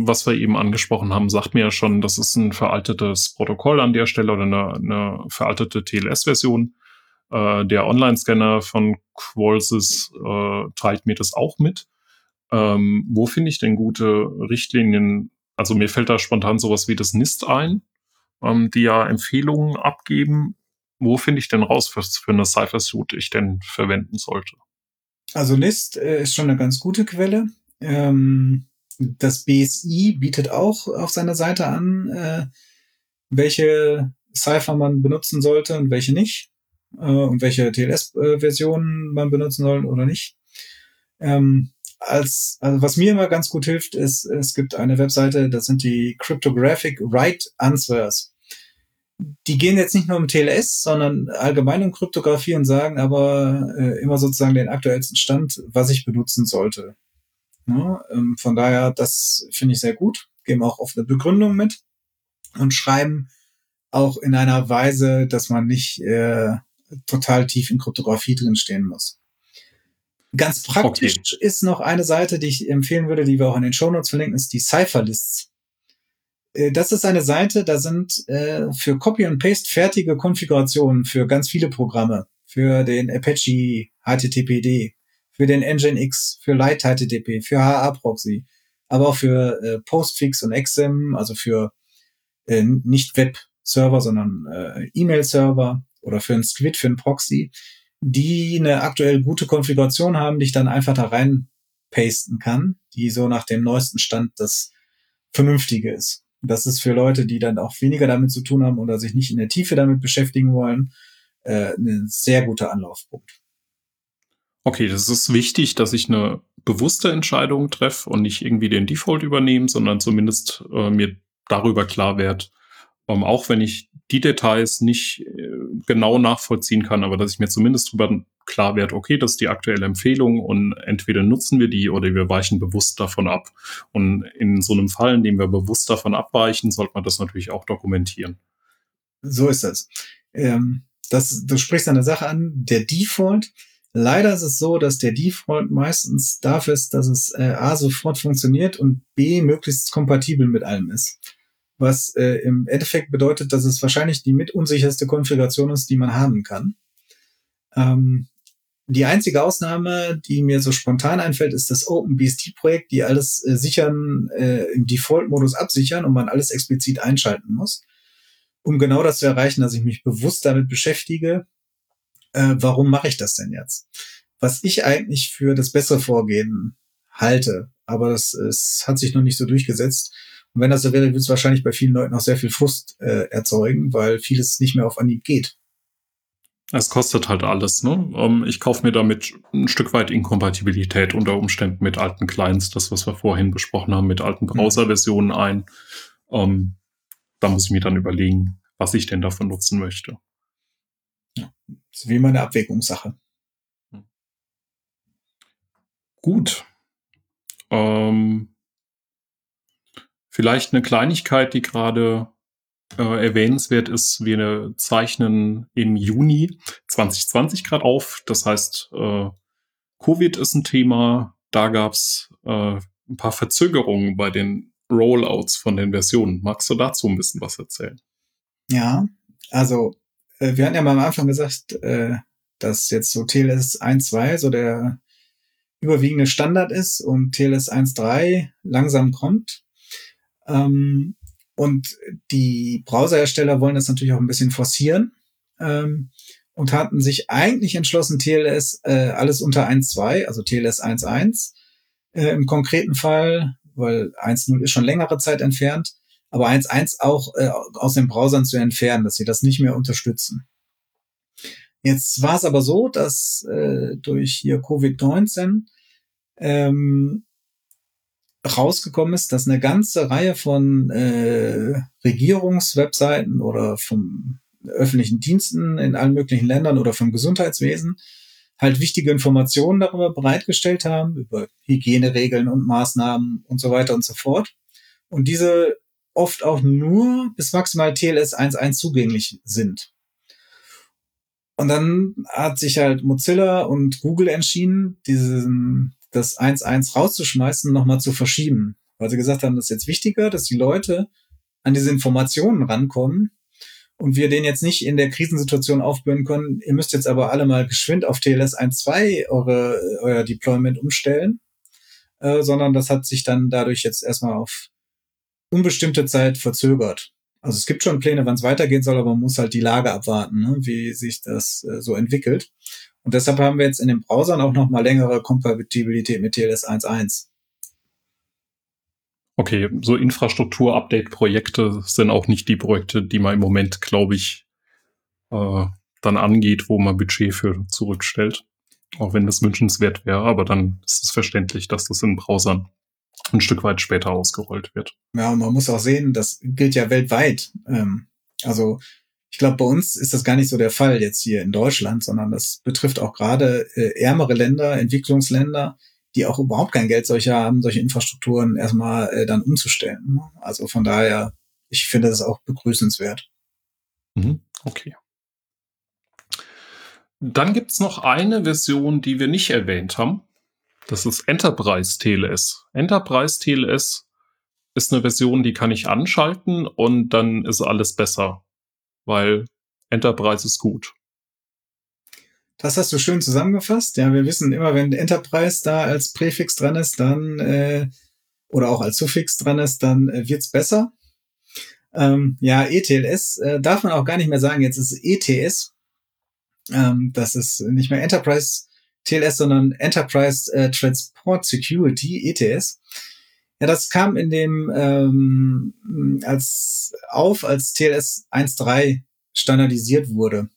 was wir eben angesprochen haben, sagt mir ja schon, das ist ein veraltetes Protokoll an der Stelle oder eine, eine veraltete TLS-Version. Äh, der Online-Scanner von Qualsys äh, teilt mir das auch mit. Ähm, wo finde ich denn gute Richtlinien? Also mir fällt da spontan sowas wie das NIST ein, ähm, die ja Empfehlungen abgeben. Wo finde ich denn raus, was für eine Cypher-Suite ich denn verwenden sollte? Also NIST äh, ist schon eine ganz gute Quelle. Ähm das BSI bietet auch auf seiner Seite an, äh, welche Cypher man benutzen sollte und welche nicht. Äh, und welche TLS-Versionen man benutzen soll oder nicht. Ähm, als, also was mir immer ganz gut hilft, ist, es gibt eine Webseite, das sind die Cryptographic Write Answers. Die gehen jetzt nicht nur um TLS, sondern allgemein um Kryptographie und sagen aber äh, immer sozusagen den aktuellsten Stand, was ich benutzen sollte. Ne? Ähm, von daher, das finde ich sehr gut. Geben auch oft eine Begründung mit und schreiben auch in einer Weise, dass man nicht äh, total tief in Kryptographie drinstehen muss. Ganz praktisch okay. ist noch eine Seite, die ich empfehlen würde, die wir auch in den Shownotes verlinken, ist die Cypherlists. Äh, das ist eine Seite, da sind äh, für Copy und Paste fertige Konfigurationen für ganz viele Programme. Für den Apache HTTPD, für den Nginx, für Light HTTP, für HA-Proxy, aber auch für äh, Postfix und XIM, also für äh, nicht Web-Server, sondern äh, E-Mail-Server oder für ein Squid, für ein Proxy, die eine aktuell gute Konfiguration haben, die ich dann einfach da rein pasten kann, die so nach dem neuesten Stand das Vernünftige ist. Das ist für Leute, die dann auch weniger damit zu tun haben oder sich nicht in der Tiefe damit beschäftigen wollen, äh, ein sehr guter Anlaufpunkt. Okay, das ist wichtig, dass ich eine bewusste Entscheidung treffe und nicht irgendwie den Default übernehme, sondern zumindest äh, mir darüber klar werde, ähm, auch wenn ich die Details nicht äh, genau nachvollziehen kann, aber dass ich mir zumindest darüber klar werde, okay, das ist die aktuelle Empfehlung und entweder nutzen wir die oder wir weichen bewusst davon ab. Und in so einem Fall, in dem wir bewusst davon abweichen, sollte man das natürlich auch dokumentieren. So ist das. Ähm, das du sprichst eine Sache an, der Default Leider ist es so, dass der Default meistens dafür ist, dass es äh, A sofort funktioniert und B möglichst kompatibel mit allem ist. Was äh, im Endeffekt bedeutet, dass es wahrscheinlich die mit unsicherste Konfiguration ist, die man haben kann. Ähm, die einzige Ausnahme, die mir so spontan einfällt, ist das OpenBSD-Projekt, die alles äh, sichern, äh, im Default-Modus absichern und man alles explizit einschalten muss. Um genau das zu erreichen, dass ich mich bewusst damit beschäftige, äh, warum mache ich das denn jetzt? Was ich eigentlich für das bessere Vorgehen halte, aber das, es hat sich noch nicht so durchgesetzt. Und wenn das so wäre, würde es wahrscheinlich bei vielen Leuten auch sehr viel Frust äh, erzeugen, weil vieles nicht mehr auf Anhieb geht. Es kostet halt alles, ne? Ähm, ich kaufe mir damit ein Stück weit Inkompatibilität unter Umständen mit alten Clients, das, was wir vorhin besprochen haben, mit alten mhm. Browser-Versionen ein. Ähm, da muss ich mir dann überlegen, was ich denn davon nutzen möchte. Ja, ist wie immer eine Abwägungssache. Gut. Ähm, vielleicht eine Kleinigkeit, die gerade äh, erwähnenswert ist. Wir zeichnen im Juni 2020 gerade auf. Das heißt, äh, Covid ist ein Thema. Da gab es äh, ein paar Verzögerungen bei den Rollouts von den Versionen. Magst du dazu ein bisschen was erzählen? Ja, also äh, wir hatten ja mal am Anfang gesagt, äh, dass jetzt so TLS 1.2 so der überwiegende Standard ist und TLS 1.3 langsam kommt. Ähm, und die Browserhersteller wollen das natürlich auch ein bisschen forcieren ähm, und hatten sich eigentlich entschlossen, TLS äh, alles unter 1.2, also TLS 1.1 äh, im konkreten Fall, weil 1.0 ist schon längere Zeit entfernt, aber 1.1 auch äh, aus den Browsern zu entfernen, dass sie das nicht mehr unterstützen. Jetzt war es aber so, dass äh, durch hier Covid-19 ähm, rausgekommen ist, dass eine ganze Reihe von äh, Regierungswebseiten oder vom öffentlichen Diensten in allen möglichen Ländern oder vom Gesundheitswesen halt wichtige Informationen darüber bereitgestellt haben, über Hygieneregeln und Maßnahmen und so weiter und so fort. Und diese oft auch nur bis maximal TLS 1.1 zugänglich sind. Und dann hat sich halt Mozilla und Google entschieden, diesen, das 1.1 rauszuschmeißen, nochmal zu verschieben. Weil sie gesagt haben, das ist jetzt wichtiger, dass die Leute an diese Informationen rankommen und wir den jetzt nicht in der Krisensituation aufbühren können. Ihr müsst jetzt aber alle mal geschwind auf TLS 1.2 eure, euer Deployment umstellen, äh, sondern das hat sich dann dadurch jetzt erstmal auf unbestimmte Zeit verzögert. Also es gibt schon Pläne, wann es weitergehen soll, aber man muss halt die Lage abwarten, ne, wie sich das äh, so entwickelt. Und deshalb haben wir jetzt in den Browsern auch noch mal längere Kompatibilität mit TLS 1.1. Okay, so Infrastruktur-Update-Projekte sind auch nicht die Projekte, die man im Moment, glaube ich, äh, dann angeht, wo man Budget für zurückstellt. Auch wenn das wünschenswert wäre, aber dann ist es verständlich, dass das in Browsern ein Stück weit später ausgerollt wird. Ja, und man muss auch sehen, das gilt ja weltweit. Ähm, also ich glaube, bei uns ist das gar nicht so der Fall jetzt hier in Deutschland, sondern das betrifft auch gerade äh, ärmere Länder, Entwicklungsländer, die auch überhaupt kein Geld solche haben, solche Infrastrukturen erstmal äh, dann umzustellen. Ne? Also von daher, ich finde das auch begrüßenswert. Mhm, okay. Dann gibt's noch eine Version, die wir nicht erwähnt haben. Das ist Enterprise TLS. Enterprise TLS ist eine Version, die kann ich anschalten und dann ist alles besser, weil Enterprise ist gut. Das hast du schön zusammengefasst. Ja, wir wissen immer, wenn Enterprise da als Präfix dran ist, dann äh, oder auch als Suffix dran ist, dann äh, wird's besser. Ähm, ja, ETLS äh, darf man auch gar nicht mehr sagen. Jetzt ist ETS. Ähm, das ist nicht mehr Enterprise TLS, sondern Enterprise äh, Transport Security, ETS. Ja, das kam in dem ähm, als auf, als TLS 1.3 standardisiert wurde.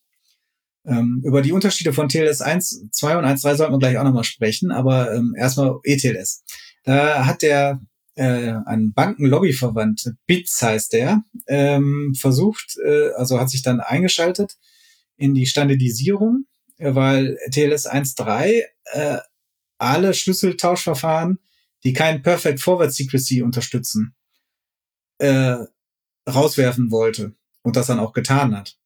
Ähm, über die Unterschiede von TLS 1, 2 und 1.3 sollten wir gleich auch nochmal sprechen, aber ähm, erstmal ETLS. Da hat der äh, ein Bankenlobbyverband, BITS heißt der, ähm, versucht, äh, also hat sich dann eingeschaltet in die Standardisierung weil TLS 1.3 äh, alle Schlüsseltauschverfahren, die kein Perfect Forward Secrecy unterstützen, äh, rauswerfen wollte und das dann auch getan hat.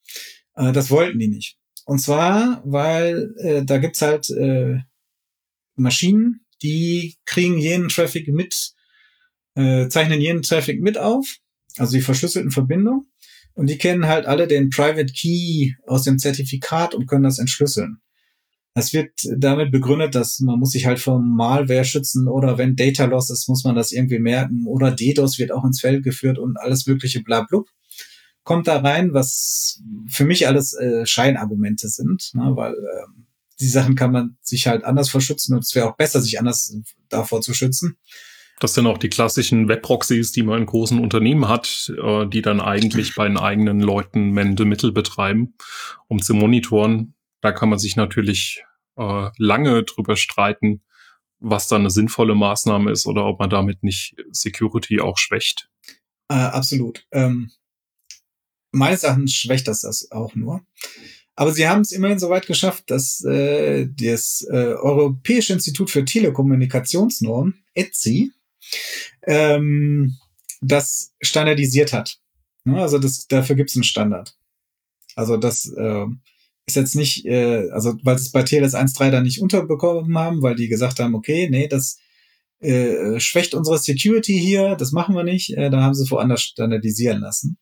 Äh, das wollten die nicht. Und zwar, weil äh, da gibt's halt äh, Maschinen, die kriegen jeden Traffic mit, äh, zeichnen jeden Traffic mit auf, also die verschlüsselten Verbindungen. Und die kennen halt alle den Private Key aus dem Zertifikat und können das entschlüsseln. Das wird damit begründet, dass man muss sich halt vom Malware schützen oder wenn Data Loss ist, muss man das irgendwie merken oder DDoS wird auch ins Feld geführt und alles mögliche blablub kommt da rein, was für mich alles äh, Scheinargumente sind, ne, weil äh, die Sachen kann man sich halt anders verschützen und es wäre auch besser, sich anders davor zu schützen. Das sind auch die klassischen Webproxys, die man in großen Unternehmen hat, äh, die dann eigentlich bei den eigenen Leuten Mende Mittel betreiben, um zu monitoren. Da kann man sich natürlich äh, lange drüber streiten, was da eine sinnvolle Maßnahme ist oder ob man damit nicht Security auch schwächt. Äh, absolut. Ähm, meines Erachtens schwächt das das auch nur. Aber sie haben es immerhin so weit geschafft, dass äh, das äh, Europäische Institut für Telekommunikationsnormen, ETSI, ähm, das standardisiert hat. Ne, also das, dafür gibt es einen Standard. Also das äh, ist jetzt nicht, äh, also weil es bei TLS 1.3 da nicht unterbekommen haben, weil die gesagt haben, okay, nee, das äh, schwächt unsere Security hier, das machen wir nicht, äh, dann haben sie es woanders standardisieren lassen.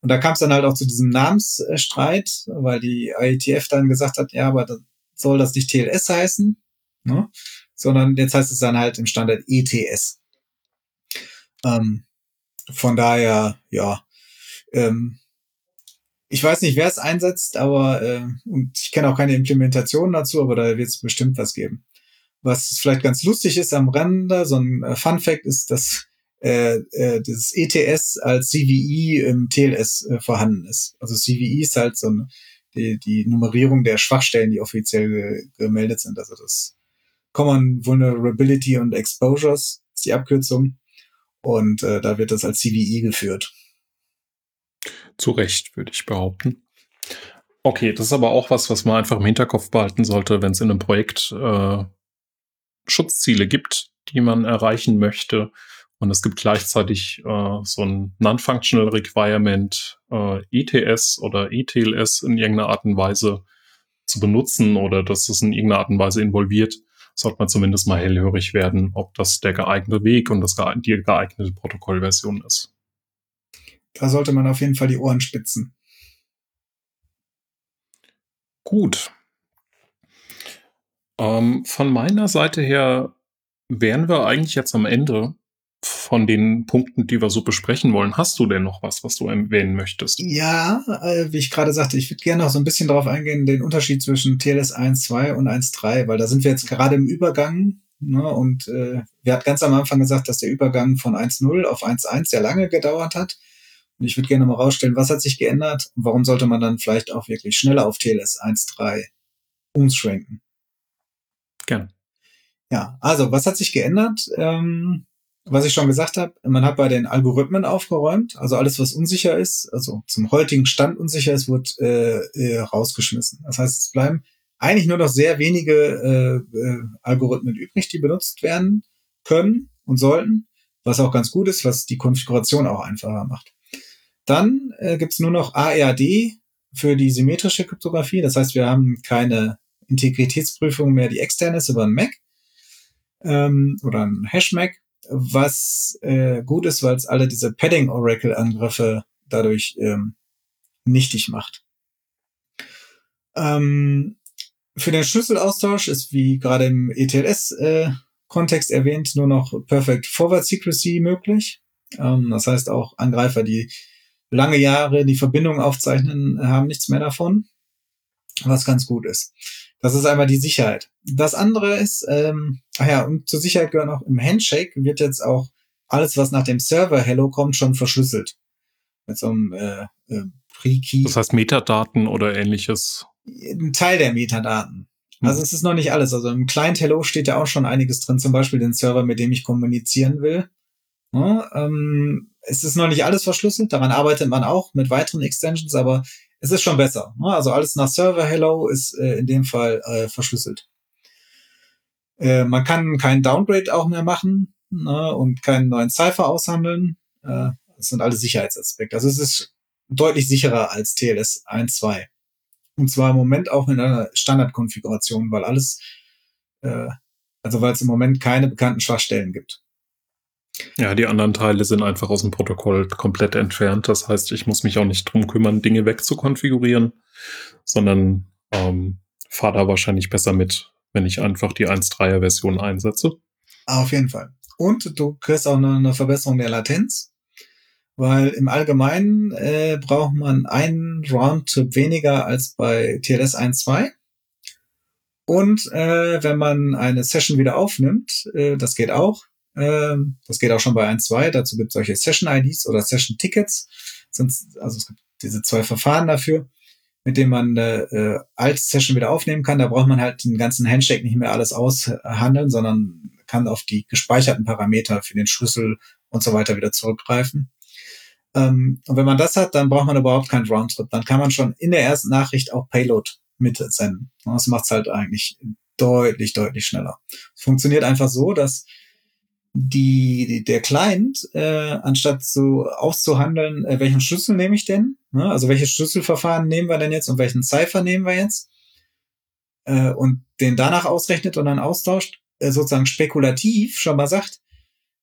Und da kam es dann halt auch zu diesem Namensstreit, weil die IETF dann gesagt hat, ja, aber das soll das nicht TLS heißen, ne? sondern jetzt heißt es dann halt im Standard ETS. Ähm, von daher, ja, ähm, ich weiß nicht, wer es einsetzt, aber äh, und ich kenne auch keine Implementation dazu, aber da wird es bestimmt was geben. Was vielleicht ganz lustig ist am Rande, so ein äh, Fun Fact ist, dass äh, äh, das ETS als CVE im TLS äh, vorhanden ist. Also CVE ist halt so eine, die, die Nummerierung der Schwachstellen, die offiziell ge gemeldet sind. Also das Common Vulnerability und Exposures ist die Abkürzung. Und äh, da wird das als CVE geführt. Zu Recht, würde ich behaupten. Okay, das ist aber auch was, was man einfach im Hinterkopf behalten sollte, wenn es in einem Projekt äh, Schutzziele gibt, die man erreichen möchte. Und es gibt gleichzeitig äh, so ein Non-Functional Requirement, äh, ETS oder ETLS in irgendeiner Art und Weise zu benutzen oder dass es in irgendeiner Art und Weise involviert, sollte man zumindest mal hellhörig werden, ob das der geeignete Weg und das die geeignete Protokollversion ist. Da sollte man auf jeden Fall die Ohren spitzen. Gut. Ähm, von meiner Seite her wären wir eigentlich jetzt am Ende von den Punkten, die wir so besprechen wollen. Hast du denn noch was, was du erwähnen möchtest? Ja, äh, wie ich gerade sagte, ich würde gerne noch so ein bisschen darauf eingehen, den Unterschied zwischen TLS 1.2 und 1.3, weil da sind wir jetzt gerade im Übergang. Ne, und äh, wir hat ganz am Anfang gesagt, dass der Übergang von 1.0 auf 1.1 sehr lange gedauert hat. Und ich würde gerne mal rausstellen, was hat sich geändert und warum sollte man dann vielleicht auch wirklich schneller auf TLS 1.3 umschwenken? Gerne. Ja, also was hat sich geändert? Ähm, was ich schon gesagt habe, man hat bei den Algorithmen aufgeräumt, also alles, was unsicher ist, also zum heutigen Stand unsicher ist, wird äh, äh, rausgeschmissen. Das heißt, es bleiben eigentlich nur noch sehr wenige äh, äh, Algorithmen übrig, die benutzt werden können und sollten, was auch ganz gut ist, was die Konfiguration auch einfacher macht. Dann äh, gibt es nur noch ARD für die symmetrische Kryptographie. Das heißt, wir haben keine Integritätsprüfung mehr, die extern ist über ein Mac ähm, oder ein Hash-Mac, was äh, gut ist, weil es alle diese Padding-Oracle-Angriffe dadurch ähm, nichtig macht. Ähm, für den Schlüsselaustausch ist, wie gerade im ETLS-Kontext äh, erwähnt, nur noch Perfect Forward Secrecy möglich. Ähm, das heißt, auch Angreifer, die lange Jahre die Verbindung aufzeichnen, haben nichts mehr davon, was ganz gut ist. Das ist einmal die Sicherheit. Das andere ist, ähm, ach ja, und zur Sicherheit gehört auch im Handshake wird jetzt auch alles, was nach dem Server Hello kommt, schon verschlüsselt. Mit so einem äh, äh, Pre-Key. Das heißt Metadaten oder ähnliches. Ein Teil der Metadaten. Hm. Also es ist noch nicht alles. Also im Client Hello steht ja auch schon einiges drin, zum Beispiel den Server, mit dem ich kommunizieren will. Ja, ähm, es ist noch nicht alles verschlüsselt, daran arbeitet man auch mit weiteren Extensions, aber es ist schon besser. Ne? Also alles nach Server Hello ist äh, in dem Fall äh, verschlüsselt. Äh, man kann keinen Downgrade auch mehr machen ne? und keinen neuen Cipher aushandeln. Äh, das sind alle Sicherheitsaspekte. Also es ist deutlich sicherer als TLS 1.2. Und zwar im Moment auch in einer Standardkonfiguration, weil alles, äh, also weil es im Moment keine bekannten Schwachstellen gibt. Ja, die anderen Teile sind einfach aus dem Protokoll komplett entfernt. Das heißt, ich muss mich auch nicht drum kümmern, Dinge wegzukonfigurieren, sondern ähm, fahre da wahrscheinlich besser mit, wenn ich einfach die 1.3er Version einsetze. Auf jeden Fall. Und du kriegst auch eine, eine Verbesserung der Latenz, weil im Allgemeinen äh, braucht man einen Roundtrip weniger als bei TLS 1.2. Und äh, wenn man eine Session wieder aufnimmt, äh, das geht auch, ähm, das geht auch schon bei 1.2. Dazu gibt es solche Session-IDs oder Session-Tickets. Also es gibt diese zwei Verfahren dafür, mit denen man eine äh, alte Session wieder aufnehmen kann. Da braucht man halt den ganzen Handshake nicht mehr alles aushandeln, sondern kann auf die gespeicherten Parameter für den Schlüssel und so weiter wieder zurückgreifen. Ähm, und wenn man das hat, dann braucht man überhaupt keinen Roundtrip. Dann kann man schon in der ersten Nachricht auch Payload mitsenden. Das macht es halt eigentlich deutlich, deutlich schneller. Es funktioniert einfach so, dass die, der Client, äh, anstatt so auszuhandeln, äh, welchen Schlüssel nehme ich denn? Ne? Also welches Schlüsselverfahren nehmen wir denn jetzt und welchen Cipher nehmen wir jetzt? Äh, und den danach ausrechnet und dann austauscht, äh, sozusagen spekulativ schon mal sagt,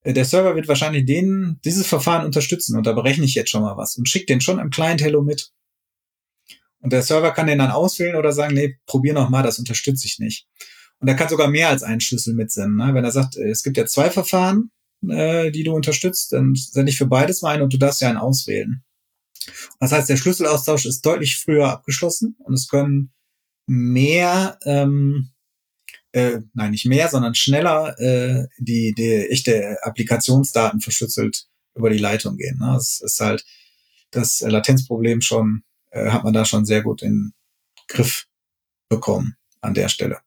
äh, der Server wird wahrscheinlich den, dieses Verfahren unterstützen und da berechne ich jetzt schon mal was und schickt den schon im Client Hello mit. Und der Server kann den dann auswählen oder sagen, nee, probier noch mal, das unterstütze ich nicht. Und er kann sogar mehr als einen Schlüssel mitsenden. Ne? Wenn er sagt, äh, es gibt ja zwei Verfahren, äh, die du unterstützt, dann sende ich für beides mal ein und du darfst ja einen auswählen. Das heißt, der Schlüsselaustausch ist deutlich früher abgeschlossen und es können mehr, ähm, äh, nein, nicht mehr, sondern schneller äh, die, die echte Applikationsdaten verschlüsselt über die Leitung gehen. Ne? Das ist halt das Latenzproblem schon, äh, hat man da schon sehr gut in Griff bekommen an der Stelle.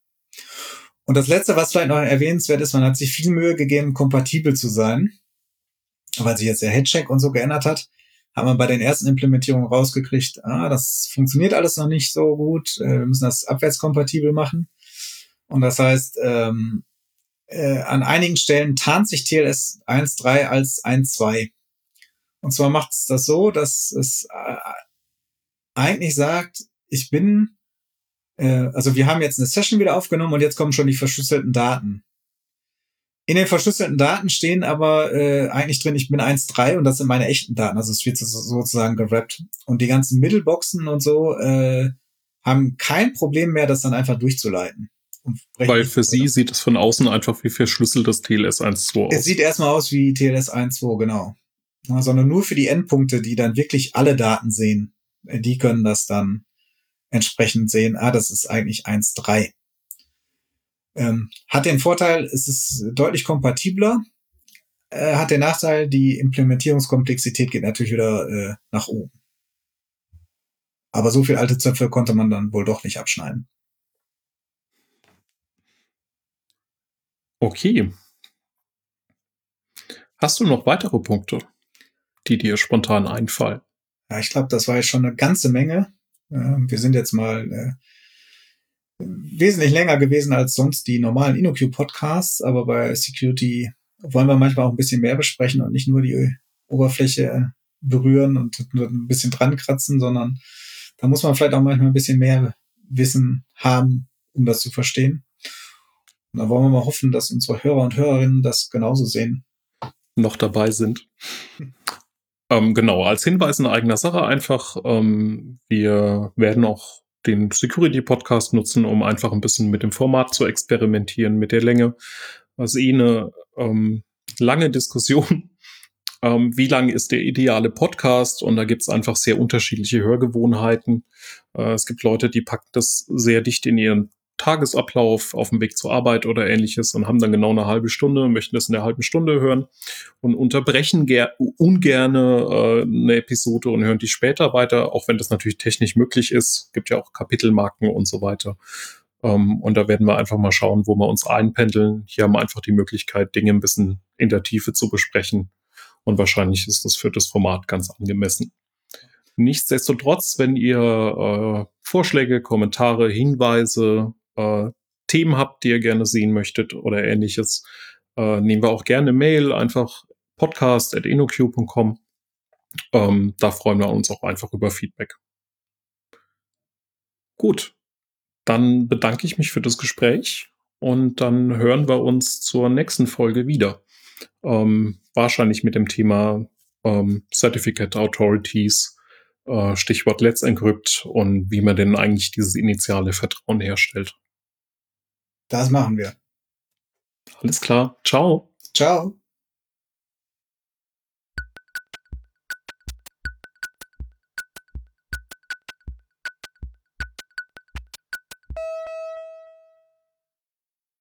Und das letzte, was vielleicht noch erwähnenswert ist, man hat sich viel Mühe gegeben, kompatibel zu sein, weil sich jetzt der Headcheck und so geändert hat hat man bei den ersten Implementierungen rausgekriegt, ah, das funktioniert alles noch nicht so gut, äh, wir müssen das abwärtskompatibel machen. Und das heißt, ähm, äh, an einigen Stellen tarnt sich TLS 1.3 als 1.2. Und zwar macht es das so, dass es äh, eigentlich sagt, ich bin, äh, also wir haben jetzt eine Session wieder aufgenommen und jetzt kommen schon die verschlüsselten Daten. In den verschlüsselten Daten stehen aber äh, eigentlich drin, ich bin 1.3 und das sind meine echten Daten. Also es wird sozusagen gerappt. Und die ganzen Mittelboxen und so äh, haben kein Problem mehr, das dann einfach durchzuleiten. Weil für sie oder? sieht es von außen einfach wie verschlüsseltes TLS 1.2 aus. Es sieht erstmal aus wie TLS 1.2, genau. Ja, sondern nur für die Endpunkte, die dann wirklich alle Daten sehen, äh, die können das dann entsprechend sehen, ah, das ist eigentlich 1.3. Ähm, hat den Vorteil, es ist deutlich kompatibler. Äh, hat den Nachteil, die Implementierungskomplexität geht natürlich wieder äh, nach oben. Aber so viel alte Zöpfe konnte man dann wohl doch nicht abschneiden. Okay. Hast du noch weitere Punkte, die dir spontan einfallen? Ja, ich glaube, das war jetzt schon eine ganze Menge. Wir sind jetzt mal äh, wesentlich länger gewesen als sonst die normalen InnoQ-Podcasts, aber bei Security wollen wir manchmal auch ein bisschen mehr besprechen und nicht nur die Oberfläche berühren und ein bisschen dran kratzen, sondern da muss man vielleicht auch manchmal ein bisschen mehr Wissen haben, um das zu verstehen. Und da wollen wir mal hoffen, dass unsere Hörer und Hörerinnen das genauso sehen. Noch dabei sind. *laughs* ähm, genau, als Hinweis in eigener Sache einfach, ähm, wir werden auch den Security-Podcast nutzen, um einfach ein bisschen mit dem Format zu experimentieren, mit der Länge. Also eh eine ähm, lange Diskussion. *laughs* Ähm, wie lang ist der ideale Podcast? Und da gibt es einfach sehr unterschiedliche Hörgewohnheiten. Äh, es gibt Leute, die packen das sehr dicht in ihren Tagesablauf auf dem Weg zur Arbeit oder ähnliches und haben dann genau eine halbe Stunde, möchten das in der halben Stunde hören und unterbrechen ungerne äh, eine Episode und hören die später weiter, auch wenn das natürlich technisch möglich ist. Gibt ja auch Kapitelmarken und so weiter. Ähm, und da werden wir einfach mal schauen, wo wir uns einpendeln. Hier haben wir einfach die Möglichkeit, Dinge ein bisschen in der Tiefe zu besprechen. Und wahrscheinlich ist das für das Format ganz angemessen. Nichtsdestotrotz, wenn ihr äh, Vorschläge, Kommentare, Hinweise, äh, Themen habt, die ihr gerne sehen möchtet oder ähnliches, äh, nehmen wir auch gerne Mail, einfach podcast.enoq.com. Ähm, da freuen wir uns auch einfach über Feedback. Gut, dann bedanke ich mich für das Gespräch und dann hören wir uns zur nächsten Folge wieder. Ähm, wahrscheinlich mit dem Thema ähm, Certificate Authorities, äh, Stichwort Let's Encrypt und wie man denn eigentlich dieses initiale Vertrauen herstellt. Das machen wir. Alles klar. Ciao. Ciao.